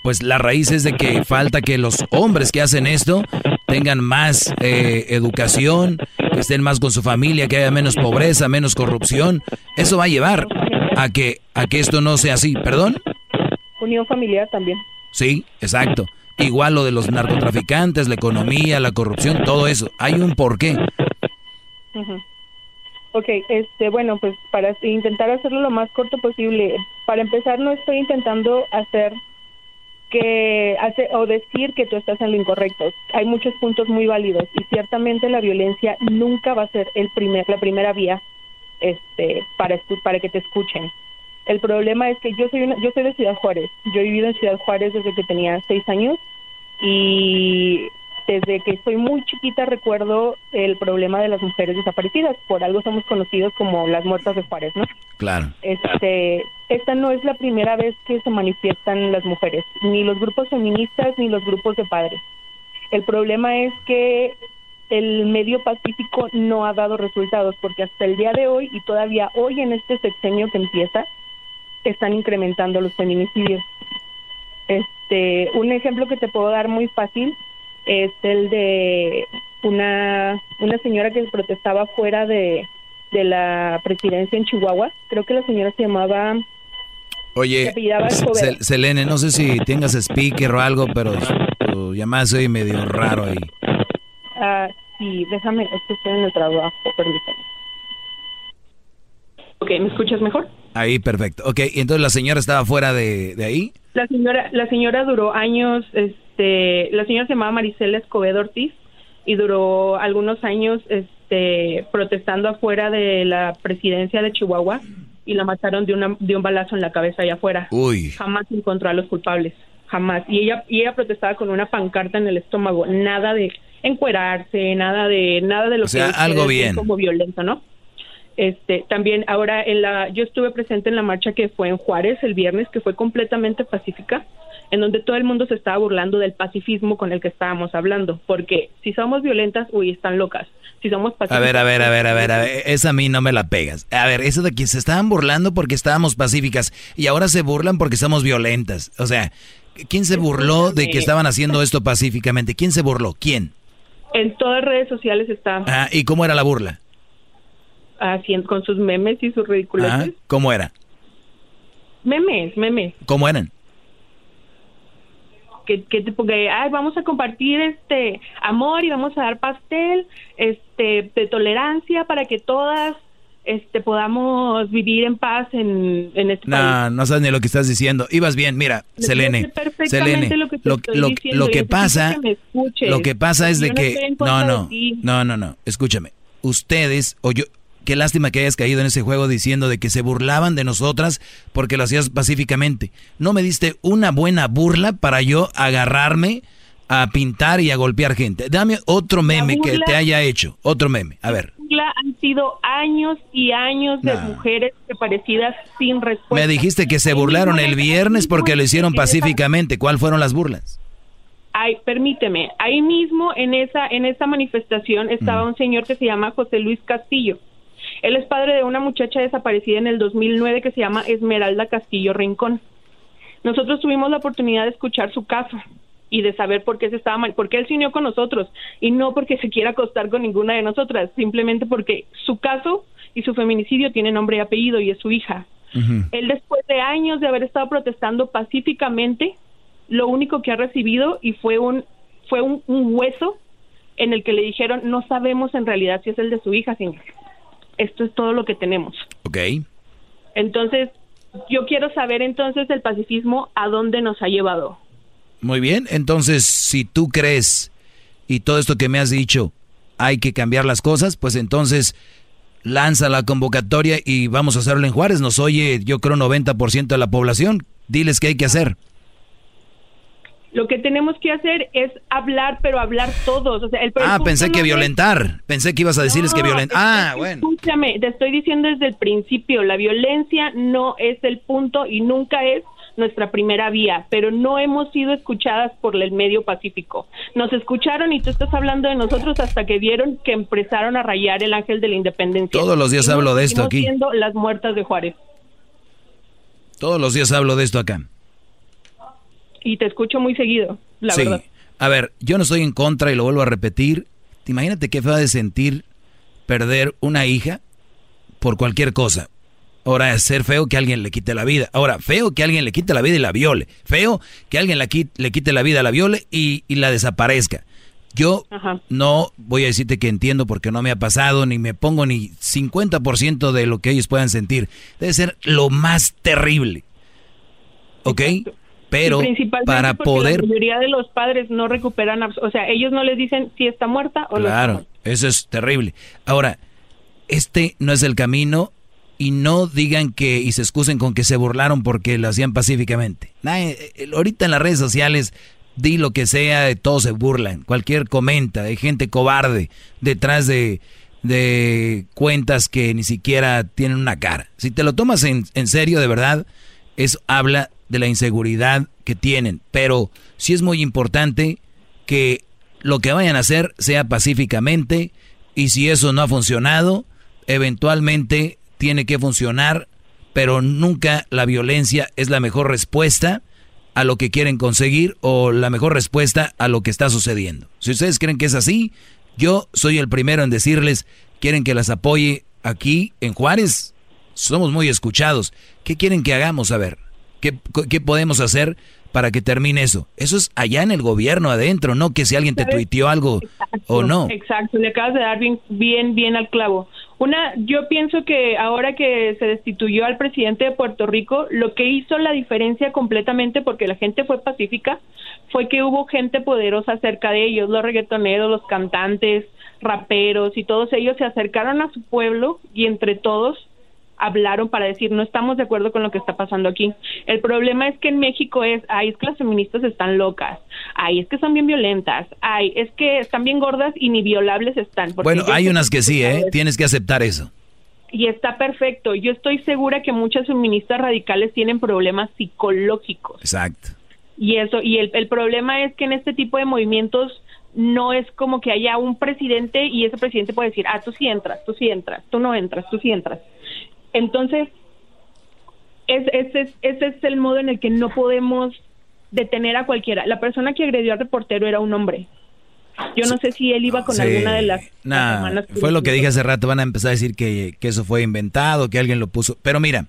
Pues la raíz es de que falta que los hombres que hacen esto tengan más eh, educación, que estén más con su familia, que haya menos pobreza, menos corrupción. Eso va a llevar a que, a que esto no sea así. ¿Perdón? Unión familiar también. Sí, exacto. Igual lo de los narcotraficantes, la economía, la corrupción, todo eso. Hay un porqué. Ujú. Ok, este, bueno, pues para intentar hacerlo lo más corto posible. Para empezar, no estoy intentando hacer que hace o decir que tú estás en lo incorrecto. Hay muchos puntos muy válidos y ciertamente la violencia nunca va a ser el primer la primera vía este para para que te escuchen. El problema es que yo soy una, yo soy de Ciudad Juárez. Yo he vivido en Ciudad Juárez desde que tenía seis años y desde que soy muy chiquita recuerdo el problema de las mujeres desaparecidas. Por algo somos conocidos como las muertas de Juárez, ¿no? Claro. Este, esta no es la primera vez que se manifiestan las mujeres, ni los grupos feministas ni los grupos de padres. El problema es que el medio pacífico no ha dado resultados porque hasta el día de hoy y todavía hoy en este sexenio que empieza están incrementando los feminicidios. Este, un ejemplo que te puedo dar muy fácil es el de una una señora que protestaba fuera de de la presidencia en Chihuahua. Creo que la señora se llamaba Oye, Selene, no sé si tengas speaker o algo, pero tu llamada se oye medio raro ahí. Ah, sí, déjame, es que estoy en el trabajo, permítame. Ok, ¿me escuchas mejor? Ahí, perfecto. Ok, y entonces la señora estaba fuera de, de ahí. La señora, la señora duró años, este, la señora se llamaba Marisela Escobedo Ortiz y duró algunos años, este, protestando afuera de la presidencia de Chihuahua y la mataron de una, de un balazo en la cabeza allá afuera. Uy. Jamás encontró a los culpables. jamás. Y ella, y ella protestaba con una pancarta en el estómago, nada de encuerarse, nada de, nada de lo O sea, que algo bien. como violento, ¿no? Este, también ahora en la, yo estuve presente en la marcha que fue en Juárez el viernes, que fue completamente pacífica, en donde todo el mundo se estaba burlando del pacifismo con el que estábamos hablando, porque si somos violentas, uy, están locas. Si somos pacíficas, A ver, a ver, a ver, a ver, a ver, esa a mí no me la pegas. A ver, eso de que se estaban burlando porque estábamos pacíficas y ahora se burlan porque estamos violentas. O sea, ¿quién se burló de que estaban haciendo esto pacíficamente? ¿Quién se burló? ¿Quién? en todas redes sociales está Ah, ¿Y cómo era la burla? Haciendo con sus memes y sus ridiculeces. ¿Cómo era? Memes, memes. ¿Cómo eran? que, que tipo que ay, vamos a compartir este amor y vamos a dar pastel este de tolerancia para que todas este podamos vivir en paz en, en este país. No, no sabes ni lo que estás diciendo. Ibas bien, mira, Selene, Selene, lo que lo, lo- lo que pasa, que lo que pasa es de Yo no que, no, no, no, no, no, escúchame, ustedes, o yo, qué lástima que hayas caído en ese juego diciendo de que se burlaban de nosotras porque lo hacías pacíficamente. No me diste una buena burla para yo agarrarme a pintar y a golpear gente. Dame otro meme que te haya hecho, otro meme, a ver. La- han sido años y años de No. mujeres desaparecidas sin respuesta. Me dijiste que se burlaron el viernes porque lo hicieron pacíficamente. ¿Cuáles fueron las burlas? Ay, permíteme, ahí mismo en esa en esa manifestación estaba un señor que se llama José Luis Castillo. Él es padre de una muchacha desaparecida en el 2009 que se llama Esmeralda Castillo Rincón. Nosotros tuvimos la oportunidad de escuchar su caso y de saber por qué se estaba mal, porque él se unió con nosotros y no porque se quiera acostar con ninguna de nosotras, simplemente porque su caso y su feminicidio tiene nombre y apellido y es su hija. Él después de años de haber estado protestando pacíficamente, lo único que ha recibido y fue un fue un, un hueso en el que le dijeron no sabemos en realidad si es el de su hija, señor. Esto es todo lo que tenemos. Ok. Entonces, yo quiero saber entonces el pacifismo a dónde nos ha llevado. Muy bien, entonces si tú crees y todo esto que me has dicho hay que cambiar las cosas, pues entonces lanza la convocatoria y vamos a hacerlo en Juárez. Nos oye yo creo 90% de la población. Diles qué hay que hacer. Lo que tenemos que hacer es hablar, pero hablar todos. O sea, el, Ah, pensé no que es- violentar. Pensé que ibas a decirles que violentar. Ah, bueno. Escúchame, te estoy diciendo desde el principio, la violencia no es el punto y nunca es nuestra primera vía, pero no hemos sido escuchadas por el medio pacífico. Nos escucharon y tú estás hablando de nosotros hasta que vieron que empezaron a rayar el ángel de la independencia. Todos los días Y hablo de esto aquí. siendo las muertas de Juárez. Todos los días hablo de esto acá. Y te escucho muy seguido, la sí. verdad. A ver, yo no estoy en contra y lo vuelvo a repetir. Imagínate qué feo de sentir perder una hija por cualquier cosa. Ahora, es ser feo que alguien le quite la vida. Ahora, feo que alguien le quite la vida y la viole. Feo que alguien la qui- le quite la vida, la viole y, y la desaparezca. Yo no voy a decirte que entiendo porque no me ha pasado, ni me pongo ni 50% de lo que ellos puedan sentir. Debe ser lo más terrible. ¿Ok? Pero principalmente para porque poder... La mayoría de los padres no recuperan, o sea, ellos no les dicen si está muerta o no. está Claro, muerta. eso es terrible. Ahora, este no es el camino y no digan que y se excusen con que se burlaron porque lo hacían pacíficamente. Nadie- eh, ahorita en las redes sociales di lo que sea, todos se burlan, cualquier comenta, hay gente cobarde detrás de, de cuentas que ni siquiera tienen una cara. Si te lo tomas en, en serio de verdad, eso habla de la inseguridad que tienen, pero sí es muy importante que lo que vayan a hacer sea pacíficamente y si eso no ha funcionado, eventualmente tiene que funcionar, pero nunca la violencia es la mejor respuesta a lo que quieren conseguir o la mejor respuesta a lo que está sucediendo. Si ustedes creen que es así, yo soy el primero en decirles, quieren que las apoye aquí en Juárez, somos muy escuchados. ¿Qué quieren que hagamos? A ver, ¿qué, qué podemos hacer para que termine eso? Eso es allá en el gobierno adentro, no que si alguien te tuiteó algo o no. Exacto, le acabas de dar bien, bien, bien al clavo. Una, yo pienso que ahora que se destituyó al presidente de Puerto Rico, lo que hizo la diferencia completamente, porque la gente fue pacífica, fue que hubo gente poderosa cerca de ellos, los reggaetoneros, los cantantes, raperos y todos ellos se acercaron a su pueblo y entre todos hablaron para decir no estamos de acuerdo con lo que está pasando aquí. El problema es que en México es, ay, es que las feministas están locas, ay, es que son bien violentas, ay, es que están bien gordas y ni violables están. Bueno, hay unas que sí, ¿eh? Tienes que aceptar eso. Y está perfecto. Yo estoy segura que muchas feministas radicales tienen problemas psicológicos. Exacto. Y eso, y el, el problema es que en este tipo de movimientos no es como que haya un presidente y ese presidente puede decir, ah, tú sí entras, tú sí entras, tú no entras, tú sí entras. Entonces, ese, es, ese es el modo en el que no podemos detener a cualquiera. La persona que agredió al reportero era un hombre. Yo no sé si él iba con alguna de las... Nah, fue lo que dije hace rato, van a empezar a decir que, eso fue inventado, que alguien lo puso. Pero mira,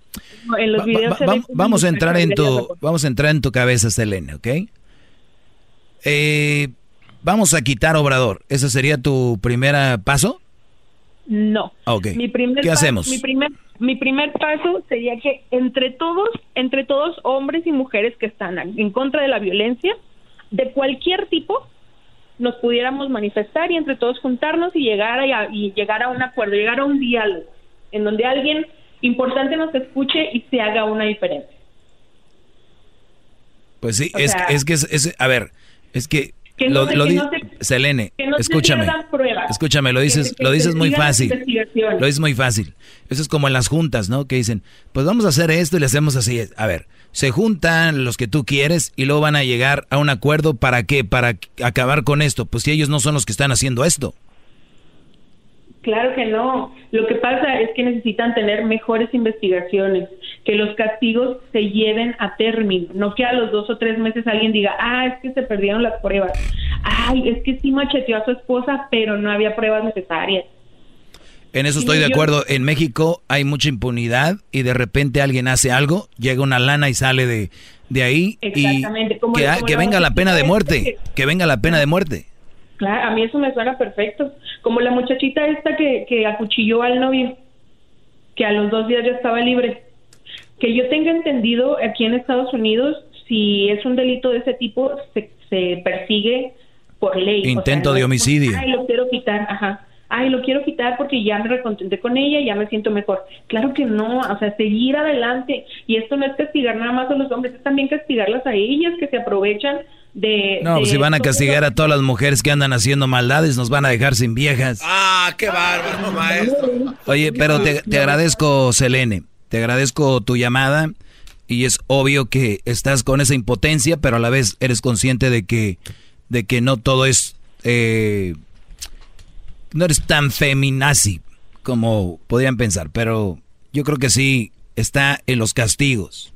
vamos a entrar en tu, vamos a entrar en tu cabeza, Selene, ¿ok? Eh, vamos a quitar Obrador. ¿Ese sería tu primer paso? No. Okay. Mi primer ¿Qué hacemos? Mi primer, mi primer paso sería que entre todos, entre todos hombres y mujeres que están en contra de la violencia, de cualquier tipo, nos pudiéramos manifestar y entre todos juntarnos y llegar a, y llegar a un acuerdo, llegar a un diálogo en donde alguien importante nos escuche y se haga una diferencia. Pues sí, es, es, que es, a ver, es que lo, lo Selene, escúchame, escúchame, lo dices, lo dices muy fácil, lo dices muy fácil. Eso es como en las juntas, ¿no? Que dicen, pues vamos a hacer esto y le hacemos así. A ver, se juntan los que tú quieres y luego van a llegar a un acuerdo para qué, para acabar con esto. Pues si ellos no son los que están haciendo esto. Claro que no. Lo que pasa es que necesitan tener mejores investigaciones, que los castigos se lleven a término, no que a los dos o tres meses alguien diga, ah, es que se perdieron las pruebas, ay, es que sí macheteó a su esposa, pero no había pruebas necesarias. En eso estoy de acuerdo. En México hay mucha impunidad y de repente alguien hace algo, llega una lana y sale de, de ahí y que, que venga la pena de muerte, que venga la pena de muerte. Claro, a mí eso me suena perfecto. Como la muchachita esta que, que acuchilló al novio, que a los dos días ya estaba libre. Que yo tenga entendido, aquí en Estados Unidos, si es un delito de ese tipo, se, se persigue por ley. Intento de homicidio. Ay, lo quiero quitar, ajá. Ay, lo quiero quitar porque ya me recontenté con ella, y ya me siento mejor. Claro que no, o sea, seguir adelante. Y esto no es castigar nada más a los hombres, es también castigarlas a ellas que se aprovechan no, pues si van a castigar a todas las mujeres que andan haciendo maldades, nos van a dejar sin viejas. Ah, qué bárbaro, maestro. Oye, pero te, agradezco, Selene, te agradezco tu llamada y es obvio que estás con esa impotencia, pero a la vez eres consciente de que, de que no todo es, eh, no eres tan feminazi como podrían pensar, pero yo creo que sí está en los castigos.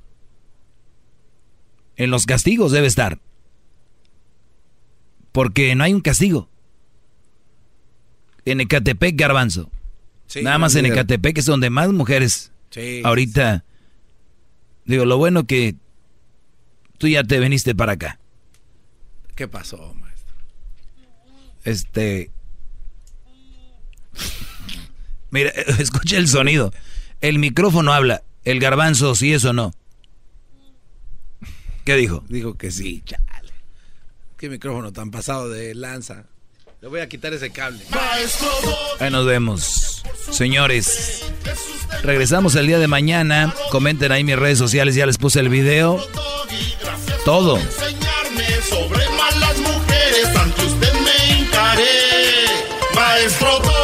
En los castigos debe estar. Porque no hay un castigo. En Ecatepec, Garbanzo. Nada más en Ecatepec es donde más mujeres ahorita... Digo, lo bueno que tú ya te viniste para acá. ¿Qué pasó, maestro? Este... Mira, escucha el sonido. El micrófono habla. El garbanzo, sí es o no. ¿Qué dijo? Dijo que sí, Qué micrófono tan pasado de lanza. Le voy a quitar ese cable. Ahí nos vemos. Señores, regresamos el día de mañana. Comenten ahí mis redes sociales, ya les puse el video. Todo. sobre malas mujeres, ante usted me Maestro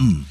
Mm.